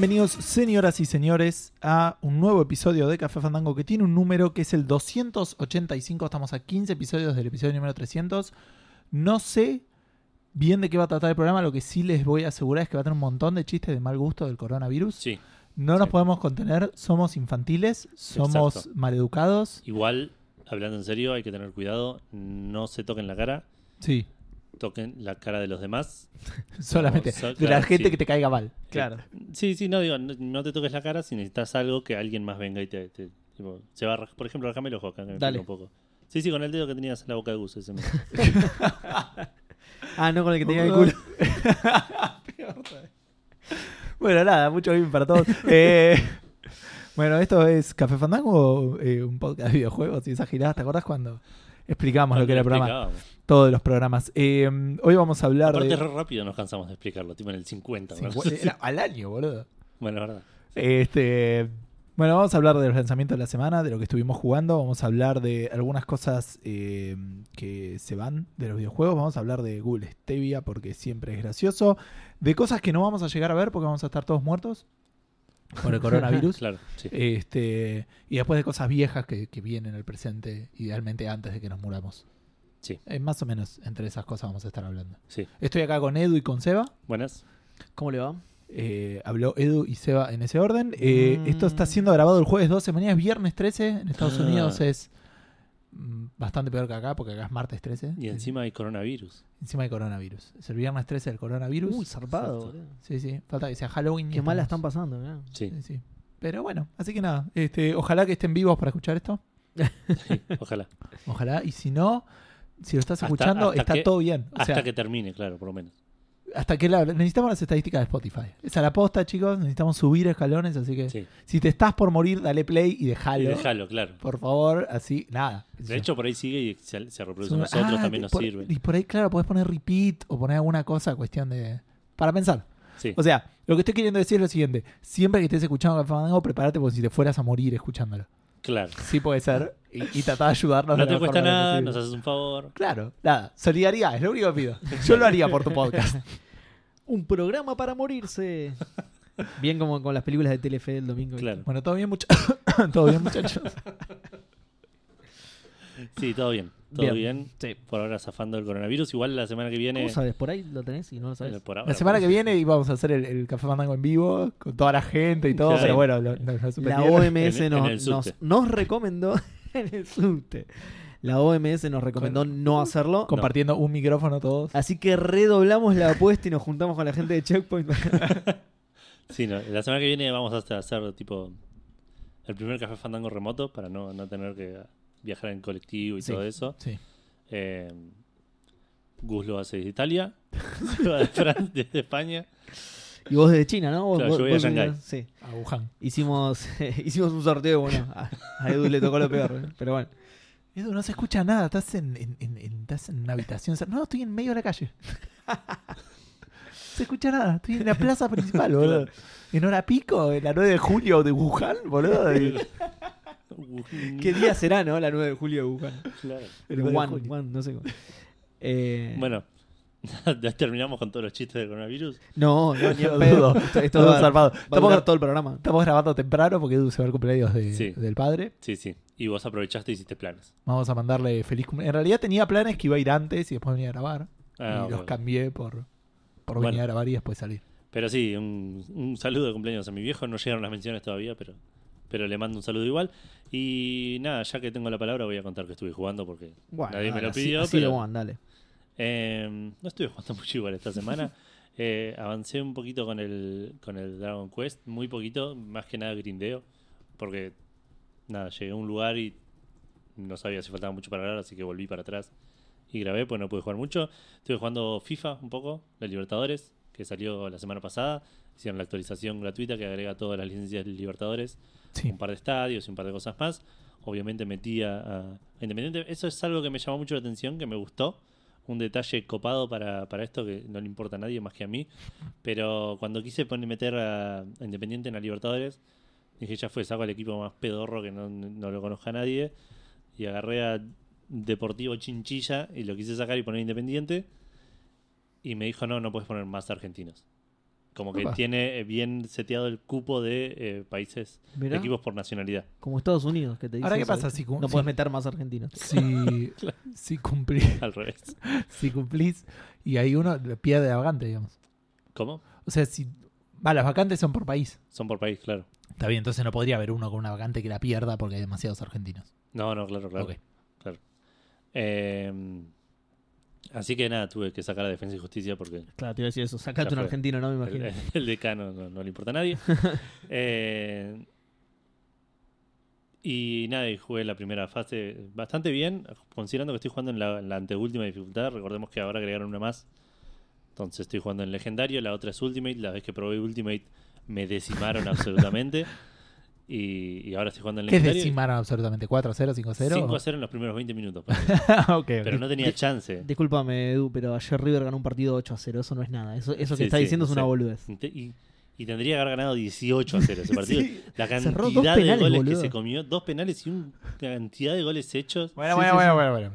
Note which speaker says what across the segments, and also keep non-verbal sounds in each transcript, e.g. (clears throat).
Speaker 1: Bienvenidos, señoras y señores, a un nuevo episodio de Café Fandango que tiene un número que es el 285. Estamos a 15 episodios del episodio número 300. No sé bien de qué va a tratar el programa. Lo que sí les voy a asegurar es que va a tener un montón de chistes de mal gusto del coronavirus.
Speaker 2: Sí,
Speaker 1: No nos
Speaker 2: Sí.
Speaker 1: podemos contener. Somos infantiles, somos
Speaker 2: Exacto.
Speaker 1: maleducados.
Speaker 2: igual, hablando en serio, hay que tener cuidado. No se toquen la cara,
Speaker 1: Sí,
Speaker 2: toquen la cara de los demás. (laughs)
Speaker 1: solamente
Speaker 2: so-
Speaker 1: de la
Speaker 2: claro,
Speaker 1: gente
Speaker 2: sí.
Speaker 1: que te caiga mal.
Speaker 3: Claro.
Speaker 2: Sí, sí, no digo, no, no te toques la cara si necesitas algo que alguien más venga y te. te- tipo, se va Por ejemplo, rajame el ojo acá, que me
Speaker 3: Dale.
Speaker 2: pica un poco. Sí, sí, con el dedo que tenías en la boca de Gus. Ese. (laughs)
Speaker 3: Ah, no con el que tenía el culo. (laughs)
Speaker 1: Bueno, nada, mucho bien para todos. Eh, bueno, esto es Café Fandango, eh, un podcast de videojuegos y esas giradas. ¿Te acordás cuando explicamos lo que era el programa? Todos los programas. Eh, hoy vamos a hablar
Speaker 2: Aparte,
Speaker 1: de...
Speaker 2: re rápido nos cansamos de explicarlo, tipo en el 50. ¿no?
Speaker 1: Cincu- era al año, boludo.
Speaker 2: Bueno, es verdad.
Speaker 1: Este, bueno, vamos a hablar de los lanzamientos de la semana, de lo que estuvimos jugando. Vamos a hablar de algunas cosas eh, que se van de los videojuegos. Vamos a hablar de Google Stevia porque siempre es gracioso. De cosas que no vamos a llegar a ver porque vamos a estar todos muertos por el coronavirus. (laughs)
Speaker 2: Claro, sí.
Speaker 1: Este, y después de cosas viejas que, que vienen al presente, idealmente antes de que nos muramos.
Speaker 2: Sí.
Speaker 1: Eh, más o menos entre esas cosas vamos a estar hablando.
Speaker 2: sí.
Speaker 1: Estoy acá con Edu y con Seba.
Speaker 2: Buenas.
Speaker 3: ¿Cómo le va?
Speaker 1: Eh, habló Edu y Seba en ese orden. Eh,
Speaker 3: Mm.
Speaker 1: Esto está siendo grabado el jueves 12, mañana es viernes 13. En Estados
Speaker 2: Ah.
Speaker 1: Unidos es bastante peor que acá, porque acá es martes 13.
Speaker 2: Y encima hay coronavirus.
Speaker 1: Encima hay coronavirus. Es el viernes 13 del coronavirus.
Speaker 3: Uy, zarpado.
Speaker 1: Sí, sí. Falta que sea Halloween.
Speaker 3: Qué mal la están pasando.
Speaker 2: Sí,
Speaker 1: Sí, sí. Pero bueno, así que nada. Este, ojalá que estén vivos para escuchar esto. (laughs)
Speaker 2: sí, ojalá.
Speaker 1: Ojalá. Y si no, si lo estás
Speaker 2: Hasta-
Speaker 1: escuchando,
Speaker 2: hasta
Speaker 1: está
Speaker 2: que-
Speaker 1: todo bien. O
Speaker 2: Hasta
Speaker 1: sea,
Speaker 2: que termine, claro, por lo menos.
Speaker 1: Hasta que la- necesitamos las estadísticas de Spotify. Esa es la posta, chicos. Necesitamos subir escalones, así que
Speaker 2: Sí.
Speaker 1: si te estás por morir, dale play y
Speaker 2: Y
Speaker 1: dejalo.
Speaker 2: claro.
Speaker 1: Por favor, así, nada.
Speaker 2: De hecho, por ahí sigue y se, se reproduce
Speaker 1: Son-
Speaker 2: nosotros,
Speaker 1: ah,
Speaker 2: también nos
Speaker 1: por-
Speaker 2: sirve.
Speaker 1: Y por ahí, claro, podés poner repeat o poner alguna cosa, cuestión de. Para pensar.
Speaker 2: Sí,
Speaker 1: O sea, lo que estoy queriendo decir es lo siguiente: siempre que estés escuchando Café Fandango, prepárate como si te fueras a morir escuchándolo.
Speaker 2: Claro.
Speaker 1: Sí puede ser. Y, y tratá de ayudarnos.
Speaker 2: No
Speaker 1: de la
Speaker 2: te
Speaker 1: mejor
Speaker 2: cuesta nada,
Speaker 1: posible.
Speaker 2: nos haces un favor.
Speaker 1: Claro, nada. Solidaridad, es lo único que pido. Yo lo haría por tu podcast. (laughs)
Speaker 3: Un programa para morirse. Bien como con las películas de Telefe del domingo.
Speaker 2: Claro.
Speaker 1: Bueno, todo bien, muchachos. (coughs) todo bien, muchachos.
Speaker 2: Sí, todo bien. Todo
Speaker 3: Bien.
Speaker 2: bien.
Speaker 3: Sí.
Speaker 2: Por ahora zafando el coronavirus. Igual la semana que viene.
Speaker 3: ¿Cómo sabes? ¿Por ahí lo tenés y no lo sabes?
Speaker 2: por ahora,
Speaker 1: La semana que viene íbamos a hacer el, el Café Fandango en vivo con toda la gente y todo,
Speaker 2: Claro.
Speaker 1: pero bueno, lo, lo- lo
Speaker 3: La. OMS
Speaker 2: En-
Speaker 3: nos, nos, recomendó (laughs) en el subte. La OMS nos recomendó no hacerlo.
Speaker 1: compartiendo un micrófono todos.
Speaker 3: Así que redoblamos la apuesta y nos juntamos con la gente de Checkpoint. (laughs)
Speaker 2: Sí, no, la semana que viene vamos a hacer tipo el primer café fandango remoto para no, no tener que viajar en colectivo y
Speaker 1: Sí.
Speaker 2: todo eso.
Speaker 1: Sí.
Speaker 2: Eh, Gus lo hace desde Italia, (laughs) Seba de Francia, (laughs) desde España.
Speaker 3: y vos desde China, ¿no? Vos-
Speaker 2: Claro,
Speaker 3: vos-
Speaker 2: yo voy a Shanghái.
Speaker 3: Sí.
Speaker 1: A Wuhan.
Speaker 3: Hicimos, (laughs) hicimos un sorteo, bueno, a, a Edu le tocó lo peor, ¿eh? pero bueno.
Speaker 1: Edu, no se escucha nada, estás en, en- en- en- estás en una habitación. No, estoy en medio de la calle. se escucha nada, estoy en la plaza principal, boludo. En hora pico, en la 9 de julio de Wuhan, boludo. y-
Speaker 3: ¿Qué día será, no? La 9 de julio de Wuhan.
Speaker 2: Claro.
Speaker 1: el
Speaker 3: El
Speaker 1: 9 de
Speaker 3: One,
Speaker 1: julio.
Speaker 3: One, no sé cómo. (laughs) Eh,
Speaker 2: Bueno, (laughs) ya terminamos con todos los chistes del coronavirus.
Speaker 3: No, no, ni en (laughs) pedo. Esto, esto
Speaker 1: Todo
Speaker 3: va,
Speaker 1: zarpado.
Speaker 3: va
Speaker 1: Estamos,
Speaker 3: todo el programa.
Speaker 1: estamos grabando temprano porque Edu se va al cumpleaños de-
Speaker 2: Sí.
Speaker 1: del padre.
Speaker 2: Sí, sí. Y vos aprovechaste y hiciste planes.
Speaker 1: Vamos a mandarle feliz cumpleaños. En realidad tenía planes que iba a ir antes y después venía a grabar.
Speaker 2: Ah,
Speaker 1: y los cambié por, por
Speaker 2: Bueno.
Speaker 1: venir a grabar y después salir.
Speaker 2: Pero sí, un, un saludo de cumpleaños a mi viejo. No llegaron las menciones todavía, pero, pero le mando un saludo igual. Y nada, ya que tengo la palabra, voy a contar que estuve jugando porque
Speaker 3: Bueno,
Speaker 2: nadie me lo
Speaker 3: así-
Speaker 2: pidió.
Speaker 3: Así, de
Speaker 2: pero,
Speaker 3: One, dale.
Speaker 2: eh, no estuve jugando (laughs) mucho igual esta semana. Eh, avancé un poquito con el, con el Dragon Quest, muy poquito, más que nada grindeo. Porque nada, llegué a un lugar y no sabía si faltaba mucho para grabar, así que volví para atrás y grabé, pues no pude jugar mucho. Estuve jugando FIFA un poco, de Libertadores, que salió la semana pasada. Hicieron la actualización gratuita que agrega todas las licencias de Libertadores,
Speaker 1: Sí.
Speaker 2: un par de estadios y un par de cosas más. Obviamente metí a, a- a Independiente. Eso es algo que me llamó mucho la atención, que me gustó. Un detalle copado para, para esto que no le importa a nadie más que a mí. Pero cuando quise poner, meter a, a Independiente en la Libertadores, dije ya fue, saco al equipo más pedorro que no, no lo conozca nadie. Y agarré a Deportivo Chinchilla y lo quise sacar y poner Independiente. Y me dijo, no, no puedes poner más argentinos. Como que
Speaker 1: Opa.
Speaker 2: tiene eh, bien seteado el cupo de eh, países,
Speaker 3: Mirá,
Speaker 2: equipos por nacionalidad.
Speaker 3: como Estados Unidos, que te dice
Speaker 1: Ahora, ¿qué
Speaker 3: eso,
Speaker 1: pasa si,
Speaker 3: No
Speaker 1: si-
Speaker 3: puedes meter más argentinos.
Speaker 1: si, (laughs) si cumplís, (laughs)
Speaker 2: Al revés. (laughs)
Speaker 1: si cumplís y hay uno pierde la vacante, digamos?
Speaker 2: ¿Cómo?
Speaker 1: O sea, si. Va, las vacantes son por país.
Speaker 2: Son por país, claro.
Speaker 1: Está bien, entonces no podría haber uno con una vacante que la pierda porque hay demasiados argentinos.
Speaker 2: No, no, claro, claro.
Speaker 1: Ok.
Speaker 2: Eh, así que nada, tuve que sacar a Defensa y Justicia porque
Speaker 3: Claro, te iba a decir eso. Sacate un argentino, no me
Speaker 2: el,
Speaker 3: imagino. (laughs)
Speaker 2: el decano no, no le importa a nadie. (laughs) Eh, y nada, y jugué la primera fase bastante bien, considerando que estoy jugando en la, en la anteúltima dificultad. Recordemos que ahora agregaron una más. Entonces estoy jugando en legendario, la otra es Ultimate. La vez que probé Ultimate me decimaron (laughs) absolutamente. Y, y ahora estoy jugando en
Speaker 1: ¿Qué
Speaker 2: legendario.
Speaker 1: decimaron absolutamente? ¿4 a 0, 5 a 0?
Speaker 2: 5 a 0 en los primeros 20 minutos. (laughs)
Speaker 1: ok, ok.
Speaker 2: Pero no tenía chance.
Speaker 3: Discúlpame, Edu, pero ayer River ganó un partido 8 a 0. Eso no es nada. Eso, eso que
Speaker 2: Sí,
Speaker 3: está
Speaker 2: sí,
Speaker 3: diciendo es una
Speaker 2: sí.
Speaker 3: boludez.
Speaker 2: Y, y tendría que haber ganado 18 a 0 ese partido. (laughs)
Speaker 3: Sí.
Speaker 2: La
Speaker 3: Cerró
Speaker 2: cantidad
Speaker 3: dos
Speaker 2: de
Speaker 3: penales,
Speaker 2: goles
Speaker 3: boludo.
Speaker 2: que se comió, dos penales y una cantidad de goles hechos.
Speaker 1: Bueno,
Speaker 3: Sí,
Speaker 1: bueno,
Speaker 3: sí,
Speaker 1: bueno,
Speaker 3: sí.
Speaker 1: bueno, bueno.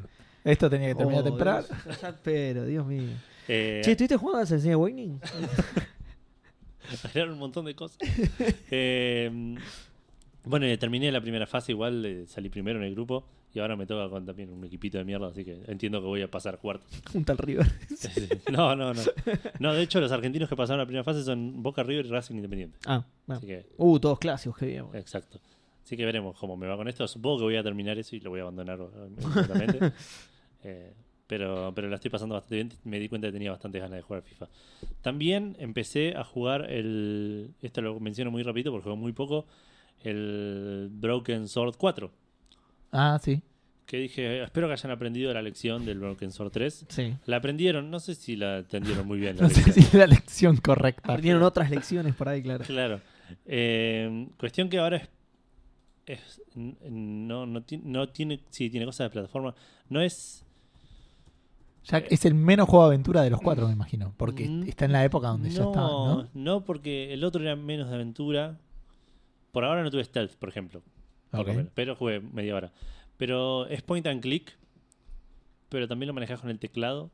Speaker 1: Esto tenía que terminar
Speaker 3: Oh,
Speaker 1: temprano.
Speaker 3: Dios, ya espero, Dios mío.
Speaker 2: Eh,
Speaker 3: Che, ¿estuviste jugando a Assassin's Creed Awakening? (laughs)
Speaker 2: Agregaron un montón de cosas. Eh, bueno, terminé la primera fase, igual eh, salí primero en el grupo y ahora me toca con también un equipito de mierda, así que entiendo que voy a pasar cuartos. (laughs)
Speaker 3: Un tal River. (laughs)
Speaker 2: no, no, no. No, de hecho, los argentinos que pasaron la primera fase son Boca River y Racing Independiente.
Speaker 3: Ah, bueno.
Speaker 2: Así que,
Speaker 3: Uh, todos clásicos, qué bien.
Speaker 2: exacto. Así que veremos cómo me va con esto. Supongo que voy a terminar eso y lo voy a abandonar eh, (laughs) inmediatamente. Eh, pero, pero la estoy pasando bastante bien. Me di cuenta que tenía bastantes ganas de jugar FIFA. También empecé a jugar el. Esto lo menciono muy rápido porque juego muy poco. El Broken Sword 4.
Speaker 1: Ah, sí.
Speaker 2: Que dije, espero que hayan aprendido la lección del Broken Sword 3.
Speaker 3: Sí.
Speaker 2: La aprendieron, no sé si la entendieron muy bien. La (laughs)
Speaker 1: No sé
Speaker 2: lección.
Speaker 1: si es la lección correcta.
Speaker 3: Aprendieron otras lecciones por ahí, claro.
Speaker 2: Claro. Eh, cuestión que ahora es. no, no, ti- no tiene. Sí, tiene cosas de plataforma. No es.
Speaker 1: Ya es el menos juego de aventura de los cuatro, me imagino. Porque está en la época donde ya está, ¿no?
Speaker 2: no, porque el otro era menos de aventura. Por ahora no tuve stealth, por ejemplo. pero jugué media hora. Pero es point and click. Pero también lo manejas con el teclado.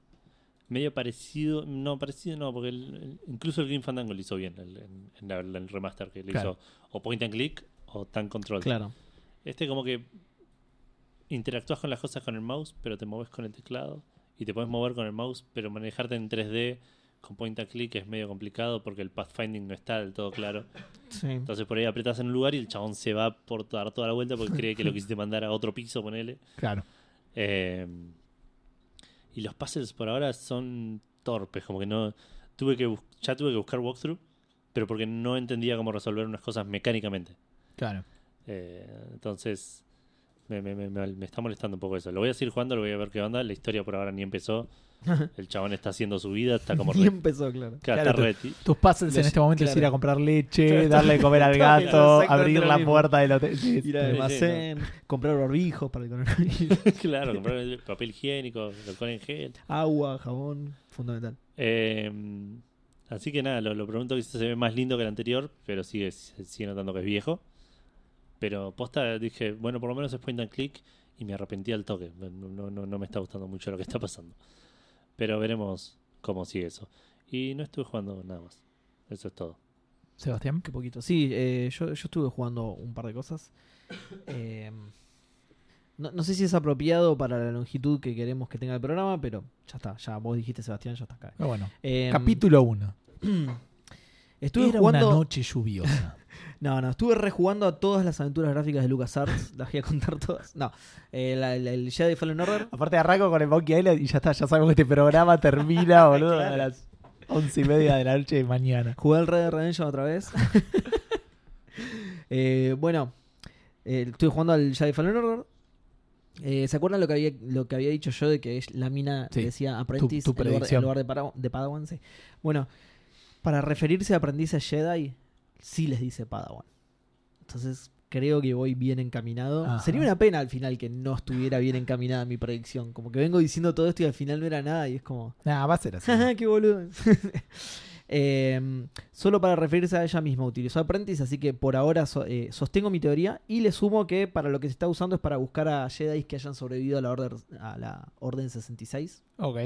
Speaker 2: Medio parecido. No, parecido no, porque el- el- incluso el Green Fandango lo hizo bien. El, en, el remaster que le
Speaker 1: Claro.
Speaker 2: hizo o point and click o tank control.
Speaker 3: Claro.
Speaker 2: Este como que interactúas con las cosas con el mouse, pero te mueves con el teclado. Y te puedes mover con el mouse, pero manejarte en 3D con point and click es medio complicado porque el pathfinding no está del todo claro.
Speaker 3: Sí.
Speaker 2: Entonces por ahí apretas en un lugar y el chabón se va por dar toda la vuelta porque cree que lo quisiste mandar a otro piso, ponele.
Speaker 1: Claro.
Speaker 2: Eh, y los puzzles por ahora son torpes, como que no. Tuve que ya tuve que buscar walkthrough, pero porque no entendía cómo resolver unas cosas mecánicamente.
Speaker 1: Claro.
Speaker 2: Eh, entonces, me, me- me- me- me está molestando un poco eso. Lo voy a seguir jugando, lo voy a ver qué onda. La historia por ahora ni empezó. (laughs) El chabón está haciendo su vida, está como
Speaker 3: Ni
Speaker 2: re,
Speaker 3: empezó, claro.
Speaker 2: claro,
Speaker 1: Claro,
Speaker 2: está re ti-
Speaker 1: Tus puzzles en este momento es
Speaker 3: claro.
Speaker 1: ir a comprar leche,
Speaker 3: Claro,
Speaker 1: darle de comer al (laughs) gato, abrir la puerta del hotel. (laughs) Sí,
Speaker 3: Ir al
Speaker 1: sí.
Speaker 3: almacén, comprar barbijos para el coronavirus.
Speaker 2: claro, comprar el papel higiénico, alcohol en gel.
Speaker 3: Agua, jabón, fundamental.
Speaker 2: Eh, así que nada, lo, lo pregunto que se ve más lindo que el anterior, pero sigue, sigue notando que es viejo. Pero posta dije, bueno, por lo menos es point and click y me arrepentí al toque. No, no, no, me está gustando mucho lo que está pasando. Pero veremos cómo sigue eso. Y no estuve jugando nada más. Eso es todo.
Speaker 1: Sebastián.
Speaker 3: Qué poquito. Sí, eh, yo, yo estuve jugando un par de cosas. (coughs) Eh, no, no sé si es apropiado para la longitud que queremos que tenga el programa, pero ya está. Ya vos dijiste, Sebastián, ya está acá.
Speaker 1: Pero bueno,
Speaker 3: Eh,
Speaker 1: capítulo 1. (clears throat)
Speaker 3: Estuve
Speaker 1: Era
Speaker 3: jugando.
Speaker 1: una noche lluviosa. (laughs)
Speaker 3: No, no, estuve rejugando a todas las aventuras gráficas de LucasArts. las voy a contar todas. No, eh, la- la- el Jedi Fallen Order.
Speaker 1: Aparte arranco con el Monkey Island y ya está, ya sabemos que este programa termina, (laughs) boludo,
Speaker 3: Claro.
Speaker 1: a las once y media de la noche de mañana.
Speaker 3: Jugué al Red Dead Redemption otra vez. (laughs) Eh, bueno, eh, estuve jugando al Jedi Fallen Order. Eh, ¿Se acuerdan lo que había lo que había dicho yo de que la mina
Speaker 1: Sí,
Speaker 3: decía aprendiz
Speaker 1: tu
Speaker 3: en lugar, en lugar de, Padawan? Sí. Bueno, para referirse a aprendices Jedi, sí les dice Padawan. Entonces creo que voy bien encaminado.
Speaker 1: Ajá.
Speaker 3: Sería una pena al final que no estuviera bien encaminada mi predicción. Como que vengo diciendo todo esto y al final no era nada y es como...
Speaker 1: Nada, va a ser así. (laughs)
Speaker 3: Qué boludo. (laughs) Eh, solo para referirse a ella misma utilizó Apprentice, así que por ahora so- eh, sostengo mi teoría y le sumo que para lo que se está usando es para buscar a Jedi que hayan sobrevivido a la Orden, a la orden 66.
Speaker 1: ok.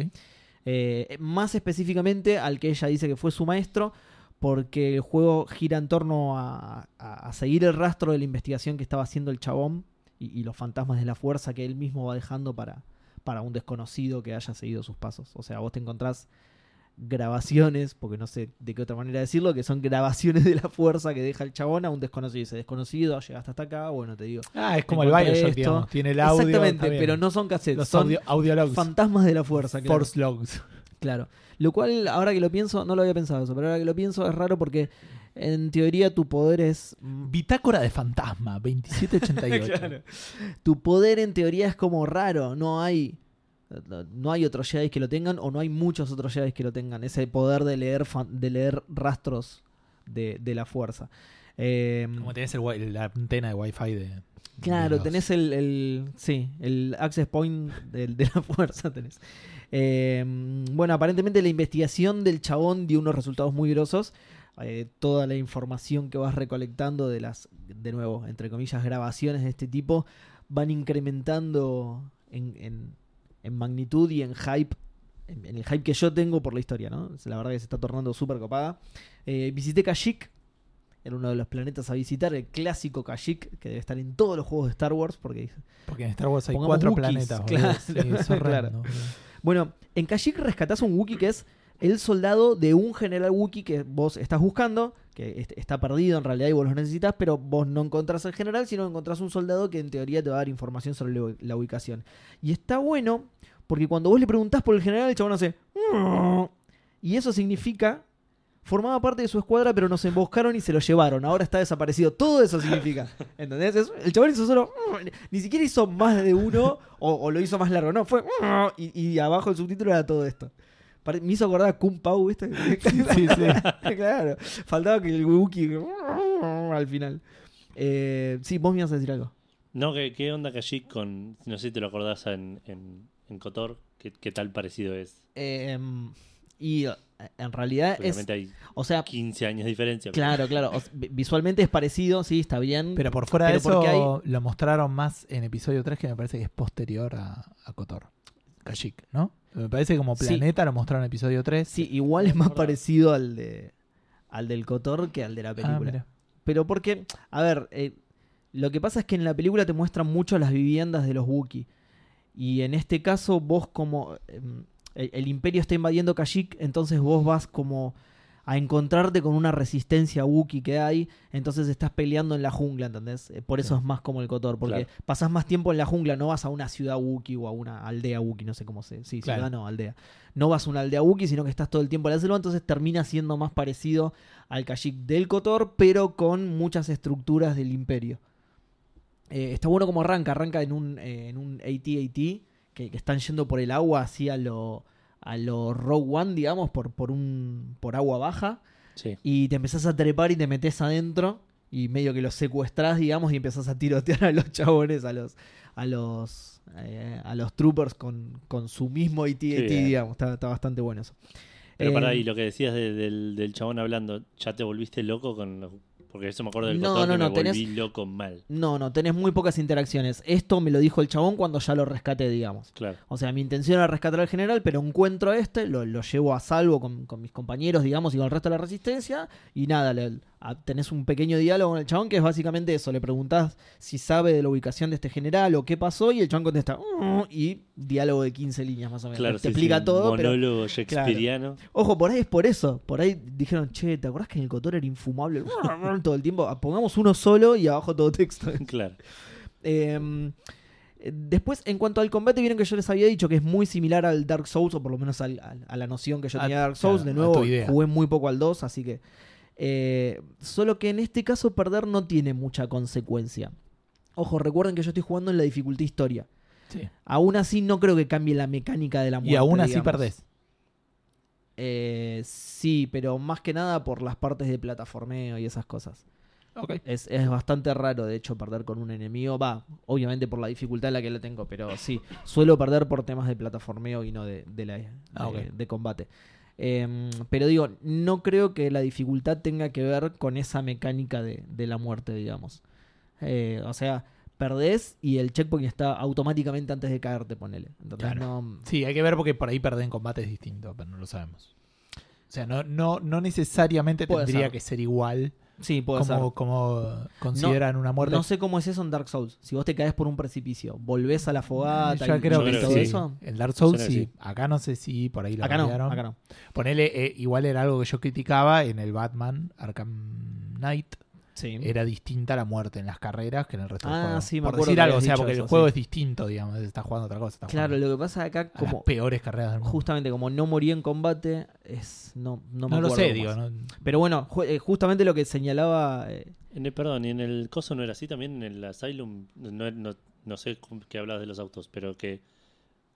Speaker 3: Eh, más específicamente al que ella dice que fue su maestro, porque el juego gira en torno a, a- a seguir el rastro de la investigación que estaba haciendo el chabón y, y los fantasmas de la fuerza que él mismo va dejando para, para un desconocido que haya seguido sus pasos. O sea, vos te encontrás grabaciones, porque no sé de qué otra manera decirlo, que son grabaciones de la fuerza que deja el chabón a un desconocido. Dice, desconocido, llegaste hasta acá, bueno, te digo.
Speaker 1: Ah, es como el Bioshock, digamos. Tiene el audio.
Speaker 3: Exactamente, pero no son cassettes,
Speaker 1: Los
Speaker 3: son
Speaker 1: audio, audio logs.
Speaker 3: fantasmas de la fuerza. claro.
Speaker 1: Force logs.
Speaker 3: Claro. Lo cual, ahora que lo pienso, no lo había pensado eso, pero ahora que lo pienso es raro porque en teoría tu poder es...
Speaker 1: Bitácora de fantasma, (laughs) 2788.
Speaker 3: Claro. Tu poder en teoría es como raro, no hay... No hay otros Jedi que lo tengan o no hay muchos otros Jedi que lo tengan. Ese poder de leer, fan- de leer rastros de, de la fuerza. Eh,
Speaker 1: Como tenés el la antena de Wi-Fi de.
Speaker 3: Claro,
Speaker 1: de los-
Speaker 3: tenés el, el- Sí, el access point del- de, la (laughs) fuerza tenés. Eh, bueno, aparentemente la investigación del chabón dio unos resultados muy grosos. Eh, toda la información que vas recolectando de las, de nuevo, entre comillas, grabaciones de este tipo, van incrementando en, en- en magnitud y en hype. En, el hype que yo tengo por la historia, ¿no? La verdad que se está tornando súper copada. Eh, visité Kashyyyk, era uno de los planetas a visitar, el clásico Kashyyyk, que debe estar en todos los juegos de Star Wars, porque
Speaker 1: Porque en Star Wars hay cuatro
Speaker 3: Wookiees,
Speaker 1: planetas.
Speaker 3: claro,
Speaker 1: Sí, es horrendo, (laughs)
Speaker 3: claro. Bueno, en Kashyyyk rescatás un Wookiee que es el soldado de un general Wookiee que vos estás buscando, que est- está perdido en realidad y vos lo necesitas, pero vos no encontrás al general, sino encontrás un soldado que en teoría te va a dar información sobre la- ubicación. Y está bueno porque cuando vos le preguntás por el general, el chabón hace... Y eso significa... Formaba parte de su escuadra, pero nos emboscaron y se lo llevaron. Ahora está desaparecido. Todo eso significa. (laughs) ¿Entendés? Es- el chabón hizo solo. Ni siquiera hizo más de uno o, o lo hizo más largo. No, fue. Y, y abajo el subtítulo era todo esto. Me hizo acordar a Kung Pao, ¿viste? (laughs) (laughs)
Speaker 1: Sí, sí.
Speaker 3: claro. Faltaba que el Wookiee al final. Eh, sí, vos me ibas a decir algo.
Speaker 2: No, ¿qué, qué onda Kashyyyk con. No sé si te lo acordás en, en, en Kotor. ¿Qué, qué tal parecido es?
Speaker 3: Eh, y eh, en realidad es.
Speaker 2: Hay
Speaker 3: O sea,
Speaker 2: 15 años de diferencia.
Speaker 3: claro, (laughs) claro. o visualmente es parecido, sí, está bien.
Speaker 1: Pero por fuera de
Speaker 3: Pero porque
Speaker 1: eso lo mostraron más en episodio 3 que me parece que es posterior a, a Kotor. Kashyyyk, ¿no? Me parece que como
Speaker 3: Sí.
Speaker 1: planeta lo mostraron en episodio 3.
Speaker 3: Sí, igual es más parecido al de al del Cotor que al de la
Speaker 1: Ah,
Speaker 3: película. Pero porque, a ver, eh, lo que pasa es que en la película te muestran mucho las viviendas de los Wookiee. Y en este caso, vos como. em, el, el Imperio está invadiendo Kashyyyk, entonces vos vas como a encontrarte con una resistencia Wookiee que hay, entonces estás peleando en la jungla, ¿entendés? Eh, Por eso es más como el Cotor, porque
Speaker 2: Claro.
Speaker 3: pasás más tiempo en la jungla, no vas a una ciudad Wookiee o a una aldea Wookiee, no sé cómo se. Sí,
Speaker 1: Claro.
Speaker 3: ciudad no, aldea. No vas a una aldea Wookiee, sino que estás todo el tiempo en la selva, entonces termina siendo más parecido al Kashyyyk del Kotor, pero con muchas estructuras del Imperio. Eh, está bueno como arranca, arranca en un, eh, en un AT-AT, que, que están yendo por el agua así a lo, a lo Rogue One, digamos, por, por, un, por agua baja,
Speaker 2: Sí.
Speaker 3: y te empezás a trepar y te metes adentro, y medio que los secuestrás, digamos, y empezás a tirotear a los chabones, a los a los eh, a los troopers con, con su mismo
Speaker 2: bien.
Speaker 3: digamos. Está, está bastante bueno eso.
Speaker 2: Pero
Speaker 3: Eh,
Speaker 2: para ahí, lo que decías de- del, del chabón hablando, ¿ya te volviste loco con los- Porque eso me acuerdo del
Speaker 3: No, no,
Speaker 2: que
Speaker 3: no,
Speaker 2: me
Speaker 3: tenés-
Speaker 2: volví loco mal.
Speaker 3: No, no, tenés muy pocas interacciones. Esto me lo dijo el chabón cuando ya lo rescaté, digamos.
Speaker 2: Claro.
Speaker 3: O sea, mi intención era rescatar al general, pero encuentro a este, lo, lo llevo a salvo con, con mis compañeros, digamos, y con el resto de la resistencia. Y nada, le- tenés un pequeño diálogo con el chabón que es básicamente eso. Le preguntás si sabe de la ubicación de este general o qué pasó, y el chabón contesta, "Mm", y diálogo de 15 líneas más o menos.
Speaker 2: Claro,
Speaker 3: te
Speaker 2: sí,
Speaker 3: explica
Speaker 2: sí,
Speaker 3: todo, pero.
Speaker 2: Monólogo shakespeariano.
Speaker 3: Ojo, por ahí es por eso. Por ahí dijeron, che, ¿te acordás que en el Cotor era infumable? (laughs) todo el tiempo. Pongamos uno solo y abajo todo texto. (laughs)
Speaker 2: Claro.
Speaker 3: Eh, después, en cuanto al combate, vieron que yo les había dicho que es muy similar al Dark Souls, o por lo menos al- al- a la noción que yo
Speaker 1: A-
Speaker 3: tenía de Dark Souls.
Speaker 1: claro,
Speaker 3: de nuevo, jugué muy poco al 2, así que. Eh, solo que en este caso, perder no tiene mucha consecuencia. Ojo, recuerden que yo estoy jugando en la dificultad historia.
Speaker 1: Sí.
Speaker 3: Aún así, no creo que cambie la mecánica de la muerte.
Speaker 1: Y aún así
Speaker 3: digamos.
Speaker 1: perdés.
Speaker 3: Eh, sí, pero más que nada por las partes de plataformeo y esas cosas.
Speaker 1: Ok.
Speaker 3: Es, es bastante raro, de hecho, perder con un enemigo. Va, obviamente por la dificultad en la que lo tengo, pero sí, suelo perder por temas de plataformeo y no de, de, la, de,
Speaker 1: Ah,
Speaker 3: de combate. Em, pero digo, no creo que la dificultad tenga que ver con esa mecánica de, de la muerte, digamos. Eh, o sea, perdés y el checkpoint está automáticamente antes de caerte, ponele. Entonces,
Speaker 1: Claro.
Speaker 3: no,
Speaker 1: Sí, hay que ver porque por ahí perder en combate es distinto, pero no lo sabemos. sea, no, no, no necesariamente
Speaker 3: Puede
Speaker 1: tendría
Speaker 3: ser.
Speaker 1: que ser igual
Speaker 3: Sí, puede ser.
Speaker 1: como, como consideran una muerte.
Speaker 3: No sé cómo es eso en Dark Souls. Si vos te caes por un precipicio, volvés a la fogata
Speaker 1: Yo
Speaker 3: y,
Speaker 1: creo
Speaker 3: y
Speaker 2: que
Speaker 3: todo
Speaker 2: sí.
Speaker 3: eso.
Speaker 1: En Dark Souls sí. Acá no sé si por ahí lo
Speaker 3: Acá no,
Speaker 1: cambiaron.
Speaker 3: acá no.
Speaker 1: Ponele, eh, igual era algo que yo criticaba en el Batman Arkham Knight.
Speaker 3: Sí.
Speaker 1: Era distinta la muerte en las carreras que en el resto del
Speaker 3: Ah,
Speaker 1: juego.
Speaker 3: sí, me
Speaker 1: por
Speaker 3: acuerdo
Speaker 1: decir algo, o sea, porque
Speaker 3: eso,
Speaker 1: el juego
Speaker 3: sí.
Speaker 1: es distinto, digamos. Está jugando otra cosa. está
Speaker 3: Claro, lo que pasa acá,
Speaker 1: a las
Speaker 3: como
Speaker 1: peores carreras del mundo.
Speaker 3: justamente como no moría en combate, es no, no, me
Speaker 1: no lo
Speaker 3: acuerdo
Speaker 1: sé, digo.
Speaker 3: Pero bueno, ju- eh, justamente lo que señalaba. eh,
Speaker 2: En el, perdón, y en el coso no era así también, en el Asylum, no, no, no sé qué hablas de los autos, pero que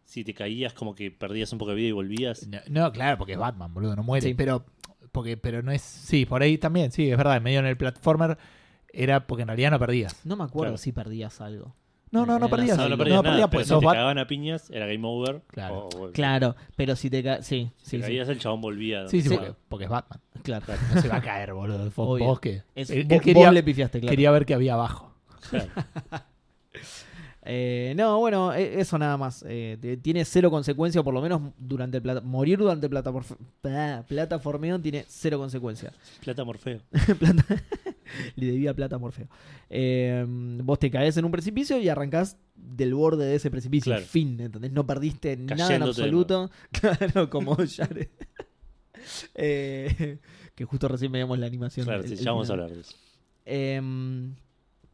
Speaker 2: si te caías como que perdías un poco de vida y volvías.
Speaker 1: No, no, claro, porque es Batman, boludo, no muere.
Speaker 3: Sí.
Speaker 1: Pero, porque, pero no es. Sí, por ahí también, sí, es verdad. Medio en el platformer era porque en realidad no perdías.
Speaker 3: no me acuerdo
Speaker 2: Claro.
Speaker 3: si perdías algo.
Speaker 1: No, no, no
Speaker 3: En
Speaker 1: perdías.
Speaker 3: sala
Speaker 2: No, no
Speaker 3: no
Speaker 2: perdías
Speaker 1: no
Speaker 2: nada,
Speaker 1: perdías
Speaker 2: si te
Speaker 1: Bat-
Speaker 2: cagaban a piñas era game over.
Speaker 1: Claro.
Speaker 2: o- o-
Speaker 3: Claro, pero si te caes. Sí,
Speaker 2: Si
Speaker 3: sí,
Speaker 2: te
Speaker 3: sí,
Speaker 2: caías, el chabón volvía.
Speaker 1: Sí, sí,
Speaker 3: Sí.
Speaker 1: Porque, porque es Batman.
Speaker 3: claro.
Speaker 1: No se va a caer, boludo. (laughs) Vos, vos que.
Speaker 3: Es,
Speaker 1: él,
Speaker 3: vos,
Speaker 1: él quería,
Speaker 3: vos le pifiaste, claro.
Speaker 1: quería ver qué había abajo.
Speaker 2: Claro. (laughs)
Speaker 3: Eh, no, bueno, e- eso nada más. Eh, tiene cero consecuencia, por lo menos durante el plata morir durante el plataform- plataformeo tiene cero consecuencias.
Speaker 2: Plata Morfeo. (laughs)
Speaker 3: Plata- Le debía plata a Morfeo. Eh, vos te caes en un precipicio y arrancás del borde de ese precipicio.
Speaker 2: Claro.
Speaker 3: Fin, ¿entendés? No perdiste nada en absoluto. (laughs) Claro, como Jared. Que justo recién veíamos la animación.
Speaker 2: Claro,
Speaker 3: el-
Speaker 2: sí,
Speaker 3: el
Speaker 2: ya vamos a hablar de eso.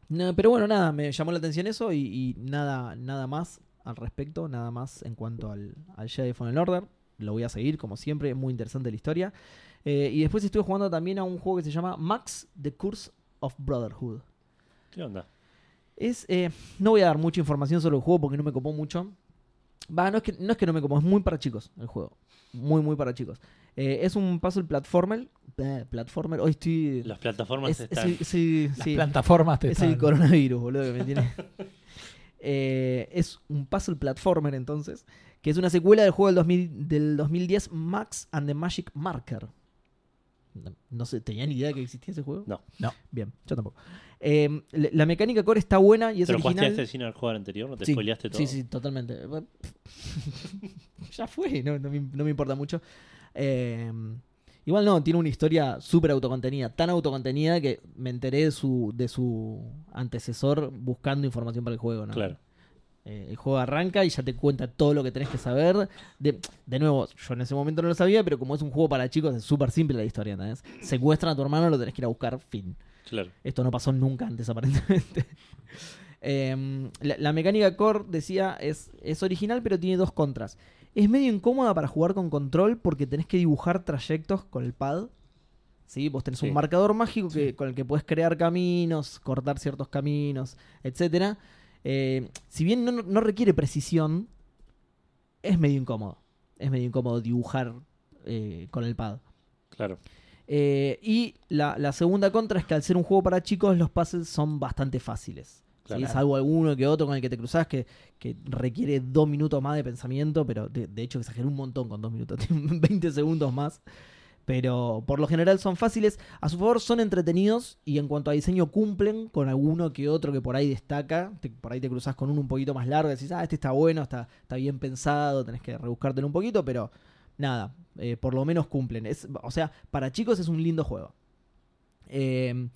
Speaker 3: No, pero bueno, nada, me llamó la atención eso y, y nada, nada más al respecto, nada más en cuanto al, al Jedi Fallen Order. Lo voy a seguir, como siempre, es muy interesante la historia. Eh, y después estuve jugando también a un juego que se llama Max The Curse of Brotherhood.
Speaker 2: ¿Qué onda?
Speaker 3: Es, eh, no voy a dar mucha información sobre el juego porque no me copó mucho. Va, no es que no, es que no me copó, es muy para chicos el juego. Muy, muy para chicos. Eh, es un puzzle platformer. eh, platformer, hoy estoy.
Speaker 2: Las plataformas
Speaker 3: es-
Speaker 2: están.
Speaker 3: sí, sí,
Speaker 1: Las
Speaker 3: sí.
Speaker 1: plataformas te
Speaker 3: Es el coronavirus, boludo, que me tiene. (laughs) Eh, es un puzzle platformer, entonces, que es una secuela del juego del, 2000 del 2010 Max and the Magic Marker. No, no sé, ¿tenía ni idea que existía ese juego?
Speaker 2: No.
Speaker 1: No.
Speaker 3: Bien, yo tampoco. Eh, la mecánica core está buena y es
Speaker 2: ¿Te lo jugaste
Speaker 3: original.
Speaker 2: este sin el juego anterior? ¿No te
Speaker 3: Sí,
Speaker 2: spoileaste todo?
Speaker 3: Sí, sí, totalmente. (laughs) ya fue, no, no me, no me importa mucho. Eh, igual no, tiene una historia súper autocontenida, tan autocontenida que me enteré de su, de su antecesor buscando información para el juego. ¿no?
Speaker 2: Claro.
Speaker 3: Eh, el juego arranca y ya te cuenta todo lo que tenés que saber. De, de nuevo, yo en ese momento no lo sabía, pero como es un juego para chicos, es súper simple la historia. ¿entendés? Secuestran a tu hermano, lo tenés que ir a buscar, fin.
Speaker 2: Claro.
Speaker 3: Esto no pasó nunca antes, (laughs) aparentemente. Em, la, la mecánica core, decía, es, es original, pero tiene dos contras. Es medio incómoda para jugar con control porque tenés que dibujar trayectos con el pad. ¿Sí? Vos tenés
Speaker 2: Sí.
Speaker 3: un marcador mágico que, con el que puedes crear caminos, cortar ciertos caminos, etcétera. Eh, si bien no, no requiere precisión, es medio incómodo. Es medio incómodo dibujar eh, con el pad.
Speaker 2: Claro.
Speaker 3: Eh, y la, la segunda contra es que al ser un juego para chicos, los puzzles son bastante fáciles. ¿sí?
Speaker 2: Claro.
Speaker 3: Salvo alguno que otro con el que te cruzas que, que requiere dos minutos más de pensamiento, pero de, de hecho exageré un montón con dos minutos, (laughs) tiene 20 segundos más. Pero por lo general son fáciles. A su favor son entretenidos y en cuanto a diseño cumplen con alguno que otro que por ahí destaca. Por ahí te cruzas con uno un poquito más largo decís, ah, este está bueno, está, está bien pensado, tenés que rebuscártelo un poquito, pero nada, eh, por lo menos cumplen. Es, o sea, para chicos es un lindo juego. Eh,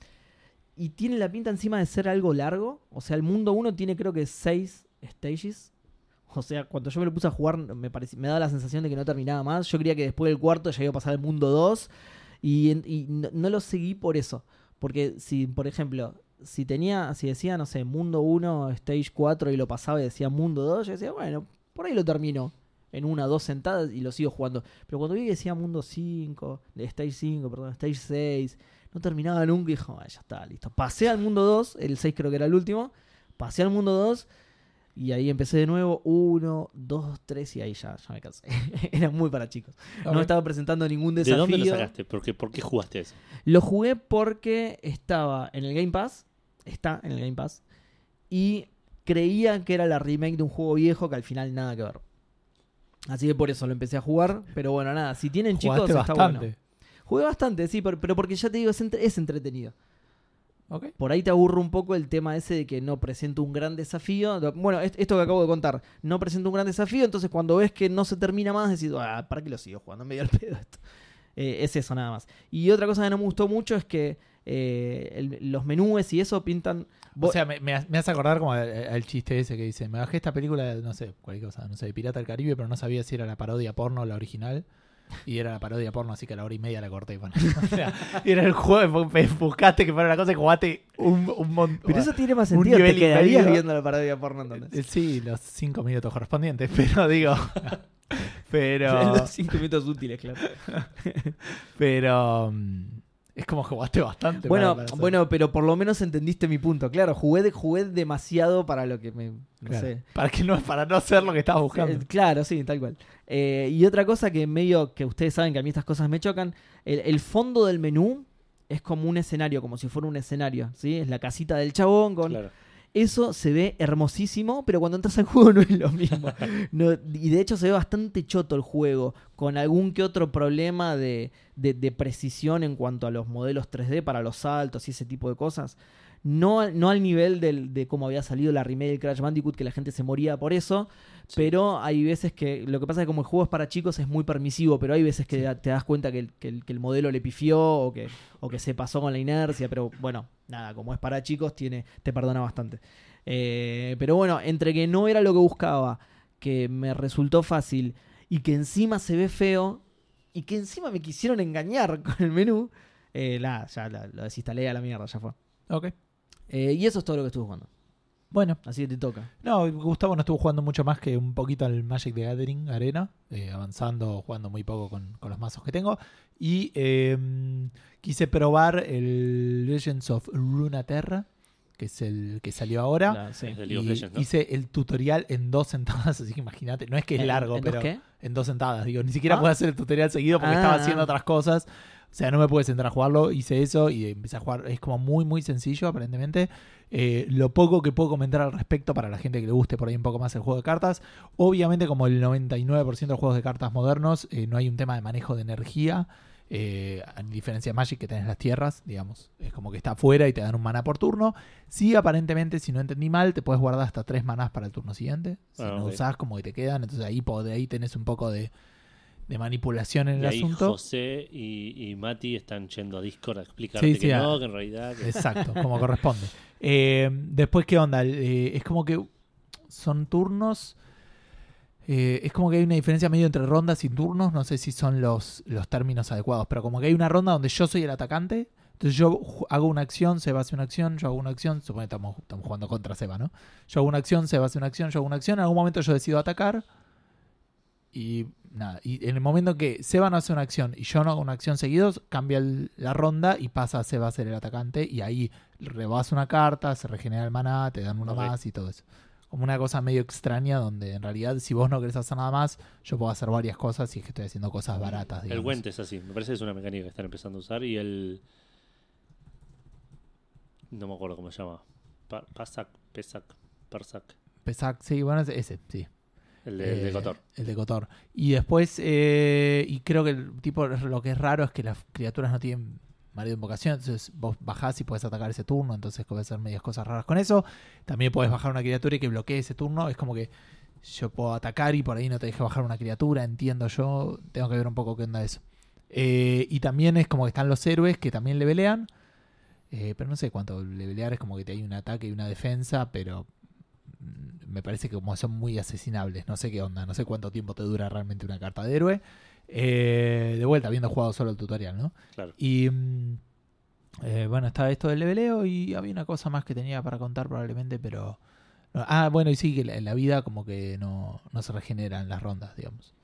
Speaker 3: y tiene la pinta encima de ser algo largo. O sea, el mundo 1 tiene creo que 6 stages. (laughs) O sea, cuando yo me lo puse a jugar me, pareci- me daba la sensación de que no terminaba más. Yo creía que después del cuarto ya iba a pasar al mundo 2. Y, y no, lo seguí por eso. Porque si, por ejemplo, si tenía, si decía, no sé, mundo 1, stage 4 y lo pasaba y decía mundo 2, yo decía, bueno, por ahí lo termino en una dos sentadas y lo sigo jugando. Pero cuando vi que decía mundo 5, de stage 5, perdón, stage 6, no terminaba nunca y dije, "Ah, ya está, listo. Pasé al mundo 2, el 6 creo que era el último, pasé al mundo 2 y ahí empecé de nuevo, 1, 2, 3 y ahí ya, ya me cansé. (laughs) era muy para chicos. No
Speaker 1: Ok.
Speaker 3: me estaba presentando ningún
Speaker 2: ¿De
Speaker 3: desafío.
Speaker 2: dónde lo sacaste? ¿Por qué, por qué jugaste eso?
Speaker 3: Lo jugué porque estaba en el Game Pass. Está en el Game Pass. Y creía que era la remake de un juego viejo que al final nada que ver. Así que por eso lo empecé a jugar. Pero bueno, nada. Si tienen chicos,
Speaker 1: Jugaste
Speaker 3: está
Speaker 1: bastante.
Speaker 3: bueno. Jugué bastante, sí, pero, pero porque ya te digo, es, entre- es entretenido. Por ahí te aburre un poco el tema ese de que no presento un gran desafío. Bueno, es- esto que acabo de contar, no presento un gran desafío, entonces cuando ves que no se termina más, decís, ah, ¿para qué lo sigo jugando? Medio al pedo esto. Eh, es eso nada más. Y otra cosa que no me gustó mucho es que eh, el- los menúes y eso pintan...
Speaker 1: O sea, me, me, me hace acordar como al, al chiste ese que dice, me bajé esta película, no sé, cualquier cosa, no sé, de Pirata del Caribe, pero no sabía si era la parodia porno o la original. Y era la parodia porno, así que a la hora y media la corté. Bueno, (laughs) o sea, era el juego, bu- buscaste que fuera la cosa y jugaste un, un montón.
Speaker 3: pero eso tiene más sentido. Te
Speaker 1: y
Speaker 3: quedarías viendo la parodia porno entonces.
Speaker 1: Eh, Sí, los cinco minutos correspondientes, (laughs) pero digo. (laughs) pero.
Speaker 3: Los cinco minutos útiles, claro.
Speaker 1: Pero. mm, Es como jugaste bastante.
Speaker 3: Bueno,
Speaker 1: para- para hacer-
Speaker 3: bueno, pero por lo menos entendiste mi punto. Claro, jugué, de- jugué demasiado para lo que me. No
Speaker 1: Claro,
Speaker 3: sé.
Speaker 1: Para, que no, para no hacer lo que estabas buscando.
Speaker 3: Eh, Claro, sí, tal cual. Eh, y otra cosa que medio que ustedes saben que a mí estas cosas me chocan, el, el fondo del menú es como un escenario, como si fuera un escenario, ¿sí? Es la casita del chabón con...
Speaker 2: Claro.
Speaker 3: Eso se ve hermosísimo, pero cuando entras al (laughs) juego no es lo mismo. Y de hecho se ve bastante choto el juego, con algún que otro problema de, de- de precisión en cuanto a los modelos 3D para los saltos y ese tipo de cosas. No, al- no al nivel del- de cómo había salido la remake del Crash Bandicoot, que la gente se moría por eso,
Speaker 2: Sí.
Speaker 3: pero hay veces que lo que pasa es que como el juego es para chicos es muy permisivo, pero hay veces que
Speaker 1: Sí.
Speaker 3: te das cuenta que el, que el- que el modelo le pifió o que, o que se pasó con la inercia, pero bueno, nada, como es para chicos, tiene, te perdona bastante. Eh, pero bueno, entre que no era lo que buscaba, que me resultó fácil y que encima se ve feo y que encima me quisieron engañar (laughs) con el menú, eh, nada, ya la- lo desinstalé a la mierda, ya fue.
Speaker 1: Ok.
Speaker 3: Eh, y eso es todo lo que estuve jugando.
Speaker 1: Bueno,
Speaker 3: Así que te toca.
Speaker 1: no, Gustavo no estuvo jugando mucho más que un poquito al Magic the Gathering Arena, eh, avanzando, jugando muy poco con, con los mazos que tengo. Y eh, quise probar el Legends of Runeterra, que es el que salió ahora.
Speaker 3: La- sí.
Speaker 1: Y
Speaker 2: Legends, ¿no?
Speaker 1: hice el tutorial en dos sentadas, (laughs) así que imagínate, no es que es
Speaker 3: ¿En-
Speaker 1: largo,
Speaker 3: en dos
Speaker 1: pero
Speaker 3: qué?
Speaker 1: en dos sentadas, digo, ni siquiera
Speaker 3: Ah.
Speaker 1: pude hacer el tutorial seguido porque
Speaker 3: Ah.
Speaker 1: estaba haciendo otras cosas. O sea, no me pude sentar a jugarlo, hice eso y empecé a jugar. Es como muy, muy sencillo, aparentemente. Eh, lo poco que puedo comentar al respecto para la gente que le guste por ahí un poco más el juego de cartas. Obviamente, como el 99% de los juegos de cartas modernos, eh, no hay un tema de manejo de energía. Eh, a diferencia de Magic, que tenés las tierras, digamos, es como que está afuera y te dan un mana por turno. Sí, aparentemente, si no entendí mal, te puedes guardar hasta tres manás para el turno siguiente. Si
Speaker 2: Ah,
Speaker 1: no
Speaker 2: ok.
Speaker 1: usás, como que te quedan. Entonces ahí, de ahí tenés un poco de, de manipulación en el
Speaker 2: Y ahí
Speaker 1: asunto.
Speaker 2: José y, y Mati están yendo a Discord a explicarte
Speaker 1: Sí,
Speaker 2: que no, que en realidad... que-
Speaker 1: Exacto, como corresponde. Eh, después, ¿qué onda? Eh, es como que son turnos. eh, es como que hay una diferencia medio entre rondas y turnos. No sé si son los, los términos adecuados, pero como que hay una ronda donde yo soy el atacante. Entonces yo hago una acción, Seba hace una acción, yo hago una acción. Supone que estamos, estamos jugando contra Seba, ¿no? Yo hago una acción, Seba hace una acción, yo hago una acción. En algún momento yo decido atacar. Y nada, y en el momento que Seba no hace una acción y yo no hago una acción seguidos, cambia el- la ronda y pasa a Seba a ser el atacante. Y ahí rebas una carta, se regenera el maná, te dan uno más y todo eso. Como una cosa medio extraña donde en realidad si vos no querés hacer nada más, yo puedo hacer varias cosas y es que estoy haciendo cosas baratas.
Speaker 2: El. Gwent es así, me parece que es una mecánica que están empezando a usar y el... No me acuerdo cómo se llama. Pa- Pasak, Pesak, Persak,
Speaker 1: Pesac, sí, bueno, ese, sí.
Speaker 2: El de,
Speaker 1: Eh,
Speaker 2: Kotor.
Speaker 1: El de Cotor. Y después, eh, y creo que el tipo, lo que es raro es que las criaturas no tienen marido de invocación, entonces vos bajás y puedes atacar ese turno, entonces puedes hacer medias cosas raras con eso. También puedes bajar una criatura y que bloquee ese turno, es como que yo puedo atacar y por ahí no te deje bajar una criatura, entiendo yo, tengo que ver un poco qué onda eso. Eh, y también es como que están los héroes que también levelean, eh, pero no sé cuánto levelear, es como que te hay un ataque y una defensa, pero mm, me parece que como son muy asesinables, no sé qué onda, no sé cuánto tiempo te dura realmente una carta de héroe. Eh, de vuelta, habiendo jugado solo el tutorial, ¿no?
Speaker 2: Claro.
Speaker 1: Y mm, eh, bueno, estaba esto del leveleo y había una cosa más que tenía para contar probablemente, pero... no. ah, bueno, y sí, que la- en la vida como que no, no se regeneran las rondas, digamos.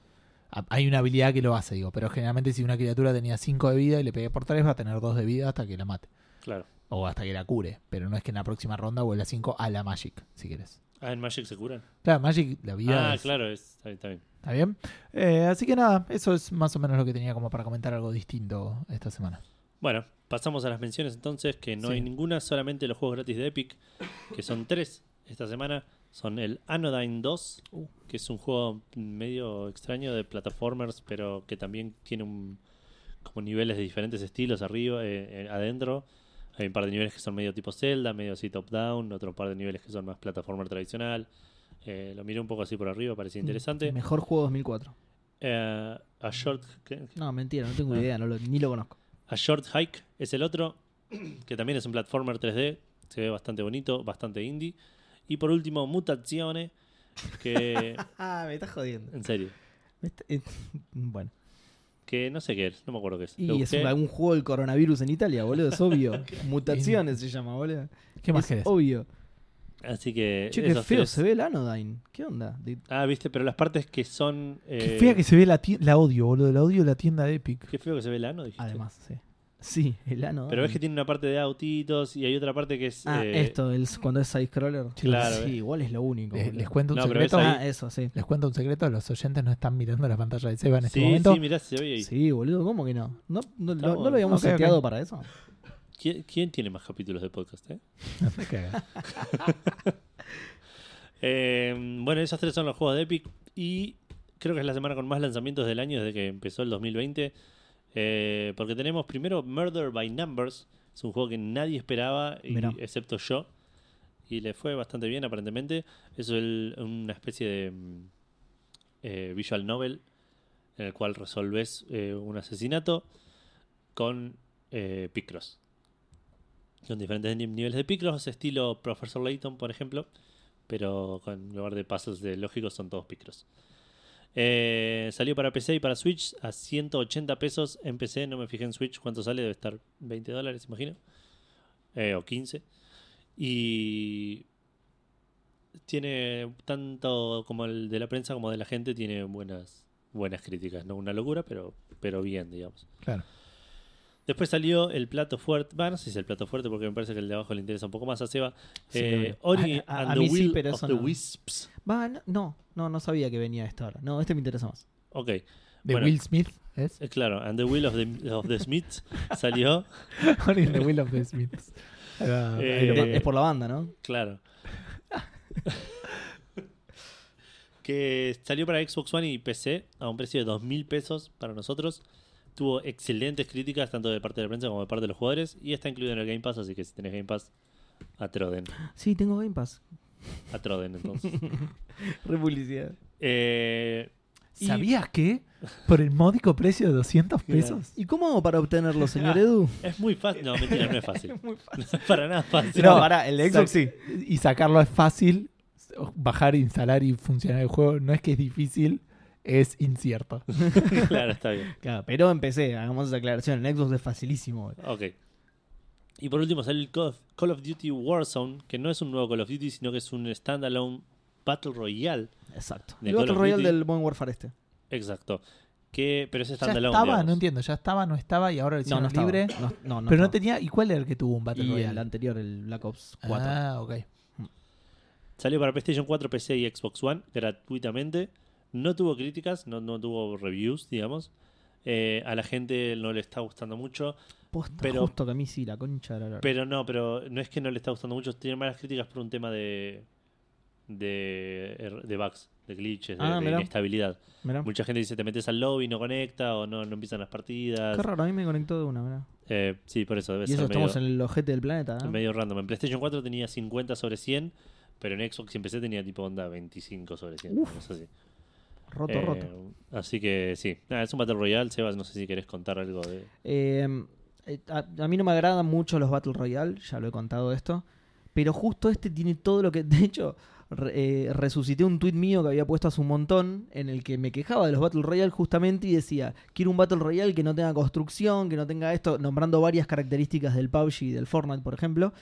Speaker 1: Hay una habilidad que lo hace, digo, pero generalmente si una criatura tenía 5 de vida y le pegué por 3 va a tener 2 de vida hasta que la mate.
Speaker 2: Claro.
Speaker 1: O hasta que la cure, pero no es que en la próxima ronda vuelva a 5 a la Magic, si quieres.
Speaker 2: Ah, en Magic se curan.
Speaker 1: Claro, Magic, la vida
Speaker 2: Ah,
Speaker 1: es-
Speaker 2: claro, es- está bien, está bien.
Speaker 1: ¿Está bien? Eh, así que nada, eso es más o menos lo que tenía como para comentar algo distinto esta semana.
Speaker 2: Bueno, pasamos a las menciones entonces, que no
Speaker 1: Sí.
Speaker 2: hay ninguna, solamente los juegos gratis de Epic, que son tres esta semana. Son el Anodyne 2,
Speaker 1: Uh.
Speaker 2: que es un juego medio extraño de plataformers, pero que también tiene un, como niveles de diferentes estilos arriba, eh, eh, adentro. Hay un par de niveles que son medio tipo Zelda, medio así top-down, otro par de niveles que son más plataformer tradicional. Eh, lo miré un poco así por arriba, parecía interesante.
Speaker 3: Mejor juego 2004.
Speaker 2: Eh, a Short ¿qué?
Speaker 3: No, mentira, no tengo
Speaker 2: Ah.
Speaker 3: idea, no lo- ni lo conozco.
Speaker 2: A Short Hike es el otro, que también es un platformer 3D, se ve bastante bonito, bastante indie. Y por último, Mutazione, que (laughs)
Speaker 3: Ah, me estás jodiendo.
Speaker 2: en serio,
Speaker 3: está- eh, (laughs) bueno.
Speaker 2: Que no sé qué es, no me acuerdo qué es.
Speaker 3: Y
Speaker 2: Lo
Speaker 3: es
Speaker 2: busqué.
Speaker 3: un, algún juego del coronavirus en Italia, boludo, es obvio. (laughs) Mutaciones se llama, boludo.
Speaker 1: ¿Qué más
Speaker 3: es
Speaker 1: querés?
Speaker 3: obvio.
Speaker 2: Así que
Speaker 3: Che, qué
Speaker 2: esos
Speaker 3: feo
Speaker 2: tres-
Speaker 3: se ve el Anodyne. ¿Qué onda? De-
Speaker 2: Ah, viste, pero las partes que son
Speaker 1: Qué
Speaker 2: eh,
Speaker 1: fea que se ve la, tie- la odio, boludo. La odio de la tienda de Epic.
Speaker 2: Qué feo que se ve el ano, dijiste.
Speaker 3: Además, sí. Sí, el Anodyne.
Speaker 2: Pero ves que tiene una parte de autitos y hay otra parte que es.
Speaker 3: Ah,
Speaker 2: eh,
Speaker 3: esto, el, cuando es side-scroller.
Speaker 2: Claro,
Speaker 3: Sí,
Speaker 2: eh.
Speaker 3: igual es lo único.
Speaker 1: Les, cuento un
Speaker 2: No, pero
Speaker 1: secreto.
Speaker 2: ahí.
Speaker 3: Ah, eso, sí.
Speaker 1: Les cuento un secreto. Los oyentes no están mirando la pantalla de Seba en este
Speaker 2: Sí,
Speaker 1: momento.
Speaker 2: sí, mirá, se ve ahí.
Speaker 3: Sí, boludo, ¿cómo que no? ¿No, no, lo habíamos
Speaker 1: Ok, ok.
Speaker 3: seteado para eso?
Speaker 2: ¿Quién, quién tiene más capítulos de podcast? Eh?
Speaker 1: No te cagas.
Speaker 2: Eh, bueno, esos tres son los juegos de Epic. Y creo que es la semana con más lanzamientos del año desde que empezó el 2020. Eh, porque tenemos primero Murder by Numbers. Es un juego que nadie esperaba, y- excepto yo. Y le fue bastante bien, aparentemente. Es el- una especie de mm, eh, visual novel en el cual resolves eh, un asesinato con eh, Picross. Con diferentes ni- niveles de Picross, estilo Professor Layton, por ejemplo. Pero con en lugar de puzzles de lógicos son todos Picross. Eh, salió para PC y para Switch a 180 pesos en PC. No me fijé en Switch cuánto sale, debe estar 20 dólares, imagino. Eh, o 15. Y tiene tanto como el de la prensa como de la gente, tiene buenas buenas críticas. No una locura, pero, pero bien, digamos.
Speaker 1: Claro.
Speaker 2: Después salió el plato fuerte. Bueno, no sé si es el plato fuerte porque me parece que el de abajo le interesa un poco más a Seba.
Speaker 3: Sí,
Speaker 2: Eh. Ori
Speaker 3: A- a-
Speaker 2: and
Speaker 3: a
Speaker 2: the
Speaker 3: mí sí,
Speaker 2: Will
Speaker 3: pero
Speaker 2: of the
Speaker 3: no.
Speaker 2: Wisps.
Speaker 3: Va, no, no, no, sabía que venía esto ahora. No, este me interesa más.
Speaker 2: Ok.
Speaker 1: De
Speaker 2: Bueno.
Speaker 1: Will Smith. ¿Es?
Speaker 2: Eh, Claro, And the Will of the, of the Smiths (laughs) salió.
Speaker 1: Only the Will of the Smiths.
Speaker 2: Eh,
Speaker 3: es por la banda, ¿no?
Speaker 2: Claro. que salió para Xbox One y PC a un precio de 2.000 pesos para nosotros. Tuvo excelentes críticas tanto de parte de la prensa como de parte de los jugadores. Y está incluido en el Game Pass, así que si tenés Game Pass, atroden.
Speaker 3: Sí, tengo Game Pass.
Speaker 2: Atroden entonces. (laughs)
Speaker 3: Republicidad.
Speaker 2: Eh, y-
Speaker 1: ¿Sabías que por el módico precio de 200 pesos?
Speaker 3: ¿Y cómo hago para obtenerlo, señor (laughs) Edu?
Speaker 2: Es muy fácil. No, mentira, no es fácil. (laughs)
Speaker 3: Es muy fácil.
Speaker 2: No es para nada fácil.
Speaker 3: No, pará, el de Xbox sí.
Speaker 1: Y sacarlo es fácil. Bajar, instalar y funcionar el juego no es que es difícil, es incierto. (laughs)
Speaker 2: claro, está bien.
Speaker 3: Claro, pero empecé, hagamos esa aclaración. En Xbox es facilísimo.
Speaker 2: Ok. Y por último sale el Call of, Duty Warzone, que no es un nuevo Call of Duty, sino que es un standalone Battle Royale.
Speaker 3: Exacto. El Battle
Speaker 2: of
Speaker 3: Royale
Speaker 2: Duty.
Speaker 3: del Modern Warfare este.
Speaker 2: Exacto. Que, pero es
Speaker 1: Ya
Speaker 2: standalone.
Speaker 1: estaba,
Speaker 2: digamos.
Speaker 1: no entiendo, ya estaba, no estaba y ahora lo
Speaker 3: No,
Speaker 1: hicieron
Speaker 3: no estaba.
Speaker 1: libre.
Speaker 3: No, no, no
Speaker 1: pero no
Speaker 3: estaba.
Speaker 1: tenía. ¿Y cuál era el que tuvo un Battle
Speaker 3: Y el
Speaker 1: Royale?
Speaker 3: anterior, el Black Ops 4.
Speaker 1: Ah, ok.
Speaker 2: Salió para PlayStation 4, PC y Xbox One gratuitamente. No tuvo críticas, no, no tuvo reviews, digamos. Eh, a la gente no le está gustando mucho.
Speaker 3: Posta,
Speaker 2: pero-
Speaker 3: justo que a mí sí, la concha de la lora.
Speaker 2: Pero no, pero no es que no le está gustando mucho. Tiene malas críticas por un tema de. de, er, de bugs, de glitches, de,
Speaker 3: Ah,
Speaker 2: de inestabilidad.
Speaker 3: Mirá.
Speaker 2: Mucha gente dice: te metes al lobby, no conecta o no, no empiezan las partidas.
Speaker 3: Qué raro, a mí me conectó de una, mirá.
Speaker 2: Eh, sí, por eso debe
Speaker 3: Y
Speaker 2: ser
Speaker 3: eso
Speaker 2: medio,
Speaker 3: estamos en el ojete del planeta, ¿no?
Speaker 2: medio random. En PlayStation 4 tenía 50 sobre 100, pero en Xbox y en PC tenía tipo onda 25 sobre 100.
Speaker 3: Uf.
Speaker 2: cosa así.
Speaker 3: Roto,
Speaker 2: Eh,
Speaker 3: roto.
Speaker 2: Así que sí, es un Battle Royale. Sebas, no sé si querés contar algo de.
Speaker 3: Eh, eh, a, a mí no me agradan mucho los Battle Royale, ya lo he contado esto. Pero justo este tiene todo lo que. (laughs) De hecho, re- eh, resucité un tweet mío que había puesto hace un montón en el que me quejaba de los Battle Royale justamente y decía: Quiero un Battle Royale que no tenga construcción, que no tenga esto, nombrando varias características del PUBG y del Fortnite, por ejemplo.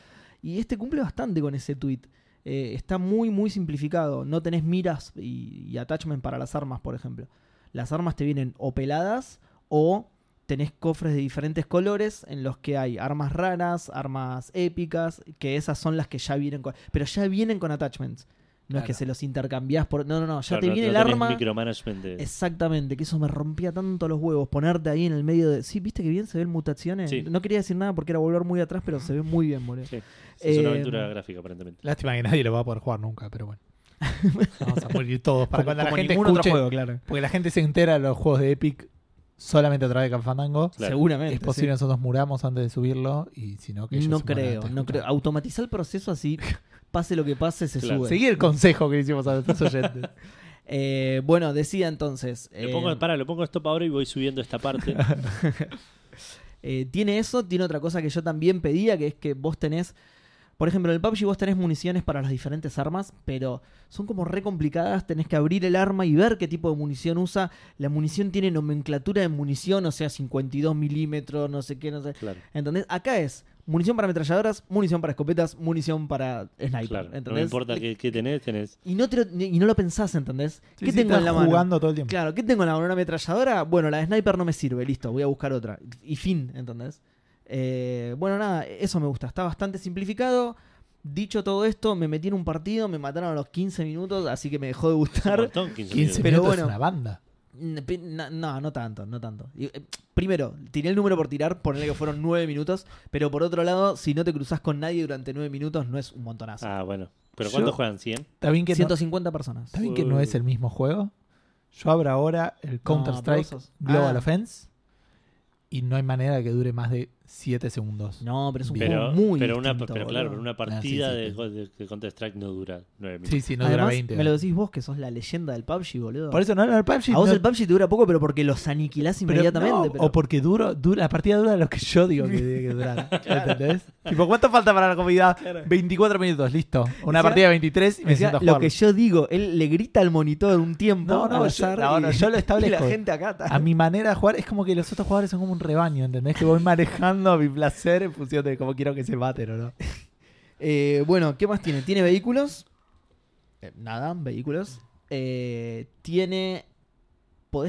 Speaker 3: Y este cumple bastante con ese tweet. Eh, está muy, muy simplificado. No tenés miras y, y para las armas, por ejemplo. Las armas te vienen o peladas o tenés cofres de diferentes colores en los que hay armas raras, armas épicas, que esas son las que ya vienen con... Pero ya vienen con attachments. No es que se los intercambiás por... No, no, no, ya
Speaker 2: Claro,
Speaker 3: te
Speaker 2: no-
Speaker 3: viene
Speaker 2: no
Speaker 3: el arma...
Speaker 2: micromanagement de-
Speaker 3: Exactamente, que eso me rompía tanto los huevos. Ponerte ahí en el medio de... Sí, viste que bien se ven mutaciones.
Speaker 2: Sí.
Speaker 3: No quería decir nada porque era volver muy atrás, pero se ve muy bien, boludo.
Speaker 2: Sí, es una
Speaker 3: Eh,
Speaker 2: aventura gráfica, aparentemente.
Speaker 1: Lástima que nadie lo va a poder jugar nunca, pero bueno. (laughs) Vamos a morir todos para
Speaker 3: Como-
Speaker 1: cuando la gente
Speaker 3: ningún otro
Speaker 1: escuche.
Speaker 3: juego, claro.
Speaker 1: Porque la gente se entera de los juegos de Epic solamente a través de Fandango.
Speaker 2: Claro.
Speaker 3: Seguramente.
Speaker 1: Es posible
Speaker 3: sí.
Speaker 1: que nosotros muramos antes de subirlo y si no, que ellos
Speaker 3: No creo, no creo. Automatizar el proceso así, (laughs) pase lo que pase, se
Speaker 2: Claro.
Speaker 3: sube.
Speaker 1: Seguí el consejo que le hicimos a nuestros (laughs) oyentes.
Speaker 3: Eh, bueno, decía entonces.
Speaker 2: Le
Speaker 3: eh,
Speaker 2: pongo, para, le pongo stop ahora y voy subiendo esta parte. (laughs)
Speaker 3: eh, tiene eso, tiene otra cosa que yo también pedía, que es que vos tenés. Por ejemplo, en el PUBG vos tenés municiones para las diferentes armas, pero son como re complicadas. Tenés que abrir el arma y ver qué tipo de munición usa. La munición tiene nomenclatura de munición, o sea, 52 milímetros, no sé qué, no sé.
Speaker 2: claro.
Speaker 3: ¿Entendés? Acá es munición para ametralladoras, munición para escopetas, munición para sniper.
Speaker 2: claro. No importa qué, qué tenés, tenés.
Speaker 3: Y no, te lo, y no lo pensás, ¿entendés?
Speaker 1: Sí,
Speaker 3: ¿Qué
Speaker 1: sí,
Speaker 3: tengo en la mano?
Speaker 1: jugando todo el tiempo.
Speaker 3: Claro, ¿qué tengo en la mano? ¿Una ametralladora? Bueno, la de sniper no me sirve, listo, voy a buscar otra. Y fin, ¿entendés? Eh, bueno, nada, eso me gusta. Está bastante simplificado. Dicho todo esto, me metí en un partido, me mataron a los 15 minutos, así que me dejó de
Speaker 2: Un
Speaker 3: gustar.
Speaker 2: montón, 15
Speaker 1: 15
Speaker 2: minutos.
Speaker 3: Pero bueno.
Speaker 1: es una banda.
Speaker 3: No, no, no tanto, no tanto. Eh, Primero, tiré el número por tirar, ponerle que fueron 9 minutos, pero por otro lado, si no te cruzas con nadie durante 9 minutos, no es un montonazo.
Speaker 2: Ah, bueno. ¿Pero
Speaker 1: Yo-
Speaker 2: cuánto juegan? ¿100?
Speaker 1: Está bien que, no,
Speaker 3: 150 personas.
Speaker 1: está bien que no es el mismo juego. Yo abro ahora el Counter-Strike
Speaker 3: pero vos sos-
Speaker 1: Global
Speaker 3: Ah.
Speaker 1: Offense y no hay manera de que dure más de 7 segundos.
Speaker 3: No, pero es un
Speaker 2: Pero,
Speaker 3: juego muy
Speaker 2: pero, una, pero claro, pero una
Speaker 1: Ah, sí,
Speaker 2: partida
Speaker 1: sí,
Speaker 2: de,
Speaker 1: sí.
Speaker 2: de- de Counter-Strike no dura 9 minutos.
Speaker 1: Sí, sí, no dura
Speaker 3: Además,
Speaker 1: 20.
Speaker 3: me lo decís vos, que sos la leyenda del PUBG, boludo.
Speaker 1: Por eso no, no, el PUBG.
Speaker 3: a vos
Speaker 1: no-
Speaker 3: el PUBG te dura poco, pero porque los aniquilás
Speaker 1: pero
Speaker 3: inmediatamente.
Speaker 1: no,
Speaker 3: pero-
Speaker 1: O porque duro, dura, la partida dura lo que yo digo que tiene que durar. (laughs) ¿Entendés? tipo, ¿cuánto falta para la comida? 24 minutos, listo. Una
Speaker 3: Decía-
Speaker 1: partida de 23 y me
Speaker 3: Decía,
Speaker 1: siento a
Speaker 3: lo
Speaker 1: jugar.
Speaker 3: que yo digo, él le grita al monitor un tiempo
Speaker 1: No, no, yo- no, no,
Speaker 3: y,
Speaker 1: yo lo (laughs)
Speaker 3: y
Speaker 1: establezco.
Speaker 3: la gente acata.
Speaker 1: A mi manera de jugar es como que los otros jugadores son como un rebaño, ¿entendés? Que voy manejando a mi placer en función de cómo quiero que se maten o no. (laughs)
Speaker 3: Eh, bueno, ¿qué más tiene? Tiene vehículos. Eh, nada, vehículos. Eh, tiene.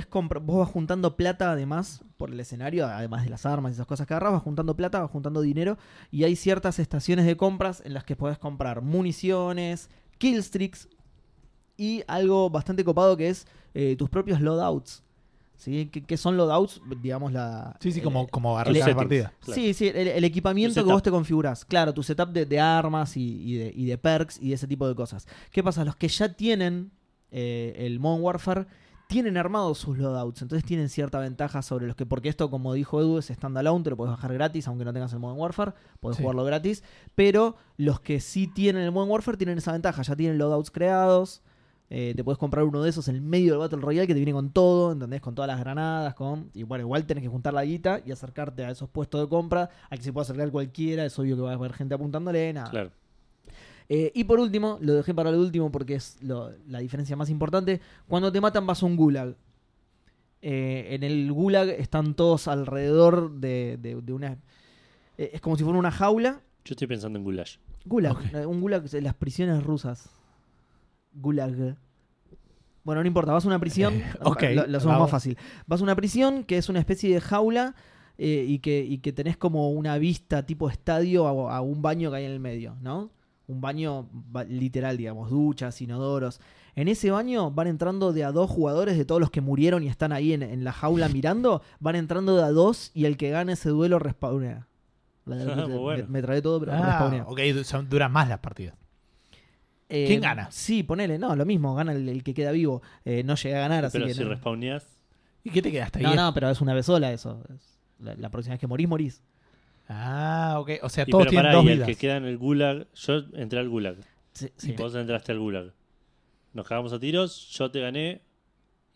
Speaker 3: Comprar. Vos vas juntando plata además por el escenario, además de las armas y esas cosas que agarras, vas juntando plata, vas juntando dinero. Y hay ciertas estaciones de compras en las que podés comprar municiones, killstreaks y algo bastante copado que es tus propios loadouts. ¿Sí? ¿Qué, qué son loadouts? Digamos la.
Speaker 1: Sí, sí,
Speaker 3: el-
Speaker 1: como, como
Speaker 3: el-
Speaker 1: la partida.
Speaker 2: Claro.
Speaker 3: Sí, sí, el, el equipamiento que vos te configurás. Claro, tu setup de, de armas y, y de, y de perks y ese tipo de cosas. ¿Qué pasa? Los que ya tienen eh, el Modern Warfare tienen armados sus loadouts, entonces tienen cierta ventaja sobre los que, porque esto, como dijo Edu, es standalone, te lo puedes bajar gratis, aunque no tengas el Modern Warfare, puedes
Speaker 1: Sí.
Speaker 3: jugarlo gratis, pero los que sí tienen el Modern Warfare tienen esa ventaja, ya tienen loadouts creados, eh, te puedes comprar uno de esos en el medio del Battle Royale que te viene con todo, ¿entendés? Con todas las granadas, con... Y bueno, igual tenés que juntar la guita y acercarte a esos puestos de compra, al que se puede acercar cualquiera, es obvio que va a haber gente apuntándole, nada.
Speaker 2: Claro.
Speaker 3: Eh, y por último, lo dejé para lo último porque es lo- la diferencia más importante, cuando te matan vas a un gulag. Eh, en el gulag están todos alrededor de, de- de una... es como si fuera una jaula.
Speaker 2: Yo estoy pensando en.
Speaker 3: Gulag, eh, un gulag, las prisiones rusas. Gulag. Bueno, no importa, vas a una prisión.
Speaker 1: Eh, ok,
Speaker 3: lo, lo hacemos más fácil. Vas a una prisión que es una especie de jaula eh, y, que, y que tenés como una vista tipo estadio a, a un baño que hay en el medio, ¿no? Un baño ba- literal, digamos, duchas, inodoros. En ese baño van entrando de a dos jugadores de todos los que murieron y están ahí en, en la jaula mirando. Van entrando de a dos y el que gane ese duelo respawnea. (laughs) La-
Speaker 2: Ah, muy bueno.
Speaker 3: me, me trae todo, pero
Speaker 1: Ah,
Speaker 3: respawnea.
Speaker 1: ok, duran más las partidas.
Speaker 3: Eh,
Speaker 1: ¿Quién gana?
Speaker 3: Sí, ponele, no, lo mismo, gana el, el que queda vivo. Eh, no llega a ganar, así
Speaker 2: Pero
Speaker 3: que
Speaker 2: si
Speaker 3: no.
Speaker 2: respawneás,
Speaker 1: ¿Y qué te quedaste ahí?
Speaker 3: No, no, pero es una vez sola eso. Es- La, la próxima vez que morís, morís.
Speaker 1: Ah, ok. O sea,
Speaker 2: y
Speaker 1: todos
Speaker 2: pero
Speaker 1: tienen
Speaker 2: pará,
Speaker 1: dos
Speaker 2: y el
Speaker 1: vidas.
Speaker 2: que queda en el Gulag, yo entré al Gulag.
Speaker 3: Sí,
Speaker 2: Y
Speaker 3: sí.
Speaker 2: vos entraste al Gulag. Nos cagamos a tiros, yo te gané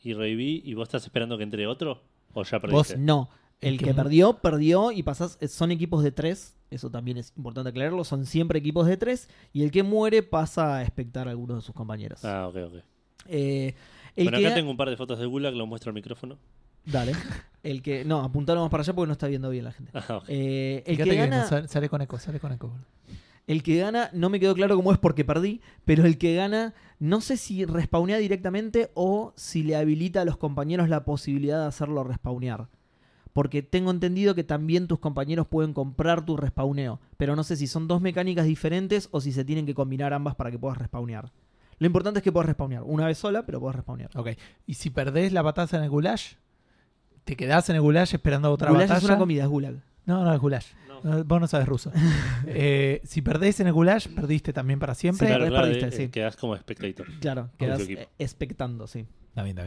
Speaker 2: y reviví. ¿Y vos estás esperando que entre otro? ¿O ya perdiste?
Speaker 3: No, el, que,
Speaker 1: que mu-
Speaker 3: perdió, perdió y pasás. eh, Son equipos de tres. Eso también es importante aclararlo. Son siempre equipos de tres. Y el que muere pasa a expectar a algunos de sus compañeros.
Speaker 2: Ah, ok, ok.
Speaker 3: Eh, el
Speaker 2: bueno,
Speaker 3: que
Speaker 2: acá tengo un par de fotos del Gulag, lo muestro al micrófono.
Speaker 3: Dale. El que. No, apuntalo más para allá porque no está viendo bien la gente.
Speaker 2: Ah.
Speaker 3: Eh, el
Speaker 1: Fíjate
Speaker 3: que
Speaker 1: que
Speaker 3: gana.
Speaker 1: no sale con eco, sale con eco.
Speaker 3: El que gana, no me quedó claro cómo es porque perdí, pero el que gana, no sé si respawnea directamente o si le habilita a los compañeros la posibilidad de hacerlo respawnear. Porque tengo entendido que también tus compañeros pueden comprar tu respawneo, pero no sé si son dos mecánicas diferentes o si se tienen que combinar ambas para que puedas respawnear. Lo importante es que puedas respawnear, una vez sola, pero puedas respawnear.
Speaker 1: Ok. Y si perdés la batalla en el goulash, te quedás en el goulash esperando otra
Speaker 3: Gulag
Speaker 1: batalla.
Speaker 3: es una comida, es gulag.
Speaker 1: No, no, es goulash.
Speaker 2: No.
Speaker 1: No, vos no sabes ruso. (laughs) Eh, si perdés en el goulash, perdiste también para siempre.
Speaker 3: Sí,
Speaker 2: claro,
Speaker 3: perdés,
Speaker 2: claro,
Speaker 3: perdiste,
Speaker 2: eh,
Speaker 3: sí.
Speaker 2: quedás como spectator.
Speaker 3: Claro, quedas
Speaker 2: tu equipo.
Speaker 3: eh, expectando, sí.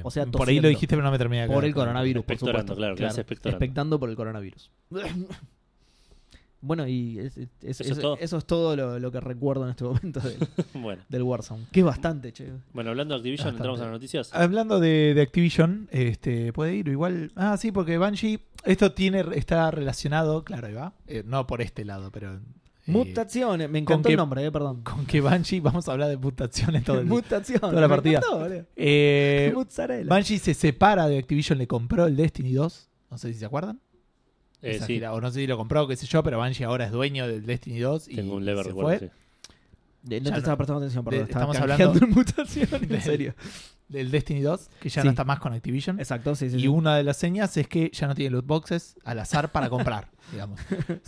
Speaker 3: O sea,
Speaker 1: por ahí lo dijiste, pero no me terminé de
Speaker 3: Por el coronavirus, por supuesto.
Speaker 2: claro,
Speaker 3: expectando por el coronavirus. Bueno, y es- es-
Speaker 2: Eso
Speaker 3: eso,
Speaker 2: es todo.
Speaker 3: eso es todo lo, lo que recuerdo en este momento del, (laughs)
Speaker 2: bueno,
Speaker 3: del Warzone. Que es bastante, che.
Speaker 2: bueno, hablando de Activision,
Speaker 1: Bastante.
Speaker 2: entramos a las noticias.
Speaker 1: Hablando de, de Activision, este, puede ir igual. Ah, sí, porque Bungie. Esto tiene, está relacionado, claro, ahí va. eh, no por este lado, pero. Eh,
Speaker 3: Mutaciones. Me
Speaker 1: con
Speaker 3: encantó
Speaker 1: que-
Speaker 3: el nombre, eh, perdón. (laughs)
Speaker 1: con que Bungie, vamos a hablar de mutaciones todo el
Speaker 3: Mutación.
Speaker 1: toda la
Speaker 3: me
Speaker 1: partida.
Speaker 3: encantó.
Speaker 1: Eh, (laughs)
Speaker 3: Mozzarella.
Speaker 1: Bungie se separa de Activision, le compró el Destiny 2. No sé si se acuerdan.
Speaker 2: Eh, sí,
Speaker 1: gira, o no sé si lo compró, qué sé yo, pero Bungie ahora es dueño del Destiny 2 y
Speaker 2: tengo un lever
Speaker 1: se
Speaker 2: recuerdo,
Speaker 1: fue.
Speaker 2: sí.
Speaker 3: No
Speaker 1: ya
Speaker 3: te
Speaker 1: no-
Speaker 3: estaba prestando atención, perdón.
Speaker 1: de-
Speaker 3: estaba
Speaker 1: estamos hablando-
Speaker 3: en mutación, en (laughs)
Speaker 1: de-
Speaker 3: serio.
Speaker 1: Del Destiny 2, que ya
Speaker 3: Sí.
Speaker 1: no está más con Activision.
Speaker 3: Exacto, sí, sí.
Speaker 1: Y
Speaker 3: sí.
Speaker 1: una de las señas es que ya no tiene loot boxes al azar para comprar, (laughs) digamos.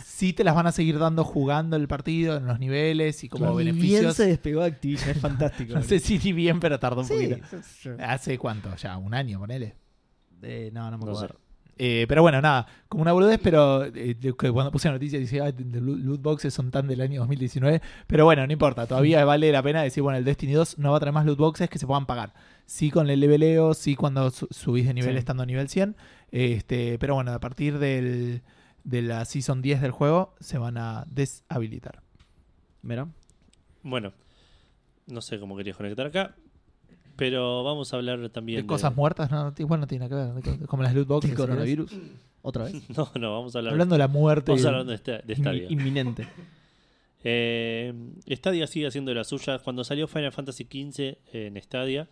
Speaker 1: Sí te las van a seguir dando jugando el partido, en los niveles y como
Speaker 3: bien
Speaker 1: beneficios.
Speaker 3: se despegó de Activision, es fantástico. (laughs)
Speaker 1: No sé si ni bien, pero tardó un
Speaker 3: Sí,
Speaker 1: poquito.
Speaker 3: sí, sí.
Speaker 1: ¿Hace cuánto? Ya, un año, ponele.
Speaker 3: Eh, no, no me
Speaker 2: No sé.
Speaker 1: Eh, pero bueno, nada, como una boludez, pero eh, cuando puse la noticia dice, "Ay, de loot boxes son tan del año 2019. Pero bueno, no importa, todavía vale la pena decir, bueno, el Destiny 2 no va a traer más loot boxes que se puedan pagar. Sí con el leveleo, sí cuando su- subís de nivel
Speaker 3: Sí.
Speaker 1: estando a nivel 100. Este, pero bueno, a partir del, de la Season 10 del juego se van a deshabilitar.
Speaker 3: Mira.
Speaker 2: Bueno, no sé cómo querías conectar acá, pero vamos a hablar también
Speaker 1: De cosas muertas, no, igual no tiene nada que ver, como las loot boxes.
Speaker 3: ¿El coronavirus? ¿Otra vez? (laughs)
Speaker 2: No, no, vamos a hablar,
Speaker 1: Hablando de la muerte.
Speaker 2: vamos a hablar de, esta- de Stadia.
Speaker 3: Inmi- Inminente. (laughs)
Speaker 2: Eh, Stadia sigue haciendo de la suya. Cuando salió Final Fantasy XV en Stadia,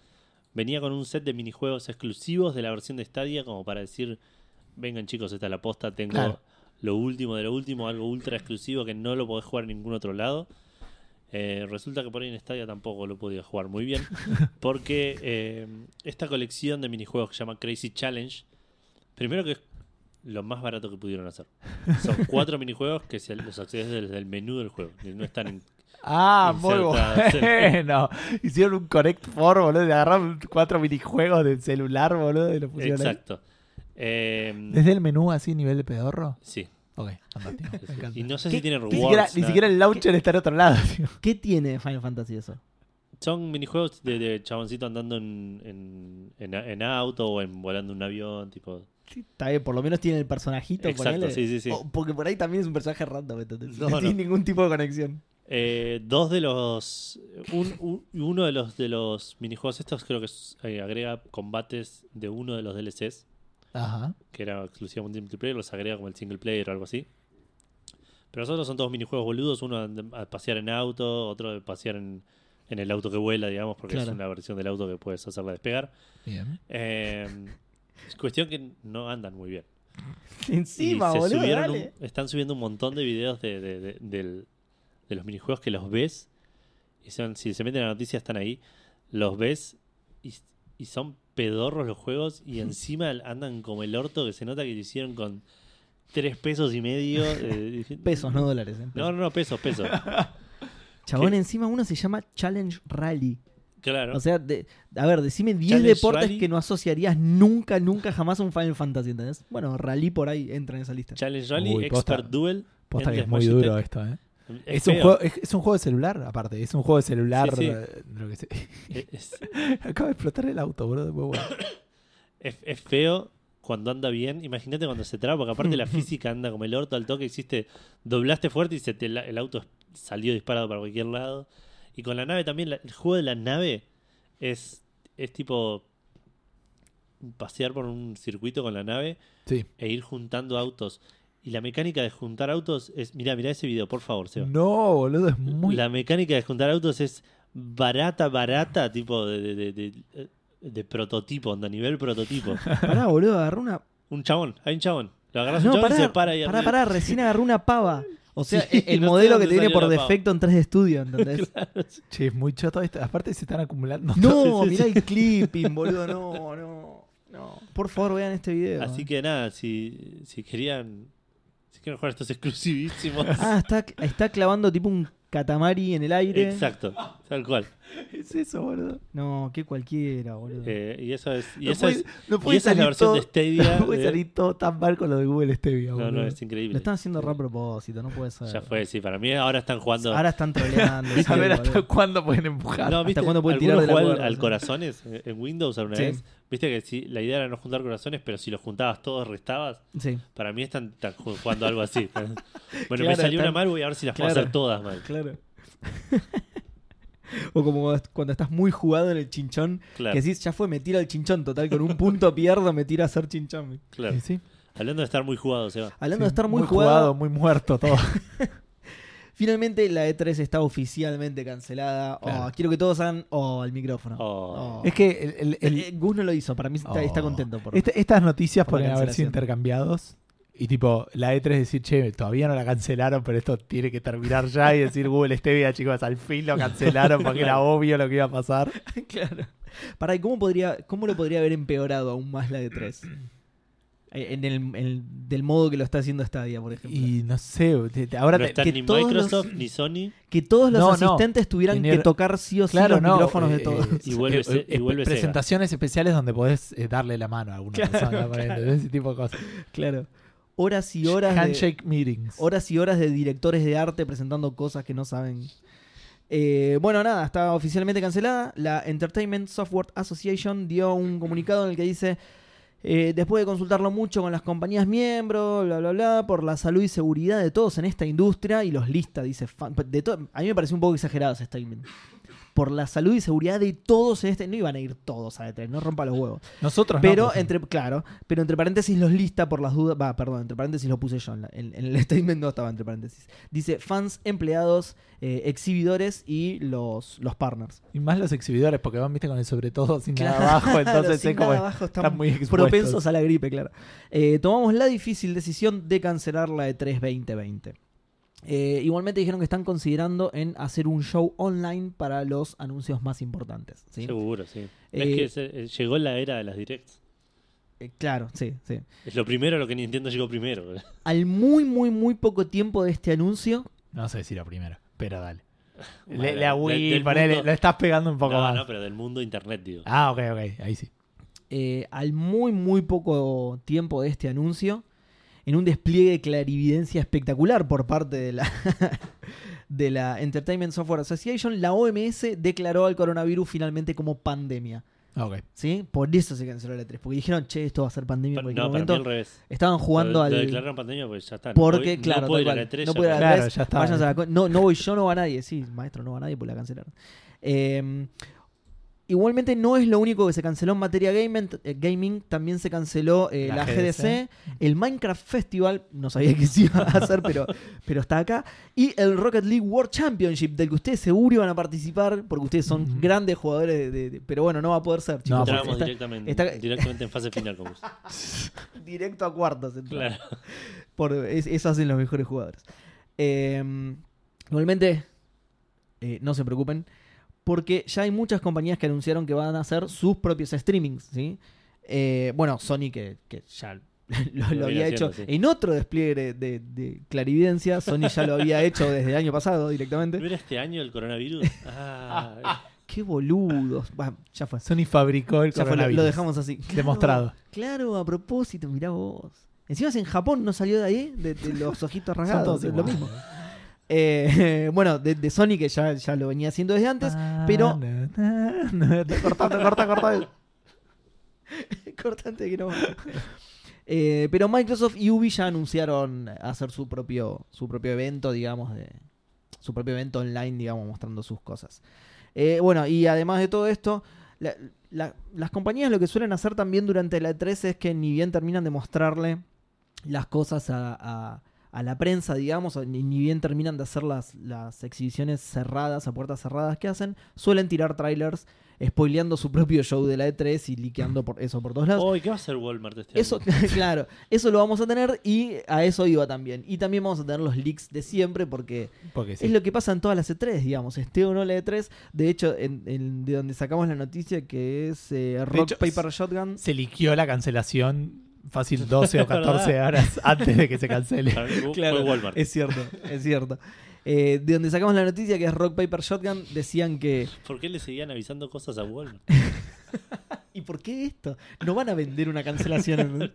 Speaker 2: venía con un set de minijuegos exclusivos de la versión de Stadia, como para decir: Vengan chicos, esta es la posta. Tengo
Speaker 1: Claro.
Speaker 2: lo último de lo último, algo ultra exclusivo que no lo podés jugar en ningún otro lado. Eh, resulta que por ahí en Stadia tampoco lo podía jugar muy bien, (laughs) porque eh, esta colección de minijuegos que se llama Crazy Challenge, primero que es lo más barato que pudieron hacer. Son (laughs) cuatro minijuegos que se los accedes desde el menú del juego, no están en
Speaker 1: Ah, muy bueno. (laughs) Hicieron un Connect 4, boludo. Agarraron cuatro minijuegos del celular, boludo, y lo pusieron ahí.
Speaker 2: Exacto. Eh,
Speaker 1: ¿Desde el menú así, nivel de pedorro?
Speaker 2: sí.
Speaker 1: Ok, fantástico. (laughs) Me encanta.
Speaker 2: Y no sé
Speaker 3: ¿Qué-
Speaker 2: si tiene
Speaker 1: Ni
Speaker 2: rewards.
Speaker 1: siquiera, ni siquiera el launcher está en otro lado. tío.
Speaker 3: ¿Qué tiene Final Fantasy eso?
Speaker 2: Son minijuegos de, de chaboncito andando en, en, en, en auto o en volando un avión, tipo.
Speaker 3: Sí, está bien, por lo menos tiene el personajito.
Speaker 2: Exacto,
Speaker 3: ponele.
Speaker 2: sí, sí, sí.
Speaker 3: O- porque por ahí también es un personaje random.
Speaker 2: No,
Speaker 3: No, tiene
Speaker 2: no.
Speaker 3: ningún tipo de conexión.
Speaker 2: Eh, dos de los. un- un- uno de los de los minijuegos estos creo que es- eh, agrega combates de uno de los DLCs,
Speaker 1: Ajá.
Speaker 2: que era exclusivamente multiplayer, los agrega como el single player o algo así. Pero los otros son todos minijuegos boludos, uno de a pasear en auto, otro de pasear en, en el auto que vuela, digamos, porque
Speaker 3: Claro.
Speaker 2: es una versión del auto que puedes hacerla despegar.
Speaker 1: Bien.
Speaker 2: Eh, es cuestión que no andan muy bien. (laughs)
Speaker 3: Encima,
Speaker 2: Y se
Speaker 3: boludo,
Speaker 2: subieron
Speaker 3: dale.
Speaker 2: un- están subiendo un montón de videos de, de- de- del- de los minijuegos que los ves. Y son, si se meten a la noticia, están ahí. Los ves y, y son pedorros los juegos. Y (laughs) encima andan como el orto que se nota que lo hicieron con tres pesos y medio. eh, (laughs)
Speaker 3: Pesos, no dólares. ¿eh?
Speaker 2: No, no, no, pesos, pesos. (laughs)
Speaker 3: Chabón,
Speaker 2: ¿Qué?
Speaker 3: encima uno se llama Challenge Rally.
Speaker 2: Claro.
Speaker 3: O sea, de- a ver, decime 10
Speaker 2: Challenge
Speaker 3: deportes
Speaker 2: Rally.
Speaker 3: que no asociarías nunca, nunca jamás a un Final Fantasy, ¿entendés? Bueno, Rally por ahí entra en esa lista.
Speaker 2: Challenge Rally,
Speaker 1: Uy, posta-
Speaker 2: Expert Duel.
Speaker 1: Posta que es muy duro
Speaker 2: Tech.
Speaker 1: esto, ¿eh?
Speaker 2: Es,
Speaker 1: Es un, juego, es, es un juego de celular, aparte. Es un juego de celular.
Speaker 2: Sí, sí.
Speaker 1: de lo que sé.
Speaker 2: Es- es- (laughs)
Speaker 1: Acaba de explotar el auto, muy bueno. (coughs)
Speaker 2: Es, feo cuando anda bien. Imagínate cuando se traba, porque aparte la (coughs) física anda como el orto al toque. Existe, doblaste fuerte y se te, el auto salió disparado para cualquier lado. Y con la nave también, la- el juego de la nave es, es tipo pasear por un circuito con la nave
Speaker 1: Sí.
Speaker 2: e ir juntando autos. Y la mecánica de juntar autos es. Mira, mira ese video, por favor, Seba.
Speaker 1: No, boludo, es muy.
Speaker 2: La mecánica de juntar autos es barata, barata, tipo de, de, de, de- prototipo, onda, nivel prototipo. (laughs)
Speaker 3: Pará, boludo, agarró una.
Speaker 2: Un chabón, hay un chabón. Lo agarras un chabón
Speaker 3: pará,
Speaker 2: y se para ahí
Speaker 3: pará, pará, recién agarró una pava. O sea,
Speaker 2: Sí,
Speaker 3: el (laughs)
Speaker 2: no
Speaker 3: modelo que te viene por defecto en 3D Studio, ¿entendés? (laughs)
Speaker 1: Che, es muy choto esto. Aparte se están acumulando.
Speaker 3: No,
Speaker 2: Sí, sí,
Speaker 3: mirá
Speaker 2: sí.
Speaker 3: el clipping, boludo, no, no, no. Por favor, vean este video.
Speaker 2: Así que nada, si, si querían si quieren jugar estos exclusivísimos.
Speaker 3: Ah, está, está clavando tipo un Katamari en el aire.
Speaker 2: Exacto, tal cual. (laughs)
Speaker 1: Es eso, boludo.
Speaker 3: No, que cualquiera, boludo.
Speaker 2: Eh, y eso es. Y
Speaker 1: No
Speaker 2: eso
Speaker 1: puede-
Speaker 2: es,
Speaker 1: no
Speaker 2: y esa es la versión
Speaker 1: todo-
Speaker 2: de Stadia. (laughs)
Speaker 1: No puede
Speaker 2: de-
Speaker 1: salir todo tan mal con lo de Google Stevia,
Speaker 2: no,
Speaker 1: boludo.
Speaker 2: no, es increíble.
Speaker 3: Lo están haciendo re a propósito, no puede ser.
Speaker 2: Ya fue, sí. Para mí ahora están jugando.
Speaker 3: Ahora están troleando. (laughs)
Speaker 1: A
Speaker 3: sí,
Speaker 1: ver hasta
Speaker 3: boludo.
Speaker 1: cuándo pueden empujar.
Speaker 2: No, ¿viste?
Speaker 3: cuándo pueden
Speaker 2: ¿Alguno
Speaker 3: tirar de la
Speaker 2: al, corazones en Windows alguna
Speaker 3: Sí.
Speaker 2: vez? Viste que si la idea era no juntar corazones, pero si los juntabas todos restabas.
Speaker 3: Sí,
Speaker 2: Para mí están, están ju- jugando algo así. bueno, me salió una mal, voy a ver si las puedo hacer todas mal.
Speaker 3: claro. (laughs) o como cuando estás muy jugado en el chinchón,
Speaker 2: Claro,
Speaker 3: que decís, ya fue, me tira el chinchón, total, con un punto pierdo, me tira a hacer chinchón.
Speaker 2: claro.
Speaker 1: Sí.
Speaker 2: Hablando de estar muy jugado, Seba.
Speaker 3: Hablando
Speaker 1: Sí,
Speaker 3: de estar muy, jugado,
Speaker 1: jugado, muy muerto todo. (laughs)
Speaker 3: finalmente la E3 está oficialmente cancelada. Oh,
Speaker 1: Claro.
Speaker 3: quiero que todos hagan oh al micrófono.
Speaker 2: Oh.
Speaker 3: Oh.
Speaker 1: es que el- el- el-
Speaker 3: Eh, Gus no lo hizo, para mí está,
Speaker 1: Oh.
Speaker 3: está contento. Por...
Speaker 1: Este- estas noticias
Speaker 3: por
Speaker 1: pueden haber sido intercambiados. Y tipo, la E3 decir, che, todavía no la cancelaron, pero esto tiene que terminar ya. Y decir, Google Stevia, (laughs) chicos, al fin lo cancelaron porque era obvio lo que iba a pasar. (laughs)
Speaker 3: claro. Para, ¿y cómo, podría, ¿cómo lo podría haber empeorado aún más la E3? (clears throat) Eh, En el, en- del modo que lo está haciendo Stadia, por ejemplo.
Speaker 1: Y no sé, te- te- ahora
Speaker 2: no están
Speaker 3: que
Speaker 2: ni
Speaker 3: todos
Speaker 2: Microsoft
Speaker 3: los-
Speaker 2: ni Sony.
Speaker 3: Que todos los
Speaker 1: No, no.
Speaker 3: asistentes tuvieran
Speaker 1: Tener-
Speaker 3: que tocar sí o sí
Speaker 1: Claro,
Speaker 3: los
Speaker 1: no.
Speaker 3: micrófonos de
Speaker 1: eh,
Speaker 3: todos. (laughs)
Speaker 2: Y vuelve
Speaker 1: eh,
Speaker 2: y vuelve Sega.
Speaker 1: presentaciones especiales donde podés eh, darle la mano a alguna
Speaker 3: Claro,
Speaker 1: persona. por
Speaker 3: claro.
Speaker 1: ejemplo, Ese tipo de cosas.
Speaker 3: claro. Horas y horas de,
Speaker 1: meetings.
Speaker 3: horas y horas de directores de arte presentando cosas que no saben. Eh, bueno, nada, está oficialmente cancelada. La Entertainment Software Association dio un comunicado en el que dice, eh, después de consultarlo mucho con las compañías miembros, bla, bla, bla, por la salud y seguridad de todos en esta industria, y los lista, dice, fan- de a mí me pareció un poco exagerado ese statement. Por la salud y seguridad de todos en este... No iban a ir todos a E3, no rompa los huevos.
Speaker 1: Nosotros no,
Speaker 3: Pero
Speaker 1: por ejemplo.
Speaker 3: entre, claro, pero entre paréntesis los lista por las dudas. Va, perdón, entre paréntesis lo puse yo. En, la- en- en el (laughs) statement no estaba entre paréntesis. Dice fans, empleados, eh, exhibidores y los, los partners.
Speaker 1: Y más los exhibidores, porque van, viste, con el sobre todo sin nada abajo. (laughs) Entonces
Speaker 3: sin
Speaker 1: es como.
Speaker 3: nada abajo están,
Speaker 1: están muy expuestos.
Speaker 3: propensos a la gripe, claro. Eh, tomamos la difícil decisión de cancelar la E E3 2020. Eh, igualmente dijeron que están considerando en hacer un show online para los anuncios más importantes. ¿sí?
Speaker 2: Seguro, sí.
Speaker 3: Eh,
Speaker 2: es que se- eh, llegó la era de las directs.
Speaker 3: Eh, claro, sí, sí.
Speaker 2: Es lo primero lo que Nintendo llegó primero.
Speaker 3: Al muy, muy, muy poco tiempo de este anuncio,
Speaker 1: No sé si lo primero, pero dale. Le, le a
Speaker 2: del-
Speaker 1: Will,
Speaker 2: del
Speaker 1: ponele,
Speaker 2: mundo-
Speaker 1: lo estás pegando un poco
Speaker 2: no,
Speaker 1: más.
Speaker 2: no, pero del mundo internet, digo.
Speaker 1: Ah, ok, ok, ahí sí.
Speaker 3: eh, al muy, muy poco tiempo de este anuncio, en un despliegue de clarividencia espectacular por parte de la, (laughs) de la Entertainment Software Association, la OMS declaró al coronavirus finalmente como pandemia.
Speaker 1: Ok.
Speaker 3: ¿Sí? Por eso se canceló la 3, porque dijeron, che, esto va a ser pandemia en cualquier
Speaker 2: no, para mí
Speaker 3: momento.
Speaker 2: al revés.
Speaker 3: Estaban jugando
Speaker 2: lo,
Speaker 3: al...
Speaker 2: Lo declararon pandemia pues ya está.
Speaker 3: Porque, claro,
Speaker 2: no puedo ir a la
Speaker 3: cual.
Speaker 2: E3,
Speaker 3: No puedo ir a
Speaker 1: Claro,
Speaker 3: E3,
Speaker 1: ya está.
Speaker 3: a la no, no voy yo, no va nadie. Sí, maestro, no va nadie, pues la cancelaron. Eh, igualmente no es lo único que se canceló en materia gaming, eh, gaming también se canceló eh, la,
Speaker 1: La
Speaker 3: GDC,
Speaker 1: GDC.
Speaker 3: el Minecraft Festival, no sabía que se iba a hacer, pero, pero está acá, y el Rocket League World Championship, del que ustedes seguro iban a participar, porque ustedes son grandes jugadores, de, de- de- pero bueno, no va a poder ser, chicos.
Speaker 1: No,
Speaker 3: está
Speaker 2: directamente,
Speaker 3: está-
Speaker 2: directamente en fase final con (laughs)
Speaker 3: directo a cuartos.
Speaker 2: Claro.
Speaker 3: Por, es- eso hacen los mejores jugadores. Eh, igualmente, eh, no se preocupen, porque ya hay muchas compañías que anunciaron que van a hacer sus propios streamings. ¿sí? Eh, bueno, Sony que, que ya (laughs) lo, lo
Speaker 2: Lo
Speaker 3: había hecho
Speaker 2: haciendo, sí.
Speaker 3: en otro despliegue de, de clarividencia. Sony ya lo había hecho desde el año pasado
Speaker 2: ¿No
Speaker 3: directamente.
Speaker 2: era este año el coronavirus? Ah, (laughs)
Speaker 3: Qué boludos. Bah, ya fue.
Speaker 1: Sony fabricó el
Speaker 3: Ya fue, lo,
Speaker 1: coronavirus.
Speaker 3: lo dejamos así. (laughs) Claro,
Speaker 1: Demostrado.
Speaker 3: Claro, a propósito, mirá vos. Encima en Japón no salió de ahí, de, de los ojitos
Speaker 1: Son
Speaker 3: rasgados,
Speaker 1: todos
Speaker 3: es lo mismo. Eh, (laughs) bueno, de, de Sony que ya, ya lo venía haciendo desde antes, pero-
Speaker 1: Na, na, na, na, Cortando, corta, corta. (laughs)
Speaker 3: cortante que no. Eh, pero Microsoft y Ubi ya anunciaron hacer su propio, su propio evento, digamos, de su propio evento online, digamos, mostrando sus cosas. Eh, bueno, y además de todo esto, la- la- las compañías lo que suelen hacer también durante la E3 es que ni bien terminan de mostrarle las cosas a, a- a la prensa, digamos, ni, ni bien terminan de hacer las, las exhibiciones cerradas, a puertas cerradas que hacen, suelen tirar trailers spoileando su propio show de la E3 y liqueando por eso por todos lados.
Speaker 2: oh, ¿y qué va a hacer Walmart este
Speaker 3: Eso,
Speaker 2: año? (laughs)
Speaker 3: claro, eso lo vamos a tener y a eso iba también. Y también vamos a tener los leaks de siempre porque
Speaker 1: Porque sí.
Speaker 3: es lo que pasa en todas las E3, digamos, esté o no la E3. De hecho, en, en- de donde sacamos la noticia que es eh, Rock,
Speaker 1: hecho,
Speaker 3: Paper, Shotgun.
Speaker 1: Se liquió la cancelación fácil 12 o (laughs)
Speaker 2: Es verdad.
Speaker 1: 14 horas antes de que se cancele. (laughs)
Speaker 3: Claro,
Speaker 2: Walmart.
Speaker 3: Es cierto, es cierto. Eh, de donde sacamos la noticia que es Rock Paper Shotgun, decían que.
Speaker 2: ¿Por qué le seguían avisando cosas a Walmart? (laughs)
Speaker 3: ¿Y por qué esto? No van a vender una cancelación.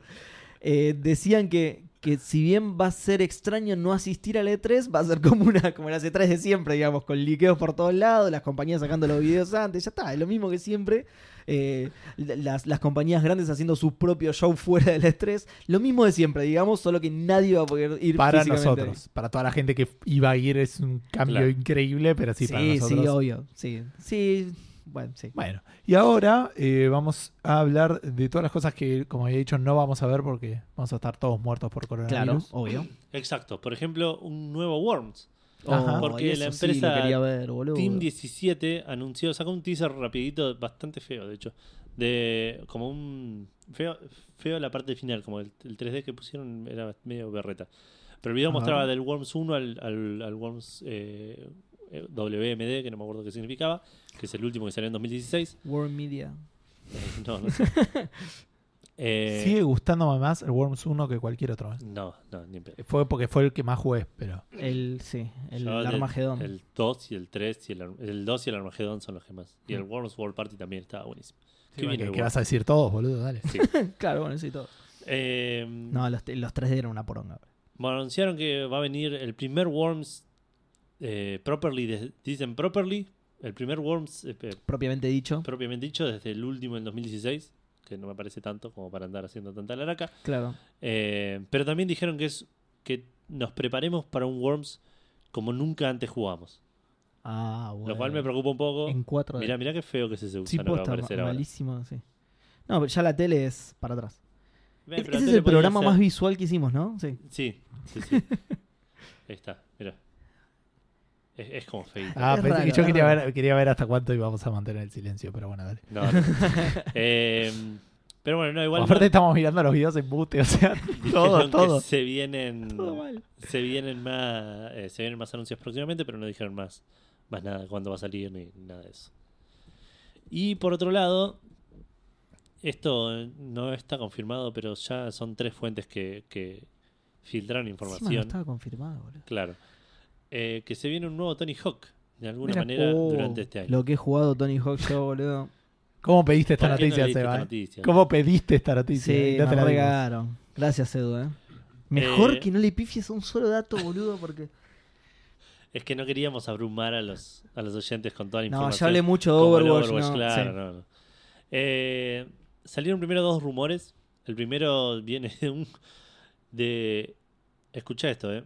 Speaker 3: Eh, decían que, que si bien va a ser extraño no asistir al E3, va a ser como una como las E3 de siempre, digamos, con liqueos por todos lados, las compañías sacando los videos antes, ya está, es lo mismo que siempre. Eh, las, las compañías grandes haciendo sus propios shows fuera del E3, lo mismo de siempre, digamos, solo que nadie va a poder ir
Speaker 1: Para nosotros, para toda la gente que iba a ir es un cambio
Speaker 2: Claro.
Speaker 1: increíble, pero sí,
Speaker 3: Sí,
Speaker 1: para
Speaker 3: sí,
Speaker 1: nosotros.
Speaker 3: obvio. Sí, sí, bueno, sí.
Speaker 1: Bueno, y ahora eh, vamos a hablar de todas las cosas que, como había dicho, no vamos a ver porque vamos a estar todos muertos por
Speaker 3: Claro,
Speaker 1: coronavirus.
Speaker 3: obvio.
Speaker 2: Exacto. Por ejemplo, un nuevo Worms.
Speaker 1: Ajá.
Speaker 2: Porque la
Speaker 3: sí
Speaker 2: empresa
Speaker 3: quería ver, boludo.
Speaker 2: Team 17 anunció, sacó un teaser rapidito, bastante feo, de hecho. De como un... Feo, feo la parte final, como el, el 3D que pusieron era medio berreta. Pero el video
Speaker 1: Ajá.
Speaker 2: mostraba del Worms 1 al, al, al Worms eh, eh, WMD, que no me acuerdo qué significaba, que es el último que salió en 2016.
Speaker 3: World Media.
Speaker 2: Eh, (laughs) no, no sé. (laughs) Eh,
Speaker 1: Sigue gustándome más el Worms 1 que cualquier otro. ¿eh?
Speaker 2: No, no, ni.
Speaker 1: Fue porque fue el que más jugué, pero.
Speaker 3: El, sí, el
Speaker 2: Yo
Speaker 3: Armagedón.
Speaker 2: El 2 y el 3 y el, el 2 y el Armagedón son los que más. Y el
Speaker 3: Mm.
Speaker 2: Worms World Party también estaba buenísimo.
Speaker 1: Sí,
Speaker 2: Qué
Speaker 1: bueno,
Speaker 2: bien el
Speaker 1: ¿Qué
Speaker 2: Worms.
Speaker 1: vas a decir todos, boludo? Dale.
Speaker 2: Sí. (laughs)
Speaker 3: Claro, bueno, sí, todo.
Speaker 2: Eh,
Speaker 3: No, los, los 3D eran una poronga.
Speaker 2: Bueno, anunciaron que va a venir el primer Worms eh, properly, de- dicen properly, el primer Worms eh,
Speaker 3: Propiamente dicho.
Speaker 2: propiamente dicho desde el último en 2016, que no me parece tanto como para andar haciendo tanta laraca.
Speaker 3: Claro.
Speaker 2: Eh, pero también dijeron que es que nos preparemos para un Worms como nunca antes jugamos.
Speaker 3: Ah, bueno.
Speaker 2: Lo cual me preocupa un poco.
Speaker 3: En 4D.
Speaker 2: Mirá, mirá qué feo que es ese
Speaker 3: sí,
Speaker 2: que va a ahora.
Speaker 3: malísimo, sí. No, pero ya la tele es para atrás.
Speaker 2: Ven,
Speaker 3: E-
Speaker 2: pero
Speaker 3: Ese es el programa más visual que hicimos, ¿no? Sí.
Speaker 2: Sí, sí, sí. (laughs) Ahí está, mira. Es, es como feito.
Speaker 1: Ah,
Speaker 3: Es
Speaker 1: pensé
Speaker 3: raro,
Speaker 1: que yo quería ver, quería ver hasta cuánto íbamos a mantener el silencio, pero bueno, dale.
Speaker 2: No, no. (laughs) Eh, pero bueno, no, igual.
Speaker 1: Aparte
Speaker 2: no-
Speaker 1: estamos mirando los videos en mute, o sea, (laughs) todo, todo.
Speaker 2: Se vienen,
Speaker 3: Todo mal.
Speaker 2: se vienen más, eh, se vienen más anuncios próximamente, pero no dijeron más, más nada, cuándo va a salir ni nada de eso. Y por otro lado, esto no está confirmado, pero ya son tres fuentes que, que filtraron
Speaker 3: Encima no
Speaker 2: información.
Speaker 3: estaba confirmado, boludo.
Speaker 2: Claro. Eh, que se viene un nuevo Tony Hawk, de alguna
Speaker 3: Mira,
Speaker 2: manera,
Speaker 3: oh,
Speaker 2: durante este año.
Speaker 3: Lo que he jugado Tony Hawk yo, boludo.
Speaker 1: ¿Cómo pediste esta
Speaker 2: ¿Por qué no
Speaker 1: noticia,
Speaker 2: leíste
Speaker 1: Seba?
Speaker 2: esta
Speaker 1: eh?
Speaker 2: noticia?
Speaker 1: ¿Cómo pediste esta noticia?
Speaker 3: Sí,
Speaker 1: no
Speaker 3: me
Speaker 1: te la
Speaker 3: regaron. Gracias, Edu, eh. Mejor
Speaker 2: Eh,
Speaker 3: que no le pifies a un solo dato, boludo, porque...
Speaker 2: Es que no queríamos abrumar a los, a los oyentes con toda la
Speaker 3: No,
Speaker 2: información.
Speaker 3: ya hablé mucho de
Speaker 2: el
Speaker 3: Overwatch, ¿no?
Speaker 2: claro,
Speaker 3: Sí.
Speaker 2: no, no. Eh, salieron primero dos rumores. El primero viene de un. de. Escucha esto, eh.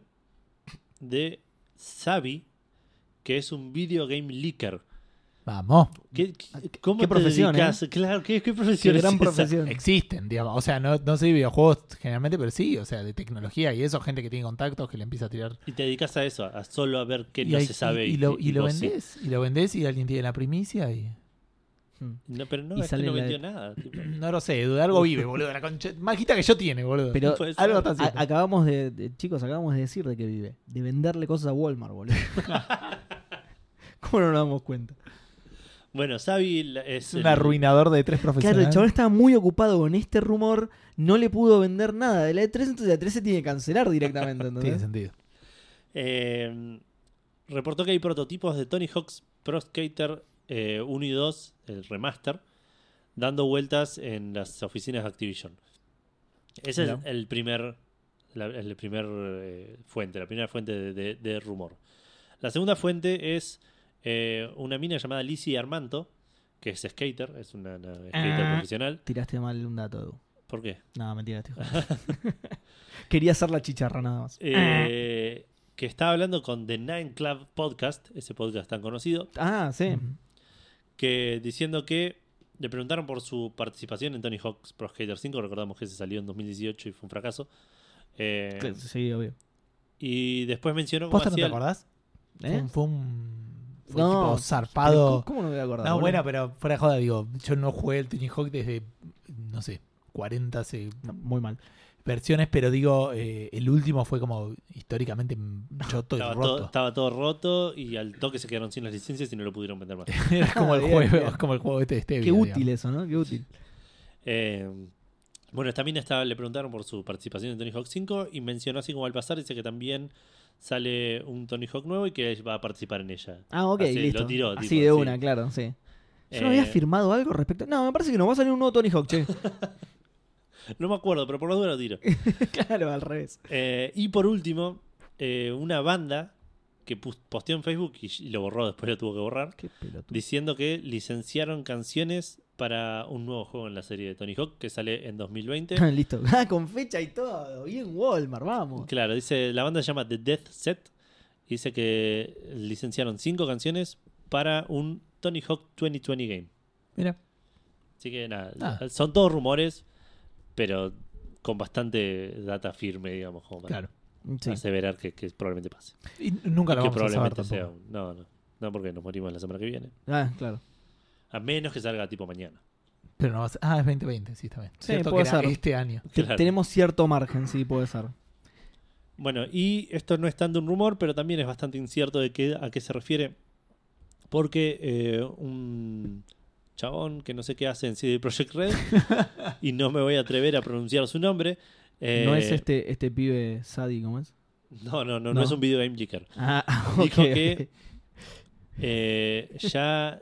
Speaker 2: De Sabi, que es un video game leaker.
Speaker 1: Vamos.
Speaker 2: ¿Qué, qué-
Speaker 3: Ah, qué-
Speaker 2: ¿Cómo
Speaker 3: qué
Speaker 2: te
Speaker 3: profesión,
Speaker 2: dedicas? Claro, ¿qué, qué profesión
Speaker 3: Qué
Speaker 2: es
Speaker 3: gran
Speaker 2: esa?
Speaker 3: profesión.
Speaker 1: Existen, digamos. O sea, no, no sé de videojuegos generalmente, pero sí, o sea, de tecnología y eso, gente que tiene contactos que le empieza a tirar.
Speaker 2: Y te dedicas a eso, a solo a ver qué
Speaker 1: y
Speaker 2: no
Speaker 1: hay-
Speaker 2: se sabe.
Speaker 1: Y, y lo, y lo
Speaker 2: sí.
Speaker 1: vendés, y lo vendés y alguien tiene la primicia y.
Speaker 3: Hmm.
Speaker 2: No, pero no,
Speaker 3: Y
Speaker 2: es que
Speaker 3: sale
Speaker 2: no vendió nada. (clears throat) tipo.
Speaker 1: No lo sé, de algo vive, boludo. La concha, que yo tiene, boludo.
Speaker 3: Pero
Speaker 1: algo está haciendo.
Speaker 3: acabamos de, de- Chicos, acabamos de decir de que vive. De venderle cosas a Walmart, boludo. (laughs) ¿Cómo no nos damos cuenta?
Speaker 2: Bueno, la- es.
Speaker 1: un
Speaker 2: el-
Speaker 1: arruinador de tres
Speaker 3: Claro,
Speaker 1: profesionales.
Speaker 3: el chabón estaba muy ocupado con este rumor. No le pudo vender nada de la E3, entonces la E3 se tiene que cancelar directamente.
Speaker 1: Tiene
Speaker 3: ¿entendés?
Speaker 1: sentido.
Speaker 2: Eh, reportó que hay prototipos de Tony Hawk's Pro Skater eh, 1 y 2, el remaster, dando vueltas en las oficinas de Activision. Ese es el primer, la el primer eh, fuente, la primera fuente de, de- de rumor. La segunda fuente es eh, una mina llamada Lizzie Armanto, que es skater, es una, una skater
Speaker 3: Ah.
Speaker 2: profesional.
Speaker 3: Tiraste mal un dato, Edu.
Speaker 2: ¿Por qué?
Speaker 3: No, mentira, jugando. (laughs) (laughs) Quería hacer la chicharra nada más.
Speaker 2: Eh, que está hablando con The Nine Club Podcast, ese podcast tan conocido,
Speaker 3: Ah, sí.
Speaker 2: Que diciendo que le preguntaron por su participación en Tony Hawk's Pro Skater 5, recordamos que se salió en 2018 y fue un fracaso. Eh,
Speaker 3: Sí, obvio.
Speaker 2: y después mencionó cómo
Speaker 1: ¿Posta no te acordás? Fue
Speaker 3: ¿Eh?
Speaker 1: un- Fue un. Fue
Speaker 3: No,
Speaker 1: tipo zarpado.
Speaker 3: ¿cómo, cómo no me voy a acordar?
Speaker 1: No, bueno, pero fuera de joda, digo, yo no jugué el Tony Hawk desde, no sé, 40 hace
Speaker 3: No, muy mal.
Speaker 1: versiones, pero digo, eh, el último fue como históricamente choto y
Speaker 2: estaba,
Speaker 1: roto.
Speaker 2: todo, estaba todo roto y al toque se quedaron sin las licencias y no lo pudieron vender más. (laughs)
Speaker 1: Era como el
Speaker 3: Bien,
Speaker 1: juego,
Speaker 3: bien.
Speaker 1: como el juego este de Stevia,
Speaker 3: Qué útil
Speaker 1: digamos.
Speaker 3: eso, ¿no? Qué útil.
Speaker 2: Eh, bueno, esta mina estaba, le preguntaron por su participación en Tony Hawk 5 y mencionó así como al pasar, dice que también sale un Tony Hawk nuevo y que va a participar en ella.
Speaker 3: Ah, ok,
Speaker 2: Así,
Speaker 3: listo.
Speaker 2: Lo tiró,
Speaker 3: Así
Speaker 2: tipo,
Speaker 3: de
Speaker 2: sí.
Speaker 3: una, claro, sí. ¿Yo no
Speaker 2: Eh,
Speaker 3: había firmado algo respecto? No, me parece que no. Va a salir un nuevo Tony Hawk, che. (laughs)
Speaker 2: No me acuerdo, pero por lo duro lo tiro. (laughs)
Speaker 3: claro, al revés.
Speaker 2: Eh, y por último, eh, una banda que posteó en Facebook y, lo borró, después lo tuvo que borrar,
Speaker 3: Qué
Speaker 2: diciendo que licenciaron canciones para un nuevo juego en la serie de Tony Hawk que sale en 2020.
Speaker 3: Listo. (laughs) Ah, con fecha y todo. Bien, Walmart, vamos.
Speaker 2: Claro, dice, la banda se llama The Death Set. Dice que licenciaron cinco canciones para un Tony Hawk 2020 game.
Speaker 1: Mira.
Speaker 2: Así que nada,
Speaker 1: Ah.
Speaker 2: son todos rumores, pero con bastante data firme, digamos, como para
Speaker 1: Claro.
Speaker 3: Sí.
Speaker 2: aseverar que, que probablemente pase.
Speaker 1: Y nunca
Speaker 2: Y
Speaker 1: lo
Speaker 2: que
Speaker 1: vamos a saber
Speaker 2: probablemente sea un- No, no. No, porque nos morimos la semana que viene.
Speaker 3: Ah, claro.
Speaker 2: A menos que salga tipo mañana.
Speaker 1: Pero no va a ser. Ah, es 2020, sí, está bien.
Speaker 3: Sí,
Speaker 1: Cierto
Speaker 3: puede
Speaker 1: que
Speaker 3: ser.
Speaker 1: este año. (laughs)
Speaker 2: Claro.
Speaker 3: Tenemos cierto margen, sí, puede ser.
Speaker 2: Bueno, y esto no es tanto un rumor, pero también es bastante incierto de qué, a qué se refiere. Porque eh, un chabón que no sé qué hace en CD Projekt Red y no me voy a atrever a pronunciar su nombre. eh,
Speaker 3: ¿No es este, este pibe Sadi, ¿cómo es?
Speaker 2: No, no, no, no,
Speaker 3: No.
Speaker 2: es un video game leaker.
Speaker 3: Ah, (laughs)
Speaker 2: Dijo
Speaker 3: ok,
Speaker 2: que- Eh, ya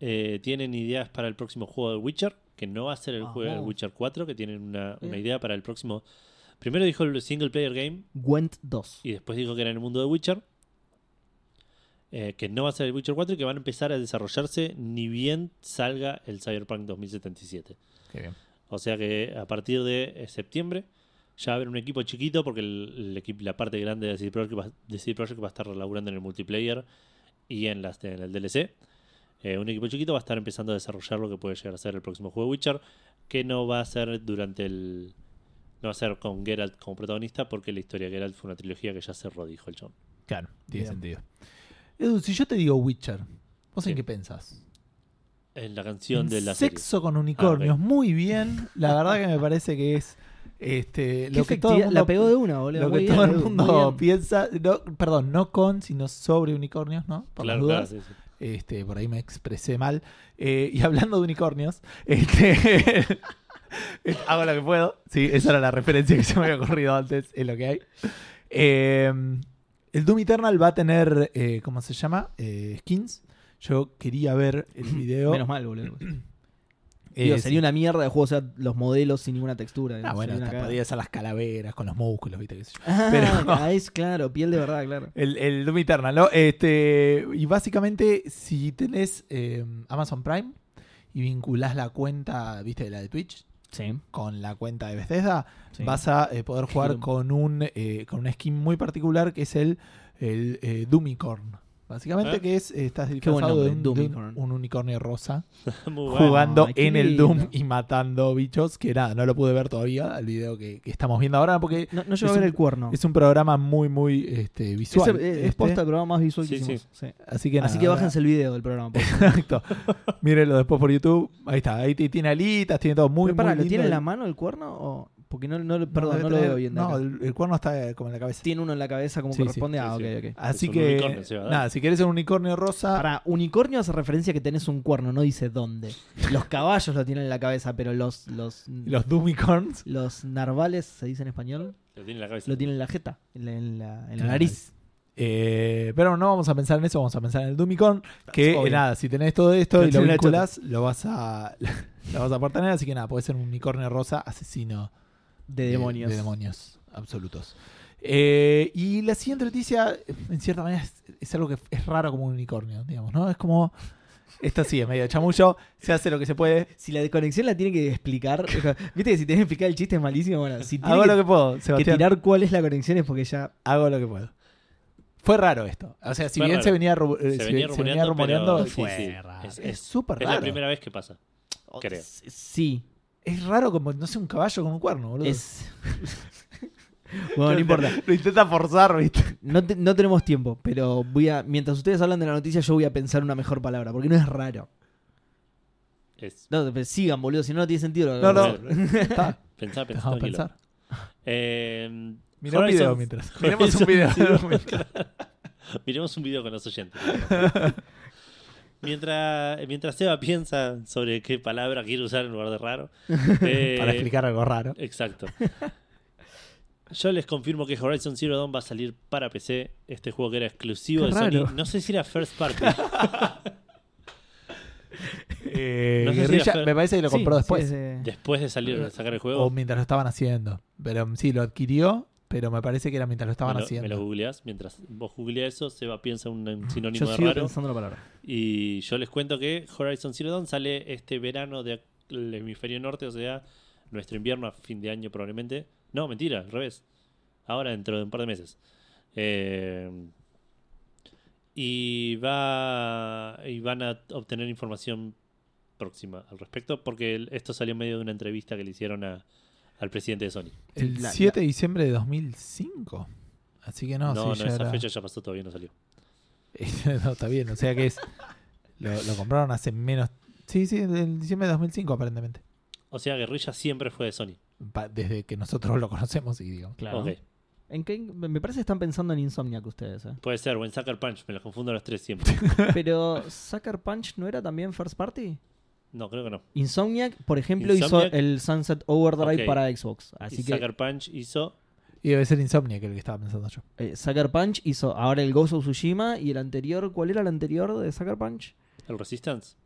Speaker 2: eh, tienen ideas para el próximo juego de Witcher, que no va a ser el juego de. Witcher 4, que tienen una, una idea para el próximo. Primero dijo el single player game
Speaker 3: Gwent 2.
Speaker 2: y después dijo que era en el mundo de Witcher. Eh, que no va a ser el Witcher 4 y que van a empezar a desarrollarse ni bien salga el Cyberpunk 2077.
Speaker 1: Qué bien.
Speaker 2: O sea que a partir de eh, septiembre ya va a haber un equipo chiquito porque el, el equipo, la parte grande de CD, Projekt va, de CD Projekt va a estar laburando en el multiplayer y en, las, en el DLC. Eh, un equipo chiquito va a estar empezando a desarrollar lo que puede llegar a ser el próximo juego de Witcher, que no va a ser durante el... No va a ser con Geralt como protagonista porque la historia de Geralt fue una trilogía que ya cerró, dijo el John.
Speaker 1: Claro, tiene
Speaker 3: Bien.
Speaker 1: sentido. Edu, si yo te digo Witcher, ¿vos en qué pensás?
Speaker 2: En la canción
Speaker 1: En
Speaker 2: de la serie.
Speaker 1: Sexo con unicornios,
Speaker 2: Ah, ok.
Speaker 1: muy bien. La verdad que me parece que es este,
Speaker 3: Qué
Speaker 1: lo que todo el
Speaker 3: efectividad,
Speaker 1: mundo,
Speaker 3: la pegó de una, boludo.
Speaker 1: lo
Speaker 3: muy
Speaker 1: que
Speaker 3: bien,
Speaker 1: todo el
Speaker 3: Edu,
Speaker 1: mundo
Speaker 3: bien.
Speaker 1: piensa. no, perdón, no con, sino sobre unicornios, ¿no? Por
Speaker 2: Claro,
Speaker 1: las
Speaker 2: claro,
Speaker 1: dudas.
Speaker 2: sí, sí.
Speaker 1: Este, por ahí me expresé mal. Eh, y hablando de unicornios, este, (laughs) hago lo que puedo. Sí, esa era la referencia que se me había ocurrido antes, es lo que hay. Eh, el Doom Eternal va a tener, eh, ¿cómo se llama? Eh, skins. Yo quería ver el (clears throat) video.
Speaker 3: Menos mal, boludo.
Speaker 1: Eh, (clears throat) (clears throat)
Speaker 3: Digo,
Speaker 1: sí.
Speaker 3: sería una mierda de juego, o sea, los modelos sin ninguna textura.
Speaker 1: Ah, bueno,
Speaker 3: cagada.
Speaker 1: podía ser las calaveras con los músculos, ¿viste? qué sé yo.
Speaker 3: Ah,
Speaker 1: Pero- (laughs)
Speaker 3: ah, es claro, piel de verdad, claro. (laughs)
Speaker 1: El, el Doom Eternal, ¿no? Este, y básicamente, si tenés eh, Amazon Prime y vinculás la cuenta, ¿viste? De la de Twitch
Speaker 3: Sí.
Speaker 1: con la cuenta de Bethesda,
Speaker 3: sí.
Speaker 1: vas a eh, poder jugar (laughs) con un eh, con una skin muy particular que es el, el eh, Doomicorn. Básicamente
Speaker 2: ¿Eh?
Speaker 1: que es, eh, estás disfrazado de,
Speaker 3: nombre,
Speaker 1: un, de un-
Speaker 3: Doomicorn.
Speaker 1: un unicornio rosa (laughs)
Speaker 2: bueno.
Speaker 1: jugando en el
Speaker 3: lindo.
Speaker 1: Doom y matando bichos, que nada, no lo pude ver todavía, el video que, que estamos viendo ahora, porque
Speaker 3: No, no llegó a ver
Speaker 1: un-
Speaker 3: el cuerno.
Speaker 1: es un programa muy, muy este,
Speaker 3: Es,
Speaker 1: visual.
Speaker 3: es
Speaker 1: este.
Speaker 3: posta el programa más visual que
Speaker 2: Sí,
Speaker 3: hicimos. sí.
Speaker 1: Así que,
Speaker 3: Así que bájense el video del programa. (laughs)
Speaker 1: Exacto. Mírenlo después por YouTube. Ahí está. Ahí tiene alitas, tiene todo muy,
Speaker 3: Pero
Speaker 1: muy
Speaker 3: ¿lo
Speaker 1: lindo.
Speaker 3: tiene en la mano el cuerno? O... Porque no, no, perdón, no lo
Speaker 1: tener-
Speaker 3: veo bien. de
Speaker 1: No,
Speaker 3: acá.
Speaker 1: el, el cuerno está eh, como en la cabeza.
Speaker 3: Tiene uno en la cabeza como
Speaker 1: Sí, sí,
Speaker 3: corresponde. ah,
Speaker 2: sí,
Speaker 3: ok, ok.
Speaker 1: Así
Speaker 2: Es un
Speaker 1: que, nada, si querés un unicornio rosa,
Speaker 3: Para unicornio hace referencia a que tenés un cuerno, no dice dónde. Los caballos lo tienen en la cabeza, pero los los,
Speaker 1: los Doomicorns.
Speaker 3: los narvales, se dice en español,
Speaker 2: Lo tiene en la cabeza.
Speaker 3: lo tienen en la jeta, en la, en la- en la
Speaker 1: Claro.
Speaker 3: nariz.
Speaker 1: Eh, pero no vamos a pensar en eso, vamos a pensar en el Doomicorn. Que eh, nada, si tenés todo esto
Speaker 3: Pero
Speaker 1: y lo vinculás, lo vas a (laughs) lo vas a poder tener. Así que nada, puede ser un unicornio rosa asesino
Speaker 3: De demonios.
Speaker 1: De, demonios absolutos. Eh, y la siguiente noticia, en cierta manera, es, es algo que es raro como un unicornio, digamos, ¿no? Es como. Esta sí, es medio chamullo, se hace lo que se puede.
Speaker 3: Si la conexión la tiene que explicar, (laughs) viste que si tenés que explicar el chiste es malísimo, bueno, si tiene
Speaker 1: Hago
Speaker 3: que,
Speaker 1: lo que puedo,
Speaker 3: que
Speaker 1: Sebastián.
Speaker 3: tirar cuál es la conexión es porque ya...
Speaker 1: Hago lo que puedo. Fue raro esto. O sea, si
Speaker 2: Fue
Speaker 1: bien
Speaker 2: raro.
Speaker 1: se venía, ru- eh,
Speaker 2: Se
Speaker 1: si
Speaker 2: venía
Speaker 1: se
Speaker 2: rumoreando,
Speaker 1: rumoreando,
Speaker 2: pero sí,
Speaker 1: fue
Speaker 2: sí.
Speaker 1: raro.
Speaker 2: Es-
Speaker 1: Es
Speaker 2: es-
Speaker 1: súper
Speaker 2: Es
Speaker 1: raro.
Speaker 2: la primera vez que pasa. Creo.
Speaker 3: Sí,
Speaker 1: Es raro como, no sé, un caballo con un cuerno, boludo.
Speaker 3: es... (laughs) bueno, no importa.
Speaker 1: Lo intenta forzar, ¿viste?
Speaker 3: No, te- no tenemos tiempo, pero voy a mientras ustedes hablan de la noticia yo voy a pensar una mejor palabra, porque no es raro.
Speaker 2: Es,
Speaker 3: No, pero sigan, boludo, si no no tiene sentido.
Speaker 1: No, no. (laughs)
Speaker 2: Pensá,
Speaker 1: dejamos
Speaker 2: tranquilo.
Speaker 1: pensar.
Speaker 2: Eh,
Speaker 1: Mirá un video mientras. (laughs) Miremos un video.
Speaker 2: Miremos un video con los oyentes. Mientras, mientras Seba piensa sobre qué palabra quiere usar en lugar de raro. (laughs) eh,
Speaker 1: Para explicar algo raro.
Speaker 2: Exacto. Yo les confirmo que Horizon Zero Dawn va a salir para PC. Este juego que era exclusivo
Speaker 3: Qué
Speaker 2: de
Speaker 3: raro.
Speaker 2: Sony. No sé si era First Party. (laughs) (laughs)
Speaker 1: Eh,
Speaker 2: No sé si
Speaker 1: Guerrilla,
Speaker 2: era-
Speaker 1: me parece que lo compró
Speaker 3: sí,
Speaker 1: después.
Speaker 2: después de salir de sacar el
Speaker 1: O
Speaker 2: juego.
Speaker 1: mientras lo estaban haciendo. Pero mm, sí, lo adquirió, pero me parece que era mientras lo estaban
Speaker 2: me, lo,
Speaker 1: haciendo.
Speaker 2: me lo googleás. Mientras vos googleás eso, Seba piensa un, un sinónimo
Speaker 3: Yo
Speaker 2: de
Speaker 3: sigo
Speaker 2: raro.
Speaker 3: pensando la palabra.
Speaker 2: Y yo les cuento que Horizon Zero Dawn sale este verano del hemisferio norte, o sea, nuestro invierno a fin de año probablemente. No, mentira, al revés. Ahora dentro de un par de meses. Eh, y va y van a obtener información próxima al respecto porque esto salió en medio de una entrevista que le hicieron a- al presidente de Sony.
Speaker 1: El
Speaker 3: La-
Speaker 1: 7 de diciembre de 2005. Así que no,
Speaker 2: No, no,
Speaker 1: sí, ya
Speaker 2: esa
Speaker 1: era-
Speaker 2: fecha ya pasó, todavía no salió. (laughs)
Speaker 1: no, está bien. O sea que es. Lo, lo compraron hace menos. Sí, sí, el diciembre de 2005 aparentemente.
Speaker 2: O sea, Guerrilla siempre fue de Sony.
Speaker 1: Pa- Desde que nosotros lo conocemos y digo.
Speaker 3: Claro. ¿En qué- me parece que están pensando en Insomniac ustedes. ¿eh?
Speaker 2: Puede ser, o en Sucker Punch, me los confundo a los tres siempre. (laughs)
Speaker 3: Pero Sucker Punch no era también First Party.
Speaker 2: No, creo que no.
Speaker 3: Insomniac, por ejemplo,
Speaker 2: Insomniac-
Speaker 3: hizo el Sunset Overdrive para Xbox. Así
Speaker 2: y
Speaker 3: que
Speaker 2: Sucker Punch hizo.
Speaker 1: Y debe ser Insomnia, que es el que estaba pensando yo.
Speaker 3: eh, Sucker Punch hizo ahora el Ghost of Tsushima y el anterior, ¿cuál era el anterior de Sucker Punch?
Speaker 2: ¿El Resistance?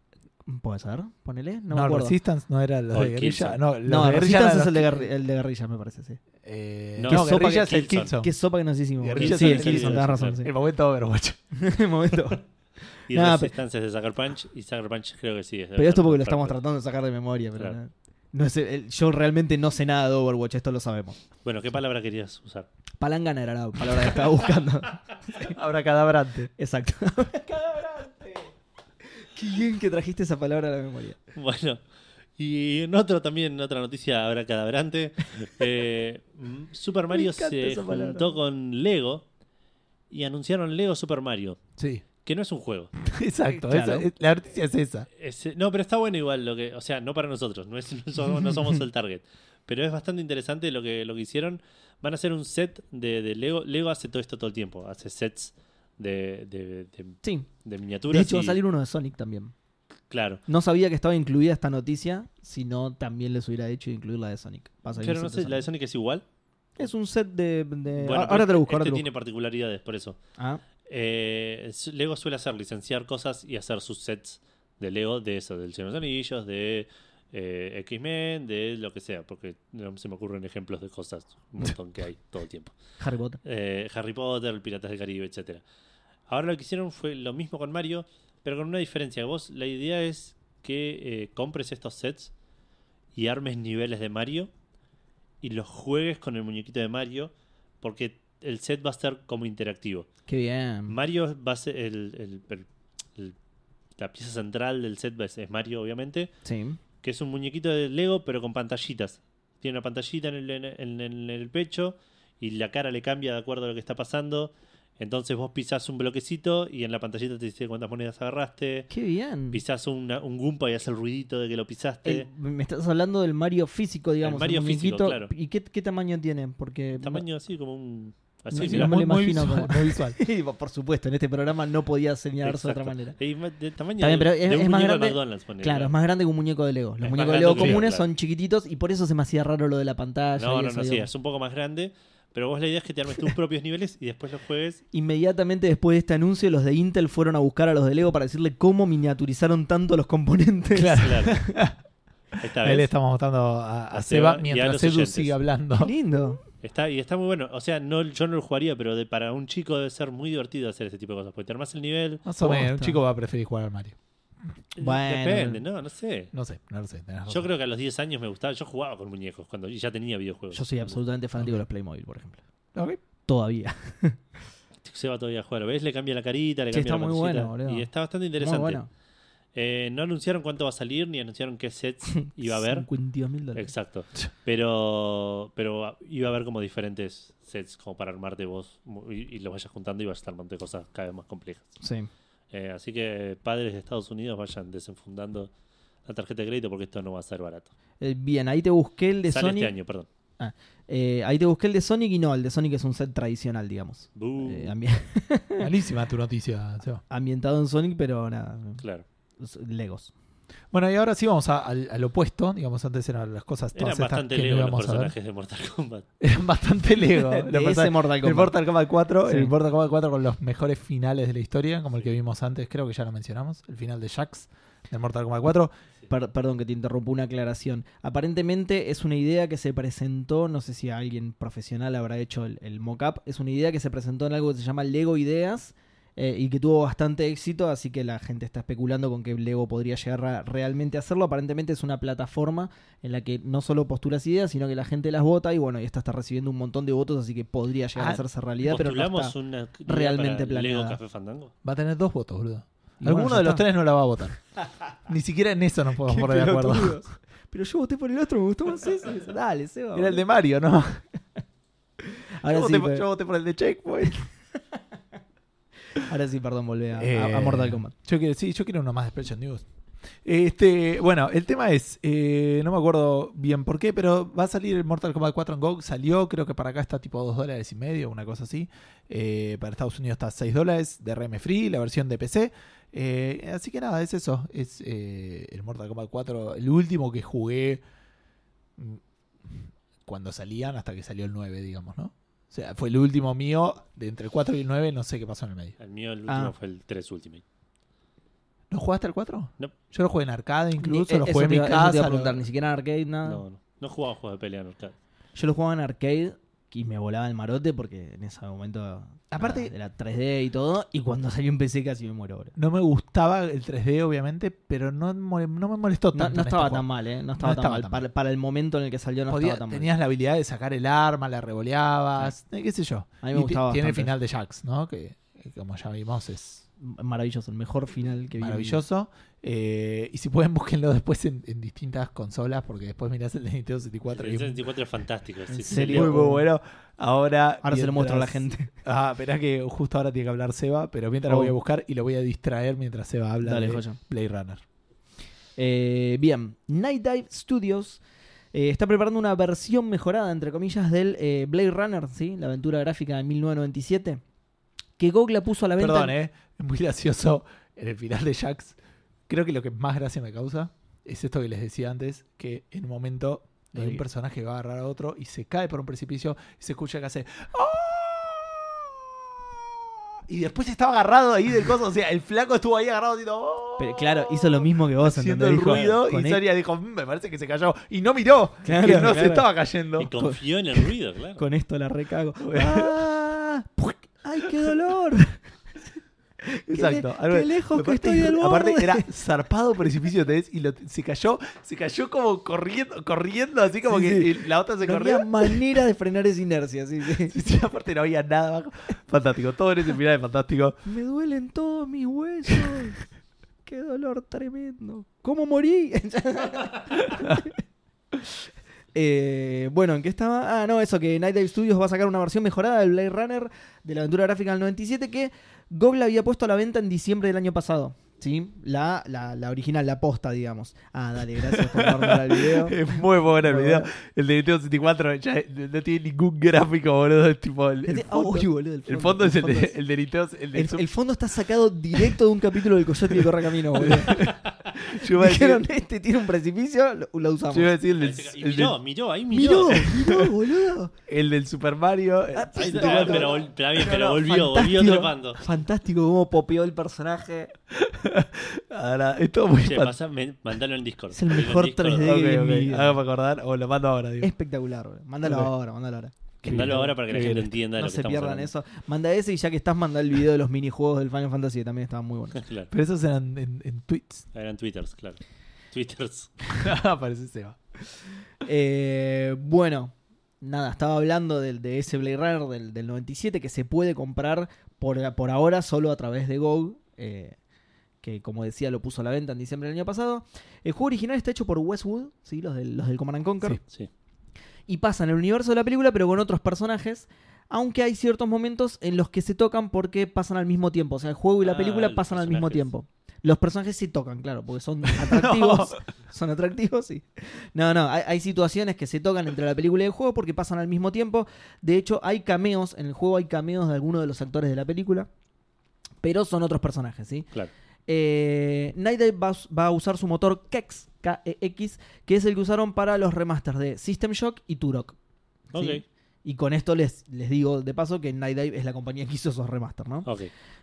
Speaker 3: Puede ser, ponele, no,
Speaker 1: No,
Speaker 3: me acuerdo.
Speaker 1: Resistance no era
Speaker 2: O
Speaker 1: de
Speaker 2: el
Speaker 1: Guerrilla. No,
Speaker 3: No,
Speaker 1: de
Speaker 3: el Resistance es el de, el de Guerrilla, me parece, sí.
Speaker 1: Eh,
Speaker 2: No,
Speaker 1: no,
Speaker 3: Qué sopa
Speaker 1: Guerrilla
Speaker 2: que-
Speaker 1: es el
Speaker 2: Killzone.
Speaker 3: Qué sopa que nos hicimos.
Speaker 1: Guerrilla
Speaker 3: sí,
Speaker 1: es
Speaker 3: el
Speaker 1: el
Speaker 3: Killzone,
Speaker 2: Killzone,
Speaker 3: tenés razón, sí.
Speaker 1: El momento Overwatch. (laughs)
Speaker 3: momento.
Speaker 2: Y el
Speaker 3: Nada,
Speaker 2: Resistance es de Sucker Punch. Y Sucker Punch creo que sí. Es de
Speaker 3: Pero esto porque lo estamos tratando de sacar de memoria, pero
Speaker 2: Claro.
Speaker 3: no, no el- yo realmente no sé nada de Overwatch, esto lo sabemos.
Speaker 2: Bueno, ¿qué palabra querías usar?
Speaker 3: Palangana era la palabra que estaba buscando. (laughs)
Speaker 1: Ahora cadabrante.
Speaker 3: Exacto. (laughs) Qué bien que trajiste esa palabra a la memoria.
Speaker 2: Bueno, y en otro también, en otra noticia ahora cadabrante, (laughs) eh, mm, Super Mario se
Speaker 3: palabra.
Speaker 2: juntó con Lego y anunciaron Lego Super Mario,
Speaker 1: Sí,
Speaker 2: que no es un juego. (laughs)
Speaker 1: exacto.
Speaker 3: Claro.
Speaker 1: esa- es- la noticia es esa.
Speaker 2: Es- no, pero está bueno igual lo que, o sea, no para nosotros, no, es, (laughs) no somos, no somos el target, pero es bastante interesante lo que, lo que hicieron. Van a hacer un set de, de Lego. Lego hace todo esto todo el tiempo, hace sets de, de, de-
Speaker 3: Sí.
Speaker 2: de
Speaker 3: De
Speaker 2: miniaturas.
Speaker 3: hecho, va a
Speaker 2: y-
Speaker 3: salir uno de Sonic también.
Speaker 2: Claro.
Speaker 3: No sabía que estaba incluida esta noticia, si no también les hubiera hecho incluir la de Sonic.
Speaker 2: Pero no sé, la de Sonic es igual.
Speaker 3: Es un set de... de-
Speaker 2: Bueno,
Speaker 3: ahora te lo busco, ahora
Speaker 2: este
Speaker 3: te lo
Speaker 2: tiene
Speaker 3: busco.
Speaker 2: particularidades, por eso.
Speaker 3: Ah,
Speaker 2: Eh, Lego suele hacer licenciar cosas y hacer sus sets de Lego de eso, del Señor de los Anillos, de eh, X-Men, de lo que sea, porque no se me ocurren ejemplos de cosas, un montón que hay todo el tiempo. (laughs)
Speaker 3: Harry Potter.
Speaker 2: Eh, Harry Potter, Piratas del Caribe, etcétera. Ahora lo que hicieron fue lo mismo con Mario, pero con una diferencia. Vos, la idea es que compres estos sets y armes niveles de Mario y los juegues con el muñequito de Mario, porque el set va a ser como interactivo.
Speaker 3: Qué bien.
Speaker 2: Mario va a ser el, el- el- el- la pieza central del set es, Mario, obviamente,
Speaker 3: Sí.
Speaker 2: que es un muñequito de Lego, pero con pantallitas. Tiene una pantallita en el, en, en- en el pecho y la cara le cambia de acuerdo a lo que está pasando. Entonces vos pisás un bloquecito y en la pantallita te dice cuántas monedas agarraste.
Speaker 3: Qué bien.
Speaker 2: Pisás una- un Goompa y hace el ruidito de que lo pisaste.
Speaker 3: El- me estás hablando del Mario físico, digamos.
Speaker 2: Mario físico, claro.
Speaker 3: ¿Y qué, qué tamaño tiene? Porque.
Speaker 2: Tamaño así como un... Así,
Speaker 3: No, sí, no me lo
Speaker 1: muy, muy
Speaker 3: imagino
Speaker 1: visual,
Speaker 3: como-
Speaker 1: muy visual. (laughs)
Speaker 3: Y, Por supuesto, en este programa no podía señalarse de otra manera.
Speaker 2: Y de tamaño de-
Speaker 3: pero es-
Speaker 2: de un
Speaker 3: es más grande-. Claro, es más grande que un muñeco de Lego. Los
Speaker 2: Es
Speaker 3: muñecos de Lego comunes
Speaker 2: claro.
Speaker 3: son chiquititos y por eso se me hacía raro lo de la pantalla.
Speaker 2: No,
Speaker 3: y
Speaker 2: no,
Speaker 3: eso,
Speaker 2: no, sí, es un poco más grande. Pero vos la idea es que te armes tus (laughs) propios niveles y después los juegues.
Speaker 3: Inmediatamente después de este anuncio, los de Intel fueron a buscar a los de Lego para decirle cómo miniaturizaron tanto los componentes.
Speaker 1: Claro. (laughs)
Speaker 2: Claro. Esta
Speaker 1: Ahí le estamos mostrando a, a
Speaker 2: A
Speaker 1: Seba
Speaker 2: Seba
Speaker 1: mientras Edu sigue hablando.
Speaker 3: Qué lindo.
Speaker 2: Está, y está muy bueno. O sea, no, yo no lo jugaría, pero de- para un chico debe ser muy divertido hacer este tipo de cosas. Porque te armas el nivel.
Speaker 1: Más o menos, un chico va a preferir jugar al Mario.
Speaker 3: Bueno.
Speaker 2: Depende, no, no sé.
Speaker 1: No sé, no lo sé. tenés razón.
Speaker 2: Yo creo que a los 10 años me gustaba. Yo jugaba con muñecos cuando y ya tenía videojuegos.
Speaker 3: Yo soy absolutamente fanático de los Playmobil, por ejemplo.
Speaker 1: Ok.
Speaker 3: Todavía. (laughs)
Speaker 2: Se va todavía a jugar. ¿Ves? Le cambia la carita, le
Speaker 3: Sí,
Speaker 2: cambia
Speaker 3: está
Speaker 2: la
Speaker 3: muy bueno, boludo.
Speaker 2: Y está bastante interesante.
Speaker 3: Muy bueno.
Speaker 2: Eh, no anunciaron cuánto va a salir ni anunciaron qué sets (laughs) iba a haber.
Speaker 3: 52 mil dólares.
Speaker 2: Exacto. (laughs) Pero, pero iba a haber como diferentes sets como para armarte vos y, y los vayas juntando y vas a estar armando cosas cada vez más complejas.
Speaker 3: Sí.
Speaker 2: Eh, así que padres de Estados Unidos vayan desenfundando la tarjeta de crédito porque esto no va a ser barato.
Speaker 3: Eh, bien, ahí te busqué el de
Speaker 2: Sale
Speaker 3: Sonic.
Speaker 2: este año, perdón.
Speaker 3: Eh, ahí te busqué el de Sonic y no, el de Sonic es un set tradicional, digamos. Eh,
Speaker 1: Malísima (laughs) tu noticia, Seba.
Speaker 3: ambientado en Sonic, pero nada.
Speaker 2: claro.
Speaker 3: Legos.
Speaker 1: Bueno, y ahora sí vamos a- al, al opuesto. Digamos, antes eran las cosas
Speaker 2: Eran
Speaker 1: todas estas
Speaker 2: bastante
Speaker 1: que no
Speaker 2: Lego los personajes de Mortal Kombat. (laughs)
Speaker 1: Eran bastante Lego. (laughs)
Speaker 3: De ese Mortal
Speaker 1: El
Speaker 3: Kombat.
Speaker 1: Mortal Kombat 4,
Speaker 3: Sí.
Speaker 1: el Mortal Kombat 4 con los mejores finales de la historia, como el que vimos antes, creo que ya lo mencionamos, el final de Jax del Mortal Kombat 4.
Speaker 3: Per- perdón que te interrumpo, una aclaración. Aparentemente es una idea que se presentó, no sé si alguien profesional habrá hecho el, el mock-up, es una idea que se presentó en algo que se llama Lego Ideas eh, y que tuvo bastante éxito, así que la gente está especulando con que Lego podría llegar a realmente hacerlo. Aparentemente es una plataforma en la que no solo postulas ideas, sino que la gente las vota y bueno, y esta está recibiendo un montón de votos, así que podría llegar
Speaker 1: Ah,
Speaker 3: a hacerse realidad, pero no está.
Speaker 2: una
Speaker 3: realmente
Speaker 2: para Lego
Speaker 3: planeada.
Speaker 2: Café Fandango.
Speaker 1: Va a tener dos votos, boludo.
Speaker 3: Y
Speaker 1: Alguno
Speaker 3: bueno,
Speaker 1: de los
Speaker 3: está.
Speaker 1: tres no la va a votar. (laughs) Ni siquiera en eso nos podemos poner de acuerdo.
Speaker 3: Pero yo voté por el otro, me gustó más (laughs) ese. Dale, Seba.
Speaker 1: Era el de Mario, ¿no? (laughs)
Speaker 3: Ahora
Speaker 1: yo,
Speaker 3: sí,
Speaker 1: voté, por-
Speaker 3: pe-
Speaker 1: yo voté por el de Checkpoint.
Speaker 3: Ahora sí, perdón, volvé a,
Speaker 1: Eh,
Speaker 3: a Mortal Kombat.
Speaker 1: Yo quiero, sí, yo quiero uno más de Spreadshot News. Este, bueno, el tema es, eh, no me acuerdo bien por qué, pero va a salir el Mortal Kombat 4 en GOG. Salió, creo que para acá está tipo 2 dólares y medio, una cosa así. Eh, para Estados Unidos está 6 dólares de RM Free, la versión de PC. Eh, así que nada, es eso. Es eh, el Mortal Kombat 4, el último que jugué mm, cuando salían hasta que salió el 9, digamos, ¿no? O sea, fue el último mío de entre el 4 y el 9, no sé qué pasó en el medio.
Speaker 2: El mío, el
Speaker 3: Ah.
Speaker 2: último fue el 3 Ultimate.
Speaker 1: ¿No jugaste al 4?
Speaker 2: No.
Speaker 1: Yo lo jugué en arcade incluso,
Speaker 3: Ni-
Speaker 1: lo
Speaker 3: eso
Speaker 1: jugué en
Speaker 3: te
Speaker 1: mi
Speaker 3: iba- eso te iba
Speaker 1: casa.
Speaker 3: a
Speaker 1: lo-
Speaker 3: preguntar, ni siquiera en arcade,
Speaker 1: Ah.
Speaker 3: nada.
Speaker 2: No, no. No jugaba juegos de pelea en arcade.
Speaker 3: Yo lo jugaba en arcade y me volaba el marote porque en ese momento
Speaker 1: Aparte-
Speaker 3: nada, era 3D y todo. Y cuando salió en PC casi me muero ahora.
Speaker 1: No me gustaba el 3D, obviamente, pero no, me- no me molestó
Speaker 3: No,
Speaker 1: tanto.
Speaker 3: no
Speaker 1: en
Speaker 3: estaba
Speaker 1: este
Speaker 3: tan mal, ¿eh? No estaba tan
Speaker 1: estaba
Speaker 3: mal.
Speaker 1: tan
Speaker 3: Para, para el momento en el que salió no
Speaker 1: Podía-
Speaker 3: estaba tan mal.
Speaker 1: tenías la habilidad de sacar el arma, la revoleabas, eh, qué sé yo.
Speaker 3: A mí me
Speaker 1: Y
Speaker 3: gustaba
Speaker 1: Tiene el final de Jax, ¿no? Que, que como ya vimos es
Speaker 3: Maravilloso, el mejor final que vi.
Speaker 1: maravilloso. Eh, y si pueden, (laughs) búsquenlo después en, en distintas consolas, porque después mirás el de Nintendo 64
Speaker 2: El
Speaker 1: es
Speaker 2: 64 es fantástico.
Speaker 3: ¿En
Speaker 2: sí, sí,
Speaker 3: serio?
Speaker 1: muy, muy bueno. Ahora,
Speaker 3: Ahora se lo muestro a la gente. (laughs)
Speaker 1: Ah, esperá que justo ahora tiene que hablar Seba, pero mientras lo
Speaker 3: Oh.
Speaker 1: voy a buscar y lo voy a distraer mientras Seba habla
Speaker 3: Dale,
Speaker 1: de
Speaker 3: joya.
Speaker 1: Blade Runner.
Speaker 3: Eh, bien, Night Dive Studios eh, está preparando una versión mejorada, entre comillas, del eh, Blade Runner, ¿sí? la aventura gráfica de 1997, que GOG la puso a la venta.
Speaker 1: Perdón, eh. Es muy gracioso en el final de Jax. Creo que lo que más gracia me causa es esto que les decía antes, que en un momento hay un personaje que va a agarrar a otro y se cae por un precipicio y se escucha que hace... "Ah", Y después estaba agarrado ahí del coso. O sea, el flaco estuvo ahí agarrado haciendo... "Ah",
Speaker 3: Pero, claro, hizo lo mismo que vos,
Speaker 1: Haciendo el ruido y
Speaker 3: e-
Speaker 1: Sonia dijo, "Mm, me parece que se cayó. Y no miró,
Speaker 3: Claro,
Speaker 1: que no se estaba cayendo.
Speaker 2: Y confió en el ruido, claro.
Speaker 3: Con esto la recago. ¡Ah! (laughs) ¡Ay, qué dolor! (laughs)
Speaker 1: Exacto.
Speaker 3: Qué, lejos que estoy del borde.
Speaker 1: aparte era (laughs) zarpado precipicio ¿entendés? y lo- se cayó, se cayó como corriendo, corriendo así como
Speaker 3: Sí,
Speaker 1: que
Speaker 3: sí.
Speaker 1: la otra se
Speaker 3: no
Speaker 1: corrió.
Speaker 3: había manera de frenar esa inercia, sí, sí. (laughs)
Speaker 1: Sí, sí, aparte no había nada abajo. Fantástico, todo en ese final es fantástico.
Speaker 3: Me duelen todos mis huesos. Qué dolor tremendo. ¿Cómo morí? Eh, bueno, ¿en qué estaba? Ah, no, eso, que Night Dive Studios va a sacar una versión mejorada del Blade Runner de la aventura gráfica del 97 que GOG la había puesto a la venta en diciembre del año pasado. ¿Sí? La, la, la original, la posta, digamos. Ah, dale, gracias por darme al video. (laughs)
Speaker 1: Es muy bueno el video.
Speaker 3: bueno.
Speaker 1: El de Nintendo 64 ya no tiene ningún gráfico, boludo. Es tipo el, el
Speaker 3: Este-
Speaker 1: fondo,
Speaker 3: Uy, boludo, el
Speaker 1: el fondo es el de,
Speaker 3: fondo es-
Speaker 1: el de Nintendo. El de
Speaker 3: el- el fondo está sacado directo de un capítulo del Coyote de Correcamino, boludo. (laughs)
Speaker 1: yo a decir,
Speaker 3: Dijeron, este tiene un precipicio, lo, lo usamos.
Speaker 1: yo iba a decir el, del-
Speaker 2: Y
Speaker 1: el
Speaker 2: miró, miró, ahí miró.
Speaker 3: Miró, miró, boludo.
Speaker 1: el del Super Mario. el
Speaker 3: Ah,
Speaker 2: Ahí
Speaker 1: 64.
Speaker 2: está, pero, pero, pero
Speaker 3: no,
Speaker 2: volvió, volvió trepando.
Speaker 3: Fantástico cómo popeó el personaje. (laughs)
Speaker 1: Ahora, es todo muy
Speaker 2: Che, pasa, me- mandalo en Discord.
Speaker 3: Es el
Speaker 2: en
Speaker 3: mejor
Speaker 2: Discord.
Speaker 3: 3D.
Speaker 1: Ok,
Speaker 3: en
Speaker 1: ok.
Speaker 3: mi vida.
Speaker 1: Hágame acordar o lo mando ahora. Digo.
Speaker 3: Espectacular, boludo. Mándalo
Speaker 1: Ok.
Speaker 3: ahora, mándalo ahora.
Speaker 2: Mandalo ahora para que la
Speaker 1: Qué
Speaker 2: gente
Speaker 1: bien.
Speaker 2: entienda de
Speaker 3: No
Speaker 2: lo que
Speaker 3: se
Speaker 2: estamos
Speaker 3: pierdan
Speaker 2: hablando.
Speaker 3: eso. Manda ese y ya que estás, manda el video de los minijuegos del Final Fantasy que también estaban muy buenos. (laughs)
Speaker 2: claro,
Speaker 1: Pero esos eran en, en tweets.
Speaker 2: eran twitters, claro. Twitters. (laughs)
Speaker 1: Aparece Seba.
Speaker 3: Eh, bueno, nada, estaba hablando del, de ese Blade Runner del, del 97 que se puede comprar por, por ahora solo a través de GOG. eh, que como decía lo puso a la venta en diciembre del año pasado. El juego original está hecho por Westwood, ¿sí? los, del, los del Command and Conquer.
Speaker 1: Sí.
Speaker 2: Sí.
Speaker 3: y pasa en el universo de la película, pero con otros personajes. Aunque hay ciertos momentos en los que se tocan porque pasan al mismo tiempo. O sea, el juego y la
Speaker 2: Ah,
Speaker 3: película pasan al mismo tiempo. Los personajes sí tocan, claro, porque son (laughs) atractivos. Son atractivos, sí. No, no, hay, hay situaciones que se tocan entre la película y el juego porque pasan al mismo tiempo. De hecho, hay cameos, en el juego hay cameos de algunos de los actores de la película, pero son otros personajes, ¿sí?
Speaker 2: Claro.
Speaker 3: Eh, Night Dive va, a us- va a usar su motor KEX, KEX, que es el que usaron para los remasters de System Shock y Turok. Y con esto les, les digo de paso que Night Dive es la compañía que hizo esos remasters, ¿no?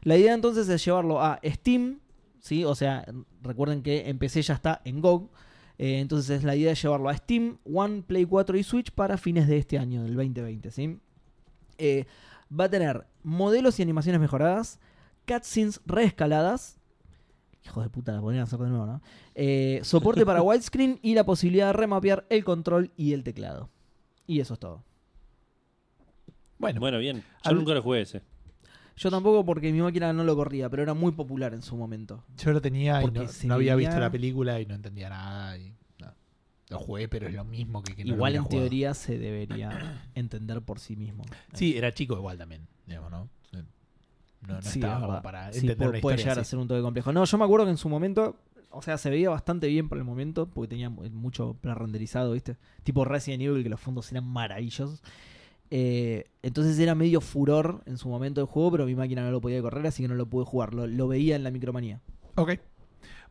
Speaker 3: La idea entonces es llevarlo a Steam, ¿sí? O sea, recuerden que en PC ya está en GOG. eh, entonces es la idea de llevarlo a Steam, One, Play 4 y Switch para fines de este año, del 2020, ¿sí? Eh, va a tener modelos y animaciones mejoradas, cutscenes reescaladas. Hijo de puta, la podrían hacer de nuevo, ¿no? Eh, soporte para (laughs) widescreen y la posibilidad de remapear el control y el teclado. Y eso es todo.
Speaker 1: Bueno,
Speaker 2: Bueno, bien. Yo
Speaker 1: Al-
Speaker 2: nunca lo jugué ese.
Speaker 3: Yo tampoco porque mi máquina no lo corría, pero era muy popular en su momento.
Speaker 1: yo lo tenía y
Speaker 3: porque
Speaker 1: no,
Speaker 3: se
Speaker 1: no había
Speaker 3: veía-
Speaker 1: visto la película y no entendía nada. Y, no. Lo jugué, pero es lo mismo que, que no
Speaker 3: igual en
Speaker 1: jugado.
Speaker 3: teoría se debería entender por sí mismo.
Speaker 1: Sí, era chico igual también, digamos, ¿no? No, no
Speaker 3: Sí,
Speaker 1: estaba
Speaker 3: es
Speaker 1: como para
Speaker 3: Sí,
Speaker 1: entender
Speaker 3: puede,
Speaker 1: una
Speaker 3: puede
Speaker 1: historia
Speaker 3: llegar a ser un toque complejo. No, yo me acuerdo que en su momento, o sea, se veía bastante bien por el momento, porque tenía mu- mucho pre-renderizado, ¿viste? Tipo Resident Evil, que los fondos eran maravillosos. Eh, entonces era medio furor en su momento de juego, pero mi máquina no lo podía correr, así que no lo pude jugar. Lo, lo veía en la micromanía.
Speaker 1: Ok.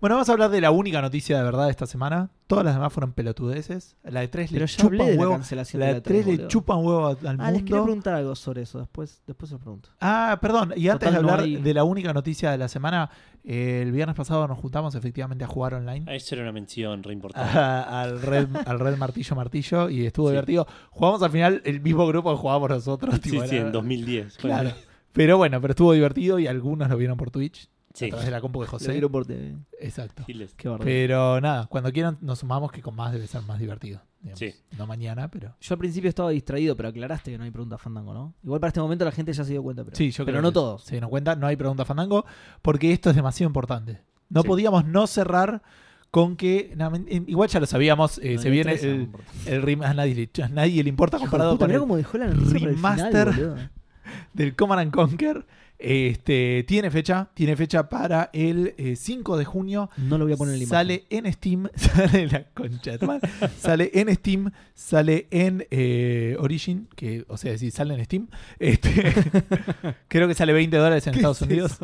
Speaker 1: Bueno, vamos a hablar de la única noticia de verdad de esta semana. Todas las demás fueron pelotudeces. La de 3
Speaker 3: Pero
Speaker 1: le
Speaker 3: ya
Speaker 1: chupa
Speaker 3: hablé
Speaker 1: un
Speaker 3: de la
Speaker 1: huevo.
Speaker 3: cancelación
Speaker 1: La
Speaker 3: de
Speaker 1: de
Speaker 3: la
Speaker 1: 3
Speaker 3: 3,
Speaker 1: le
Speaker 3: boludo.
Speaker 1: chupa un huevo al
Speaker 3: Ah, les quería
Speaker 1: mundo.
Speaker 3: preguntar algo sobre eso, después, después se lo pregunto.
Speaker 1: Ah, perdón. Y antes
Speaker 3: Total,
Speaker 1: de
Speaker 3: no
Speaker 1: hablar
Speaker 3: hay-
Speaker 1: de la única noticia de la semana, eh, el viernes pasado nos juntamos efectivamente a jugar online.
Speaker 2: Ah, Eso era una mención re (laughs) importante.
Speaker 1: al red al red martillo martillo y estuvo
Speaker 2: Sí.
Speaker 1: divertido jugamos al final el mismo grupo que jugábamos nosotros
Speaker 2: sí,
Speaker 1: tipo,
Speaker 2: sí,
Speaker 1: era-
Speaker 2: en 2010.
Speaker 1: claro
Speaker 2: Bueno,
Speaker 1: pero bueno pero estuvo divertido y algunos lo vieron por Twitch
Speaker 2: Sí.
Speaker 1: a través de la compu de (laughs)
Speaker 3: Lo
Speaker 1: José
Speaker 3: miro por TV.
Speaker 1: exacto
Speaker 2: Giles.
Speaker 3: Qué bárbaro.
Speaker 1: pero nada cuando quieran nos sumamos que con más debe ser más divertido digamos.
Speaker 2: Sí.
Speaker 1: no mañana pero
Speaker 3: Yo al principio estaba distraído, pero aclaraste que no hay pregunta fandango, ¿no? Igual para este momento la gente ya se dio cuenta, pero,
Speaker 1: sí yo
Speaker 3: pero
Speaker 1: creo
Speaker 3: no
Speaker 1: que
Speaker 3: todos.
Speaker 1: se dieron cuenta no hay pregunta fandango porque esto es demasiado importante no
Speaker 3: Sí.
Speaker 1: podíamos no cerrar con que na- igual ya lo sabíamos eh,
Speaker 3: No,
Speaker 1: se viene el, el rem- a nadie le, a nadie le importa
Speaker 3: Hijo de
Speaker 1: comparado
Speaker 3: puta,
Speaker 1: con
Speaker 3: mirá
Speaker 1: el,
Speaker 3: cómo dejó la noticia para el final,
Speaker 1: remaster.
Speaker 3: boludo. (laughs)
Speaker 1: del Command and Conquer. Este, tiene fecha, tiene fecha para el eh, 5 de junio.
Speaker 3: No lo voy a poner en la imagen.
Speaker 1: Sale en Steam, (laughs) sale en la concha de sale en Steam, sale en eh, Origin, que, o sea, si sale en Steam, este, (laughs) creo que sale 20 dólares en
Speaker 3: ¿Qué
Speaker 1: Estados
Speaker 3: es
Speaker 1: Unidos.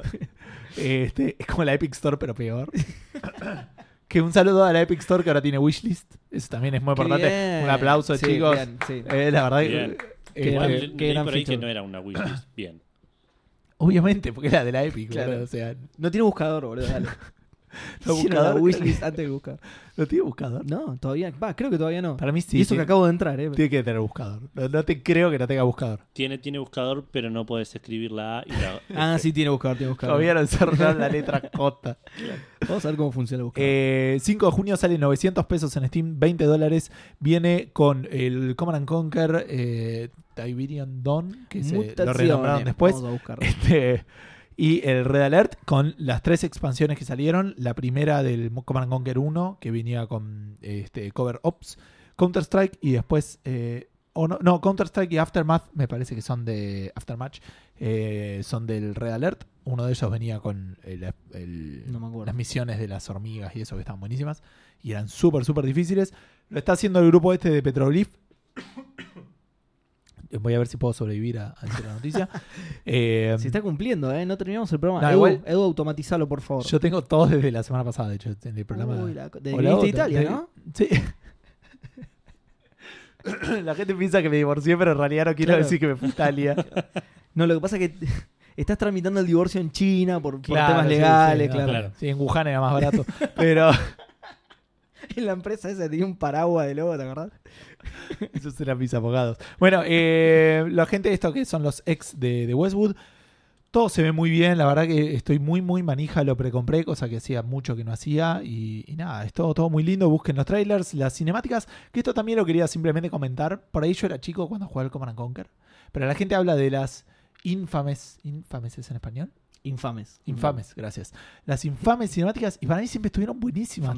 Speaker 1: Este, es como la Epic Store, pero peor. (coughs) que un saludo a la Epic Store que ahora tiene wishlist. Eso también es muy
Speaker 3: Qué
Speaker 1: importante.
Speaker 3: bien.
Speaker 1: Un aplauso,
Speaker 3: Sí,
Speaker 1: chicos.
Speaker 3: bien, sí.
Speaker 1: Eh, la verdad
Speaker 2: Bien.
Speaker 1: que. Este,
Speaker 2: Igual leí por ahí que
Speaker 3: feature.
Speaker 2: no era una wishlist. Bien.
Speaker 1: Obviamente, porque era de la Epic,
Speaker 3: Claro.
Speaker 1: boludo, o sea,
Speaker 3: No tiene buscador, boludo, dale. (laughs)
Speaker 1: no, (laughs)
Speaker 3: Hicieron la wishlist antes de buscar.
Speaker 1: no tiene buscador.
Speaker 3: No, todavía. Va, creo que todavía no.
Speaker 1: Para mí sí.
Speaker 3: y eso que acabo de entrar, eh.
Speaker 1: tiene que tener buscador. No, no te creo que no tenga buscador.
Speaker 2: Tiene, tiene buscador, pero no puedes escribir la A y la (laughs)
Speaker 3: Ah, sí, tiene buscador, tiene buscador.
Speaker 1: Todavía no desarrollaron la letra (laughs) J.
Speaker 3: Vamos a ver cómo funciona el buscador.
Speaker 1: Eh, 5 de junio sale 900 pesos en Steam, 20 dólares. Viene con el Command and Conquer eh, Tiberian Dawn, que se, lo renombraron después.
Speaker 3: Vamos a buscarlo.
Speaker 1: Este, y el Red Alert con las tres expansiones que salieron. La primera del Command and Conquer 1, que venía con este, Cover Ops, Counter Strike y después. eh, o no, no, Counter Strike y Aftermath me parece que son de Aftermatch. eh, son del Red Alert. Uno de ellos venía con el-
Speaker 3: No
Speaker 1: las misiones de las hormigas y eso que estaban buenísimas. Y eran súper, súper difíciles. Lo está haciendo el grupo este de Petroglyph. Voy a ver si puedo sobrevivir a, a decir la noticia. (laughs) Eh,
Speaker 3: Se está cumpliendo, ¿eh? No terminamos el programa.
Speaker 1: No,
Speaker 3: Edu,
Speaker 1: igual-
Speaker 3: Edu, automatizalo, por favor.
Speaker 1: Yo tengo todo desde la semana pasada, de hecho, en el programa.
Speaker 3: Uy, la- viniste a
Speaker 1: otra.
Speaker 3: Italia,
Speaker 1: De-
Speaker 3: ¿no?
Speaker 1: Sí. (laughs) la gente piensa que me divorcié, pero en realidad no quiero
Speaker 3: Claro.
Speaker 1: decir que me fui a Italia. (laughs)
Speaker 3: No, lo que pasa es que estás tramitando el divorcio en China por, temas
Speaker 1: sí,
Speaker 3: legales,
Speaker 1: sí, no,
Speaker 3: claro.
Speaker 2: claro.
Speaker 1: Sí, en Wuhan era más barato. Pero
Speaker 3: En la empresa esa tenía un paraguas de lobo, ¿te acordás? (laughs)
Speaker 1: esos eran mis abogados. Bueno, eh, la gente de esto que son los ex de, de Westwood. Todo se ve muy bien, la verdad que estoy muy, muy manija, lo precompré, cosa que hacía mucho que no hacía. Y, nada, es todo, muy lindo. Busquen los trailers, las cinemáticas, que esto también lo quería simplemente comentar. Por ahí yo era chico cuando jugaba el Command and Conquer. Pero la gente habla de las infames. ¿Infames es en español?
Speaker 3: Infames.
Speaker 1: Infames, gracias. Las infames cinemáticas, y para mí siempre estuvieron buenísimas.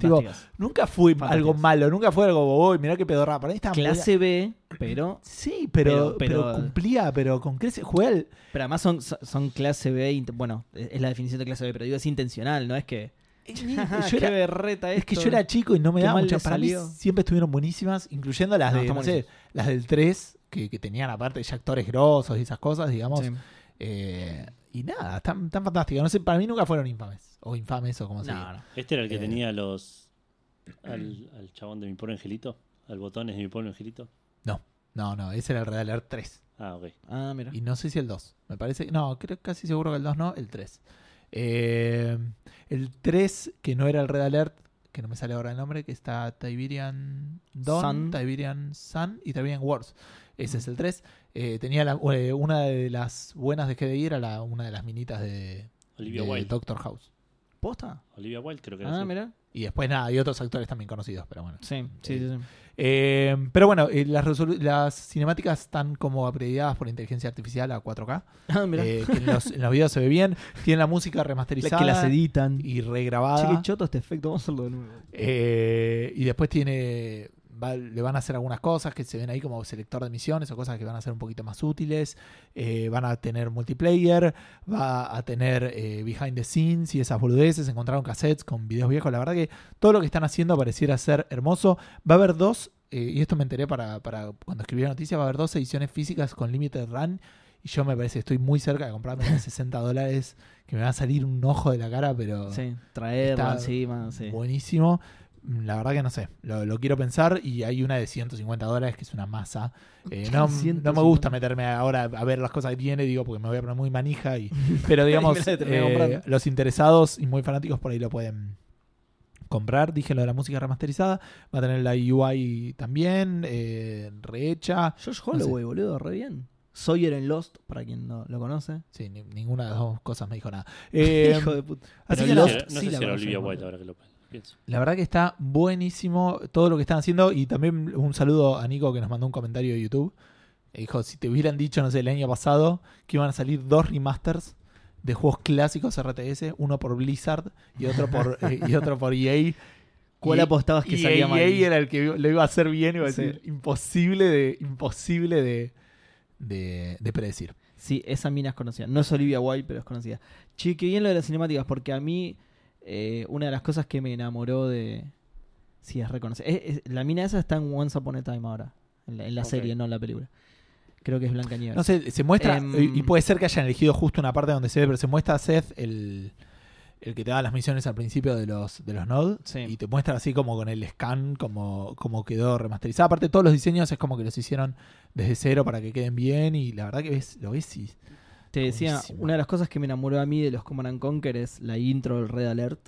Speaker 1: Nunca fue
Speaker 3: Fantásticas.
Speaker 1: algo malo, nunca fue algo bobo, y mirá qué pedorra. Para mí estaban
Speaker 3: Clase B, pero,
Speaker 1: Sí, pero,
Speaker 3: pero-
Speaker 1: pero,
Speaker 3: pero-
Speaker 1: cumplía, pero con crece. Jugué al-
Speaker 3: pero además son, son clase B. Bueno, es la definición de clase B, pero digo, es intencional, no es que.
Speaker 1: yo era-
Speaker 3: berreta
Speaker 1: es que yo era chico y no me daba mucha. Para mí siempre estuvieron buenísimas, incluyendo las
Speaker 3: No,
Speaker 1: de, no sé, las del 3, que, que tenían aparte ya actores grosos y esas cosas, digamos.
Speaker 3: Sí.
Speaker 1: Eh, y nada, están, están fantásticas. No sé, para mí nunca fueron infames. O infames o como se
Speaker 3: No,
Speaker 1: diga.
Speaker 3: no.
Speaker 2: Este era el que
Speaker 1: Eh.
Speaker 2: tenía los. Al, al chabón de mi pobre angelito. Al botones de mi pobre angelito.
Speaker 1: No, no, ese era el Red Alert 3.
Speaker 2: Ah, ok.
Speaker 3: Ah, mira.
Speaker 1: Y no sé si el 2. Me parece. No, creo casi seguro que el 2 no, el 3. Eh, el 3, que no era el Red Alert, que no me sale ahora el nombre, que está Tiberian Dawn,
Speaker 3: Sun.
Speaker 1: Tiberian Sun y Tiberian Wars. Ese es el 3. Eh, tenía la- eh, una de las buenas de GDI, era la, una de las minitas de,
Speaker 2: Olivia
Speaker 1: de
Speaker 2: Wilde.
Speaker 1: Doctor House.
Speaker 3: ¿Posta?
Speaker 2: Olivia Wilde, creo que era.
Speaker 3: Ah,
Speaker 2: así.
Speaker 3: mira.
Speaker 1: Y después nada, hay otros actores también conocidos, pero bueno.
Speaker 3: Sí, sí, sí. sí.
Speaker 1: Eh, pero bueno, eh, las, las cinemáticas están como aprediadas por inteligencia artificial a 4K. (laughs)
Speaker 3: Ah,
Speaker 1: eh, que en, los, en los videos se ve bien. Tiene la música
Speaker 3: La-
Speaker 1: remasterizada
Speaker 3: que las editan.
Speaker 1: y
Speaker 3: Che,
Speaker 1: regrabada.
Speaker 3: qué choto este efecto. Vamos a hacerlo de nuevo.
Speaker 1: Eh, y después tiene. Va- le van a hacer algunas cosas que se ven ahí como selector de misiones o cosas que van a ser un poquito más útiles. Eh, van a tener multiplayer, va a tener eh, behind the scenes y esas boludeces. Encontraron cassettes con videos viejos. La verdad que todo lo que están haciendo pareciera ser hermoso. Va a haber dos, eh, y esto me enteré para, para cuando escribí la noticia, va a haber dos ediciones físicas con Limited Run. Y yo me parece que estoy muy cerca de comprarme de (laughs) 60 dólares, que me va a salir un ojo de la cara, pero
Speaker 3: Sí, traerlo encima. Sí.
Speaker 1: buenísimo. La verdad que no sé, lo, lo quiero pensar y hay una de 150 dólares que es una masa. Eh, no, no me
Speaker 3: 150.
Speaker 1: gusta meterme ahora a ver las cosas que tiene, digo, porque me voy a poner muy manija. Y, (laughs) pero digamos, eh, los interesados y muy fanáticos por ahí lo pueden comprar. Dije lo de la música remasterizada. Va a tener la UI también, eh, rehecha.
Speaker 3: Josh Holloway, boludo, re bien. Sawyer en Lost, para quien no lo conoce.
Speaker 1: Sí, ni- ninguna de las dos cosas me dijo nada. (laughs) Eh,
Speaker 3: Hijo de puta.
Speaker 1: así
Speaker 3: Pero
Speaker 1: que
Speaker 2: no sé,
Speaker 3: Lost
Speaker 2: no
Speaker 3: sí
Speaker 2: sé
Speaker 3: la
Speaker 2: si era Olivia. Wilde ahora que lo pienso.
Speaker 1: La verdad que está buenísimo todo lo que están haciendo y también un saludo a Nico que nos mandó un comentario de YouTube. Eh, Dijo, si te hubieran dicho, no sé, el año pasado que iban a salir dos remasters de juegos clásicos RTS, uno por Blizzard y otro por, (laughs) eh, y otro por EA.
Speaker 3: ¿Cuál
Speaker 1: Y-
Speaker 3: apostabas que
Speaker 1: y
Speaker 3: salía mal?
Speaker 1: EA era el que lo iba a hacer bien, iba a
Speaker 3: Sí.
Speaker 1: decir, imposible de, imposible de, de, de predecir.
Speaker 3: Sí, esa mina es conocida. No es Olivia Wilde, pero es conocida. Che, qué bien lo de las cinemáticas, porque a mí eh, una de las cosas que me enamoró de... Sí, es reconocer. es- es- la mina esa está en Once Upon a Time ahora. En la, en la serie, no en la película. Creo que es Blanca Nieves.
Speaker 1: No sé, se muestra,
Speaker 3: Em,
Speaker 1: y y puede ser que hayan elegido justo una parte donde se ve, pero se muestra a Seth, el, el que te da las misiones al principio de los, de los nodes,
Speaker 3: Sí.
Speaker 1: y te muestra así como con el scan, como, como quedó remasterizado. Aparte, todos los diseños es como que los hicieron desde cero para que queden bien, y la verdad que ves, lo ves y
Speaker 3: Te decía,
Speaker 1: buenísimo.
Speaker 3: una de las cosas que me enamoró a mí de los Command and Conquer es la intro del Red Alert.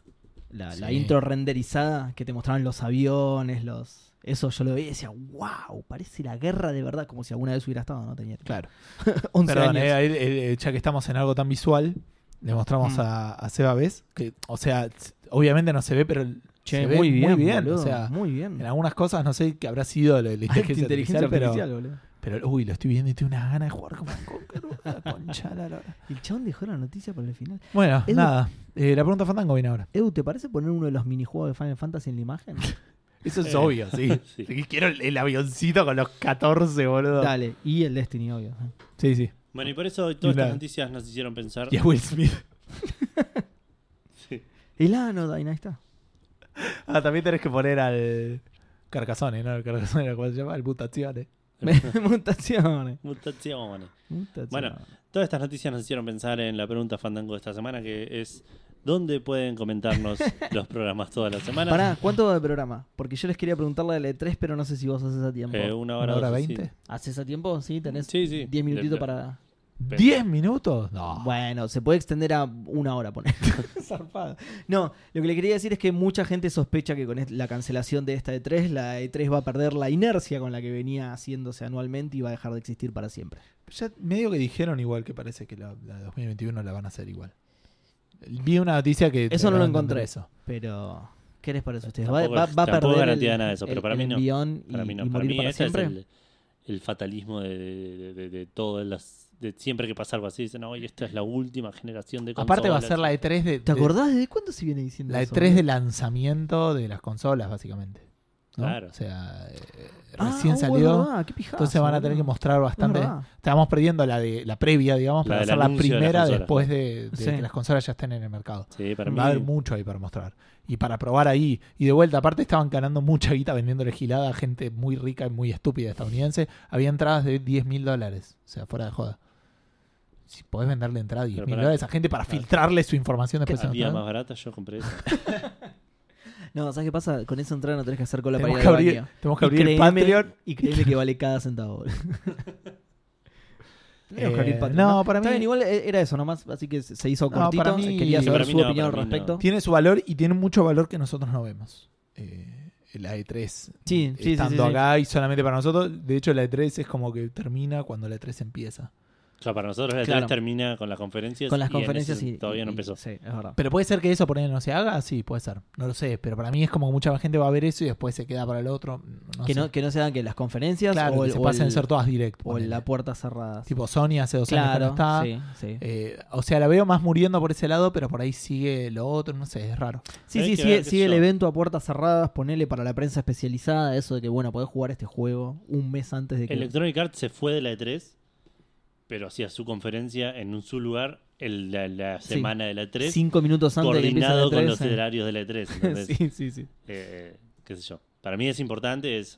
Speaker 3: La, intro renderizada que te mostraban los aviones, los... Eso yo lo veía y decía, wow, parece la guerra de verdad, como si alguna vez hubiera estado, ¿no? Tenía
Speaker 1: claro. (laughs)
Speaker 3: 11
Speaker 1: Perdón,
Speaker 3: años.
Speaker 1: eh, eh, ya que estamos en algo tan visual, le mostramos
Speaker 3: Mm.
Speaker 1: a, a Seba Bes, que, o sea, obviamente no se ve, pero
Speaker 3: Che,
Speaker 1: se ve
Speaker 3: muy bien,
Speaker 1: muy bien.
Speaker 3: boludo,
Speaker 1: o sea,
Speaker 3: muy bien.
Speaker 1: en algunas cosas no sé qué habrá sido la, inteligencia,
Speaker 3: inteligencia
Speaker 1: artificial,
Speaker 3: artificial,
Speaker 1: pero. Pero uy, lo estoy viendo y tengo una gana de jugar como un concha de la lora. (laughs)
Speaker 3: El chabón dejó la noticia para el final.
Speaker 1: Bueno,
Speaker 3: Edu-
Speaker 1: nada, eh, la pregunta Fandango viene ahora.
Speaker 3: Edu, ¿te parece poner uno de los minijuegos de Final Fantasy en la imagen? (laughs)
Speaker 1: Eso es
Speaker 2: Eh,
Speaker 1: obvio, (laughs) sí. Quiero el, el avioncito con los 14, boludo.
Speaker 3: Dale, y el Destiny, obvio.
Speaker 1: Sí, sí.
Speaker 2: Bueno, y por eso todas
Speaker 1: Una-
Speaker 2: estas noticias nos hicieron pensar.
Speaker 1: Y a Will Smith.
Speaker 2: Sí.
Speaker 3: El Anodyne, ahí está.
Speaker 1: Ah, también tenés que poner al Carcassonne, ¿no? El Carcassonne era cuál se llama, el Mutazione. (laughs)
Speaker 3: Mutaciones.
Speaker 2: Mutaciones.
Speaker 3: Mutaciones.
Speaker 2: Bueno, Todas estas noticias nos hicieron pensar en la pregunta Fandango de esta semana, que es ¿dónde pueden comentarnos (laughs) los programas toda la semana?
Speaker 3: Pará, ¿cuánto va de programa? Porque yo les quería preguntarle de E3, pero no sé si vos haces a tiempo.
Speaker 2: Eh, una hora,
Speaker 1: ¿Una hora
Speaker 2: sí.
Speaker 3: ¿Haces a tiempo? Sí, tenés
Speaker 2: Sí, sí.
Speaker 3: 10 minutitos
Speaker 2: De-
Speaker 3: para...
Speaker 1: ¿10 minutos? No.
Speaker 3: Bueno, se puede extender a una hora, poner. (laughs) Zarpado. No, lo que le quería decir es que mucha gente sospecha que con la cancelación de esta E3, la E3 va a perder la inercia con la que venía haciéndose anualmente y va a dejar de existir para siempre.
Speaker 1: Ya medio que dijeron igual que parece que la, la de 2021 la van a hacer igual. Vi una noticia que...
Speaker 3: Eso no lo encontré.
Speaker 1: Eso.
Speaker 3: Pero, ¿qué les parece a ustedes? ¿Va,
Speaker 2: Tampoco
Speaker 3: va- va a perder
Speaker 2: garantía
Speaker 3: el,
Speaker 2: de nada de eso, pero
Speaker 3: el-
Speaker 2: para mí no.
Speaker 3: y,
Speaker 2: Para mí no, para mí ese
Speaker 3: siempre?
Speaker 2: es el, el fatalismo de, de, de- de todas las... De siempre que pasa algo así, dicen, no, y esta es la última generación de
Speaker 1: Aparte va a ser
Speaker 2: consolas".
Speaker 1: la E3 de...
Speaker 3: ¿Te acordás de cuándo se viene diciendo
Speaker 1: La
Speaker 3: eso?
Speaker 1: E3 de lanzamiento de las consolas, básicamente. ¿no?
Speaker 2: Claro.
Speaker 1: O sea, eh,
Speaker 3: Ah,
Speaker 1: recién
Speaker 3: oh,
Speaker 1: salió.
Speaker 3: verdad, qué pijazo,
Speaker 1: Entonces van a tener que mostrar bastante. Estábamos perdiendo la de la previa, digamos,
Speaker 2: La
Speaker 1: para hacer la
Speaker 2: de
Speaker 1: primera
Speaker 2: consolas,
Speaker 1: después de, de
Speaker 3: Sí.
Speaker 1: que las consolas ya estén en el mercado.
Speaker 2: Sí, para mí...
Speaker 1: Va a haber mucho ahí para mostrar. Y para probar ahí. Y de vuelta, aparte estaban ganando mucha guita vendiéndole gilada a gente muy rica y muy estúpida estadounidense. Había entradas de 10 mil dólares. O sea, fuera de joda. Si podés venderle entrada a 10
Speaker 2: Pero
Speaker 1: mil dólares a gente para
Speaker 2: Claro.
Speaker 1: filtrarle su información después de la
Speaker 2: Había más barata, yo compré eso. (laughs)
Speaker 3: No, ¿sabes qué pasa? Con esa entrada no tenés que hacer cola para ir al
Speaker 1: abrir,
Speaker 3: baño.
Speaker 1: tenemos que
Speaker 3: Y
Speaker 1: abrir el
Speaker 3: créeme-
Speaker 1: Patreon.
Speaker 3: Y créeme que vale cada centavo. (laughs) Tenemos que abrir
Speaker 1: Eh, no, para
Speaker 3: Está
Speaker 1: mí-
Speaker 3: bien, igual eh, era eso nomás, así que se hizo
Speaker 1: No,
Speaker 3: cortito.
Speaker 1: para mí-
Speaker 3: Quería saber
Speaker 2: para mí
Speaker 3: su
Speaker 2: no,
Speaker 3: opinión al
Speaker 2: mí no.
Speaker 3: respecto.
Speaker 1: Tiene su valor y tiene mucho valor que nosotros no vemos. Eh, la E3.
Speaker 3: Sí, sí, sí,
Speaker 1: Estando
Speaker 3: sí, sí.
Speaker 1: acá y solamente para nosotros. De hecho, la E3 es como que termina cuando la E3 empieza.
Speaker 2: O sea, para nosotros la
Speaker 3: Claro.
Speaker 2: 3 termina con las conferencias.
Speaker 3: Con las
Speaker 2: y
Speaker 3: conferencias y
Speaker 2: Todavía no
Speaker 3: y-
Speaker 2: empezó.
Speaker 3: Sí, es verdad.
Speaker 1: Pero puede ser que eso por ahí no se haga, sí, puede ser. No lo sé. Pero para mí es como que mucha gente va a ver eso y después se queda para el otro. No
Speaker 3: que,
Speaker 1: sé.
Speaker 3: no, que no se hagan que las conferencias
Speaker 1: claro,
Speaker 3: o,
Speaker 1: que
Speaker 3: el,
Speaker 1: se
Speaker 3: o
Speaker 1: pasen
Speaker 3: el-
Speaker 1: a ser todas direct.
Speaker 3: o
Speaker 1: ponele.
Speaker 3: la puerta cerrada.
Speaker 1: Tipo Sony hace dos años que no está.
Speaker 3: sí, sí.
Speaker 1: Eh, o sea, la veo más muriendo por ese lado, pero por ahí sigue lo otro, no sé, es raro.
Speaker 3: Sí, sí, sigue, sigue el evento a puertas cerradas, ponele para la prensa especializada, eso de que, bueno, podés jugar este juego un mes antes de que...
Speaker 2: Electronic Arts se fue de la E3, pero hacía su conferencia en un su lugar el- la, la
Speaker 3: Sí.
Speaker 2: semana de la E3,
Speaker 3: Cinco minutos antes de
Speaker 2: coordinado
Speaker 3: la
Speaker 2: con
Speaker 3: E3,
Speaker 2: los
Speaker 3: eh.
Speaker 2: horarios de la E3. (laughs) ¿entendés?
Speaker 3: sí, sí, sí.
Speaker 2: Eh, qué sé yo. Para mí es importante, es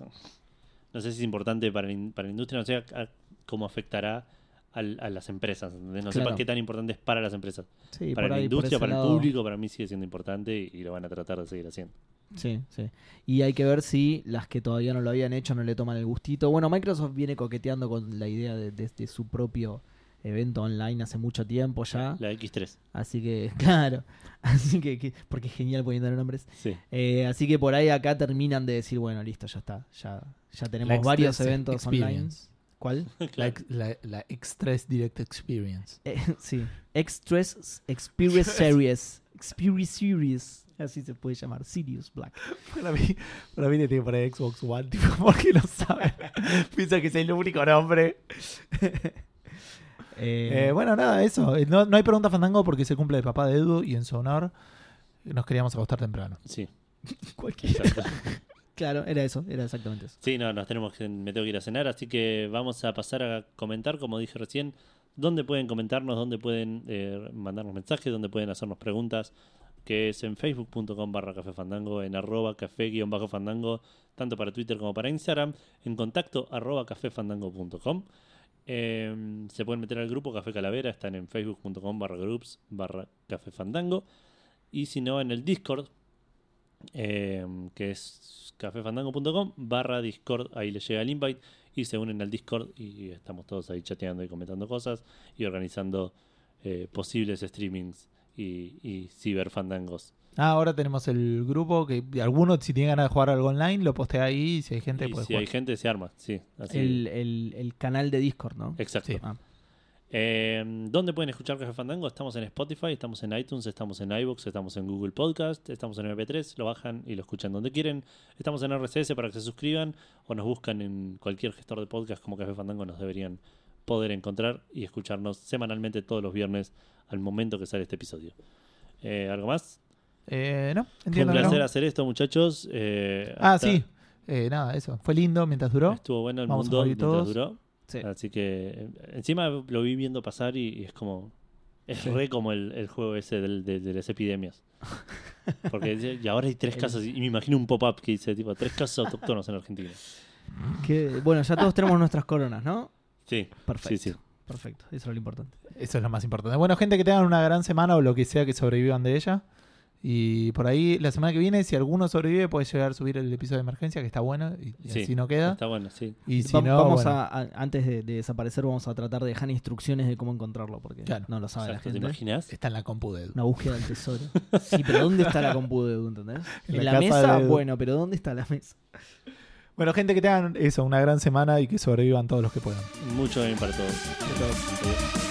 Speaker 2: no sé si es importante para, para la industria, no sé a- cómo afectará a las empresas. No sé
Speaker 3: Claro.
Speaker 2: pa- qué tan importante es para las empresas.
Speaker 3: Sí,
Speaker 2: para la
Speaker 3: ahí,
Speaker 2: industria, para el público, para mí sigue siendo importante y, y lo van a tratar de seguir haciendo.
Speaker 3: Sí, sí. Y hay que ver si las que todavía no lo habían hecho no le toman el gustito. Bueno, Microsoft viene coqueteando con la idea de, de- de su propio evento online hace mucho tiempo ya.
Speaker 2: La X3.
Speaker 3: Así que, (laughs) claro. Así que, que- porque es genial poniendo nombres.
Speaker 2: Sí.
Speaker 3: Eh, así que por ahí acá terminan de decir, bueno, listo, ya está. Ya, ya tenemos varios
Speaker 1: X3
Speaker 3: eventos online. ¿Cuál?
Speaker 1: La, (laughs)
Speaker 2: Claro.
Speaker 1: la, la X3 Direct Experience.
Speaker 3: Eh, (laughs) sí. X3 Experience Series. Experience Series. Así se puede llamar. Sirius Black. (laughs)
Speaker 1: Para mí, para mí le tiene que poner Xbox One, (laughs) tipo, porque no sabe. (laughs) Piensa que es el único nombre.
Speaker 3: Eh,
Speaker 1: Eh, bueno, nada, eso. Eh, No, no hay pregunta fandango porque se cumple el papá de Edu y en su honor nos queríamos acostar temprano.
Speaker 2: Sí.
Speaker 3: cualquiera. Claro, era eso. Era exactamente eso.
Speaker 2: Sí, no, nos tenemos que, me tengo que ir a cenar, así que vamos a pasar a comentar, como dije recién, dónde pueden comentarnos, dónde pueden eh, mandarnos mensajes, dónde pueden hacernos preguntas, que es en facebook.com barra café fandango, en arroba café guion bajo fandango, tanto para Twitter como para Instagram, en contacto arroba cafefandango.com. Eh, se pueden meter al grupo Café Calavera, están en facebook.com barra groups barra café fandango. Y si no, en el Discord, eh, que es cafefandango.com barra Discord, ahí les llega el invite y se unen al Discord y estamos todos ahí chateando y comentando cosas y organizando eh, posibles streamings y, y ciberfandangos.
Speaker 1: Ah, ahora tenemos el grupo que alguno, si tiene ganas de jugar algo online, lo postea ahí. y Si hay gente,
Speaker 2: Y
Speaker 1: puede
Speaker 2: si
Speaker 1: jugar.
Speaker 2: hay gente, se arma, sí. así.
Speaker 3: El, el, el canal de Discord, ¿no?
Speaker 2: Exacto.
Speaker 1: Sí.
Speaker 3: Ah,
Speaker 2: Eh, ¿Dónde pueden escuchar Café Fandango? Estamos en Spotify, estamos en iTunes, estamos en iVoox, estamos en Google Podcast, estamos en MP3, lo bajan y lo escuchan donde quieren. Estamos en RCS para que se suscriban o nos buscan en cualquier gestor de podcast como Café Fandango, nos deberían poder encontrar y escucharnos semanalmente todos los viernes al momento que sale este episodio. Eh, ¿Algo más?
Speaker 1: Eh, no,
Speaker 2: Fue un
Speaker 1: entiendo que no.
Speaker 2: placer hacer esto, muchachos. Eh,
Speaker 1: Ah, sí. Eh, nada, eso. Fue lindo mientras duró.
Speaker 2: Estuvo bueno el
Speaker 1: Vamos
Speaker 2: mundo mientras
Speaker 1: todos.
Speaker 2: duró.
Speaker 3: sí.
Speaker 2: Así que encima lo vi viendo pasar y, y es como. Es
Speaker 1: Sí.
Speaker 2: re como el, el juego ese del- de, de las epidemias. (laughs) Porque y ahora hay tres casos, y me imagino un pop-up que dice tipo tres casos autóctonos en Argentina.
Speaker 3: Que, bueno, ya todos tenemos nuestras coronas, ¿no?
Speaker 2: Sí,
Speaker 3: Perfecto.
Speaker 2: sí, sí.
Speaker 3: Perfecto. Eso es lo importante.
Speaker 1: Eso es lo más importante. Bueno, gente, que tengan una gran semana o lo que sea que sobrevivan de ella. Y por ahí, la semana que viene, si alguno sobrevive, puede llegar a subir el episodio de emergencia, que está bueno. Y, y
Speaker 2: Sí,
Speaker 1: así no queda.
Speaker 2: Está bueno, sí.
Speaker 1: Y si
Speaker 3: Va-
Speaker 1: no,
Speaker 3: vamos
Speaker 1: bueno,
Speaker 3: a, a- antes de, de desaparecer, vamos a tratar de dejar instrucciones de cómo encontrarlo, porque
Speaker 1: Claro.
Speaker 3: no lo sabe
Speaker 2: Exacto,
Speaker 3: la
Speaker 2: ¿Te
Speaker 3: gente.
Speaker 2: imaginas?
Speaker 1: está en la compu de Edu.
Speaker 3: Una búsqueda del tesoro. (laughs) Sí, pero ¿dónde está la compu de Edu, entendés?
Speaker 1: En
Speaker 3: En,
Speaker 1: la
Speaker 3: mesa,
Speaker 1: de
Speaker 3: bueno, pero ¿dónde está la mesa?
Speaker 1: Bueno, gente, que tengan eso, una gran semana y que sobrevivan todos los que puedan.
Speaker 2: Mucho bien para todos.
Speaker 3: De todo.
Speaker 2: Adiós.